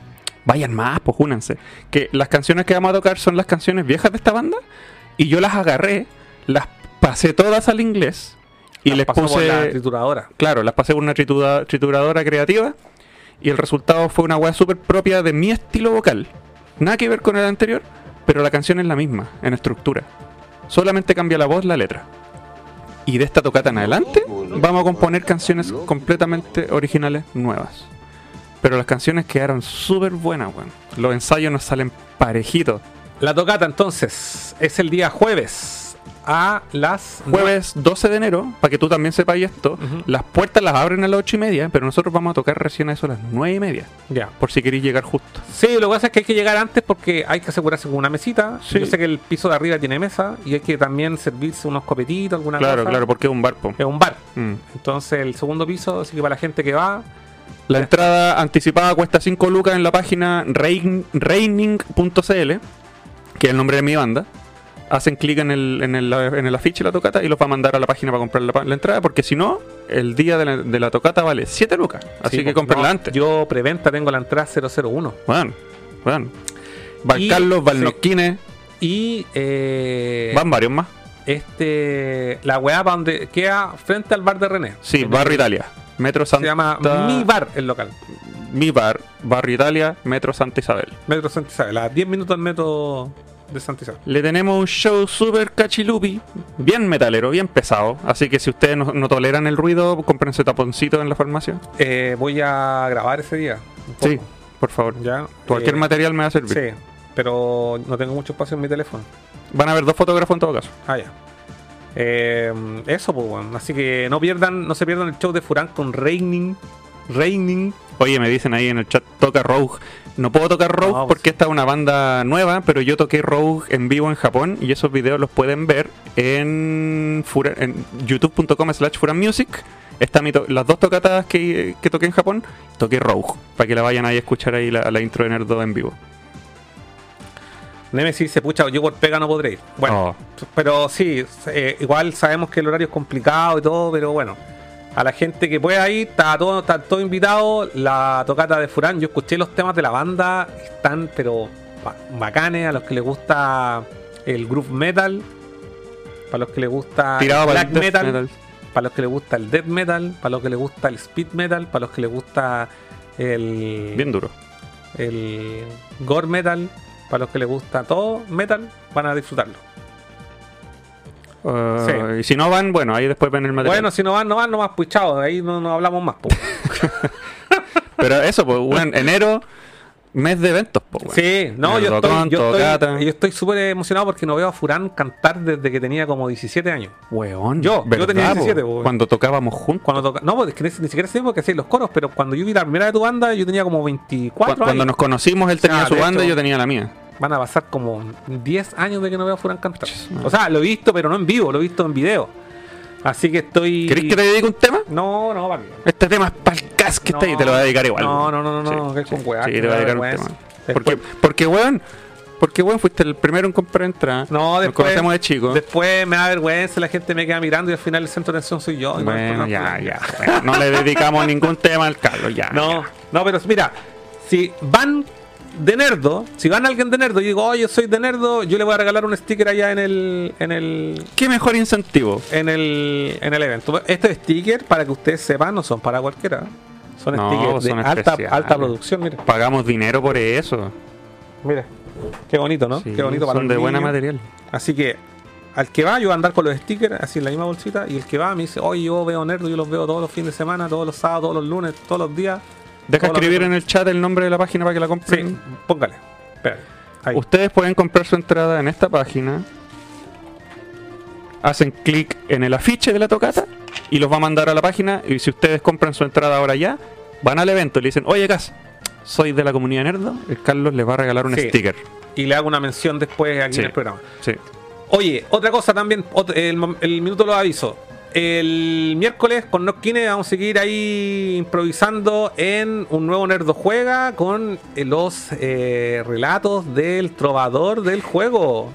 Vayan más, pues únanse. Que las canciones que vamos a tocar son las canciones viejas de esta banda, y yo las agarré, las pasé todas al inglés, y Las les pasó por puse. la trituradora. Claro, las pasé por una tritura- trituradora creativa, y el resultado fue una weá súper propia de mi estilo vocal. Nada que ver con el anterior, pero la canción es la misma en estructura. Solamente cambia la voz, la letra. Y de esta tocata en adelante vamos a componer canciones completamente originales nuevas. Pero las canciones quedaron súper buenas, weón. Los ensayos nos salen parejitos. La tocata entonces es el día jueves a las Jueves 12 de enero, para que tú también sepas esto, las puertas las abren a las 8 y media, pero nosotros vamos a tocar recién a eso a las 9 y media. Ya. Por si queréis llegar justo. Sí, lo que pasa es que hay que llegar antes porque hay que asegurarse con una mesita. Sí. Yo sé que el piso de arriba tiene mesa y hay que también servirse unos copetitos, alguna Claro, cosa. claro, porque es un bar, po. Es un bar. Mm. Entonces el segundo piso, así que para la gente que va, La entrada anticipada cuesta 5 lucas en la página rein- reining.cl, que es el nombre de mi banda. Hacen clic en el, en, el, en el afiche de la tocata y los va a mandar a la página para comprar la, entrada, porque si no, el día de la, de la tocata vale 7 lucas. Así Sí, que po. cómprenla No, antes. Yo preventa tengo la entrada 001. Bueno, bueno. Van Carlos, Valnosquines, Y eh, van varios más. este la weá para donde queda frente al bar de René. Sí, Barrio Italia. Metro Se Santa... llama Mi Bar el local. Mi Bar, Barrio Italia, Metro Santa Isabel. Metro Santa Isabel, a 10 minutos del metro de Santa Isabel. Le tenemos un show super cachilupi, bien metalero, bien pesado. Así que si ustedes no, no toleran el ruido, cómprense taponcito en la farmacia. Eh, voy a grabar ese día. Sí, por favor. Ya. Cualquier Eh, material me va a servir. Sí, pero no tengo mucho espacio en mi teléfono. Van a haber dos fotógrafos en todo caso. Ah, ya. Eh, eso, pues, bueno. Así que no pierdan, no se pierdan el show de Furán con Raining. Raining. Oye, me dicen ahí en el chat, toca Rogue. No puedo tocar Rogue No, pues. porque esta es una banda nueva, pero yo toqué Rogue en vivo en Japón y esos videos los pueden ver en, en youtube.com slash Music. Está mi las dos tocatas que, que toqué en Japón, toqué Rogue, para que la vayan ahí a escuchar ahí la, la intro de Nerdo en vivo. Nemesis se pucha, yo por pega no podré ir. Bueno, Oh. pero sí, eh, igual sabemos que el horario es complicado y todo, pero bueno. A la gente que pueda ir, está todo, está todo invitado. La tocata de Furán, yo escuché los temas de la banda, están pero ba- bacanes. A los que les gusta el groove metal, para los que les gusta Tirado el black metal, metal. para los que les gusta el death metal, para los que les gusta el speed metal, para los que les gusta el Bien duro. el gore metal, para los que les gusta todo metal, van a disfrutarlo. Uh, Y si no van, bueno, ahí después ven el material. Bueno, si no van, no van, nomás pues chao, ahí no, no hablamos más. po. Pero eso, pues, bueno, enero, mes de eventos, bueno. Sí, no, yo estoy, yo estoy, yo estoy súper emocionado porque no veo a Furán cantar desde que tenía como 17 años. Weón, Yo, yo ¿verdad, tenía po? 17, po. Cuando tocábamos juntos. Cuando toca, no, pues es que ni, siquiera sé porque hacía los coros, pero cuando yo vi la primera de tu banda, yo tenía como 24 Cu- Cuando años. nos conocimos, él tenía Ah, su banda y yo tenía la mía. Van a pasar como 10 años de que no veo a Furán cantar. O sea, lo he visto, pero no en vivo, lo he visto en video. Así que estoy. ¿Querés que te dedique un tema? No, no, vale. Este tema es para el cas que está ahí, te lo voy a dedicar igual. No, no, no, no, no, que es con weá. Sí, te voy a dedicar un tema. Porque, porque weón, porque weón, fuiste el primero en comprar entrada. No, Nos después. conocemos de chico. Después me da vergüenza, la gente me queda mirando y al final el centro de atención soy yo. Bueno, ya, ya. Bueno, no le dedicamos ningún tema al Carlos, ya. No, no, pero mira, si van de nerdo, si van alguien de nerdo y digo, oye, soy de nerdo, yo le voy a regalar un sticker allá en el. En el ¿Qué mejor incentivo? En el, en el evento. Estos stickers, para que ustedes sepan, no son para cualquiera. Son No, stickers de alta, alta producción, mira. Pagamos dinero por eso. Mira. Qué bonito, ¿no? Sí, Qué bonito para son de buena material. Así que al que va, yo voy a andar con los stickers así en la misma bolsita. Y el que va me dice, oye, yo veo nerdo, yo los veo todos los fines de semana, todos los sábados, todos los lunes, todos los días. Deja escribir días". en el chat el nombre de la página para que la compren. Sí, póngale. Ahí. Ustedes pueden comprar su entrada en esta página. Hacen clic en el afiche de la tocata y los va a mandar a la página. Y si ustedes compran su entrada ahora ya, van al evento y le dicen, oye, Cas, soy de la comunidad Nerdo. El Carlos les va a regalar un Sí. sticker. Y le hago una mención después aquí Sí. en el programa. Sí. Oye, otra cosa también, el, el minuto lo aviso. El miércoles con Noskine vamos a seguir ahí improvisando en un nuevo Nerdo Juega con eh, los eh, relatos del trovador del juego.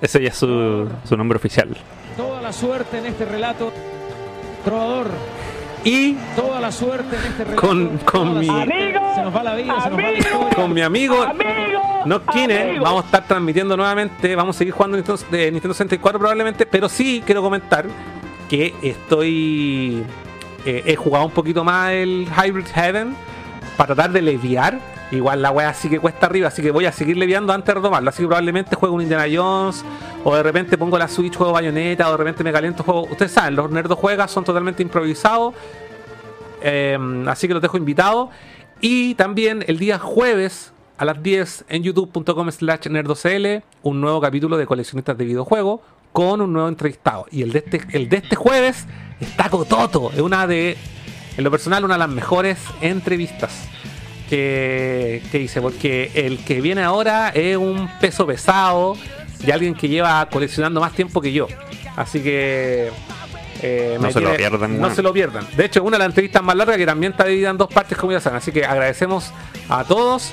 Ese ya es su, su nombre oficial. Toda la suerte en este relato, trovador. Y toda la suerte en este relato. Con, con mi, Se nos va la vida, se nos va la historia. con mi amigo Noskine vamos a estar transmitiendo nuevamente. Vamos a seguir jugando Nintendo, de Nintendo 64 probablemente. Pero sí quiero comentar que estoy. eh, he jugado un poquito más el Hybrid Heaven para tratar de leviar igual la weá sí que cuesta arriba, así que voy a seguirle viendo antes de retomarlo. Así que probablemente juego un Indiana Jones, o de repente pongo la Switch, juego bayoneta, o de repente me caliento, juego. Ustedes saben, los nerdos juegas son totalmente improvisados. eh, así que los dejo invitados. Y también el día jueves a las 10 en youtube.com slash nerdocl un nuevo capítulo de coleccionistas de videojuegos con un nuevo entrevistado. Y el de este, el de este jueves está Cototo. Es una de, en lo personal, una de las mejores entrevistas que, que hice. Porque el que viene ahora es un peso pesado de alguien que lleva coleccionando más tiempo que yo. Así que... eh, No se lo pierdan, No se lo pierdan. De hecho, una de las entrevistas más largas que también está dividida en dos partes, como ya saben. Así que agradecemos a todos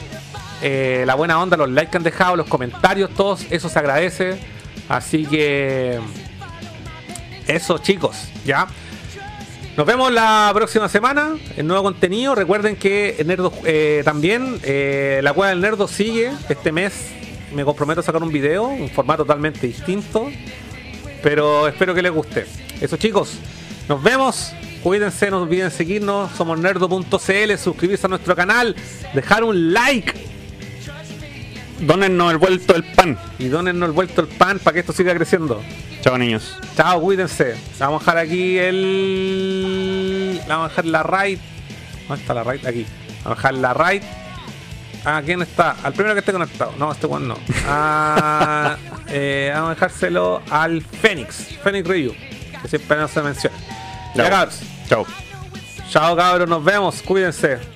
eh, la buena onda, los likes que han dejado, los comentarios, todos, eso se agradece. Así que eso, chicos, ya. Nos vemos la próxima semana en nuevo contenido. Recuerden que Nerdo eh, también eh, la cueva del Nerdo sigue. Este mes me comprometo a sacar un video, un formato totalmente distinto. Pero espero que les guste. Eso chicos, nos vemos. Cuídense, no olviden seguirnos. Somos nerdo.cl, suscribirse a nuestro canal, dejar un like. Dónennos el vuelto del pan. Y dónennos el vuelto el pan para que esto siga creciendo. Chao, niños. Chao, cuídense. Vamos a dejar aquí el. Vamos a dejar la raid. ¿Dónde está la raid? Aquí. Vamos a dejar la raid. Ah, ¿quién está? Al primero que esté conectado. No, este one no. Ah, eh, vamos a dejárselo al Fénix. Fénix Ryu. Que siempre no se menciona. Chao. Chao. Chao, cabros. Nos vemos. Cuídense.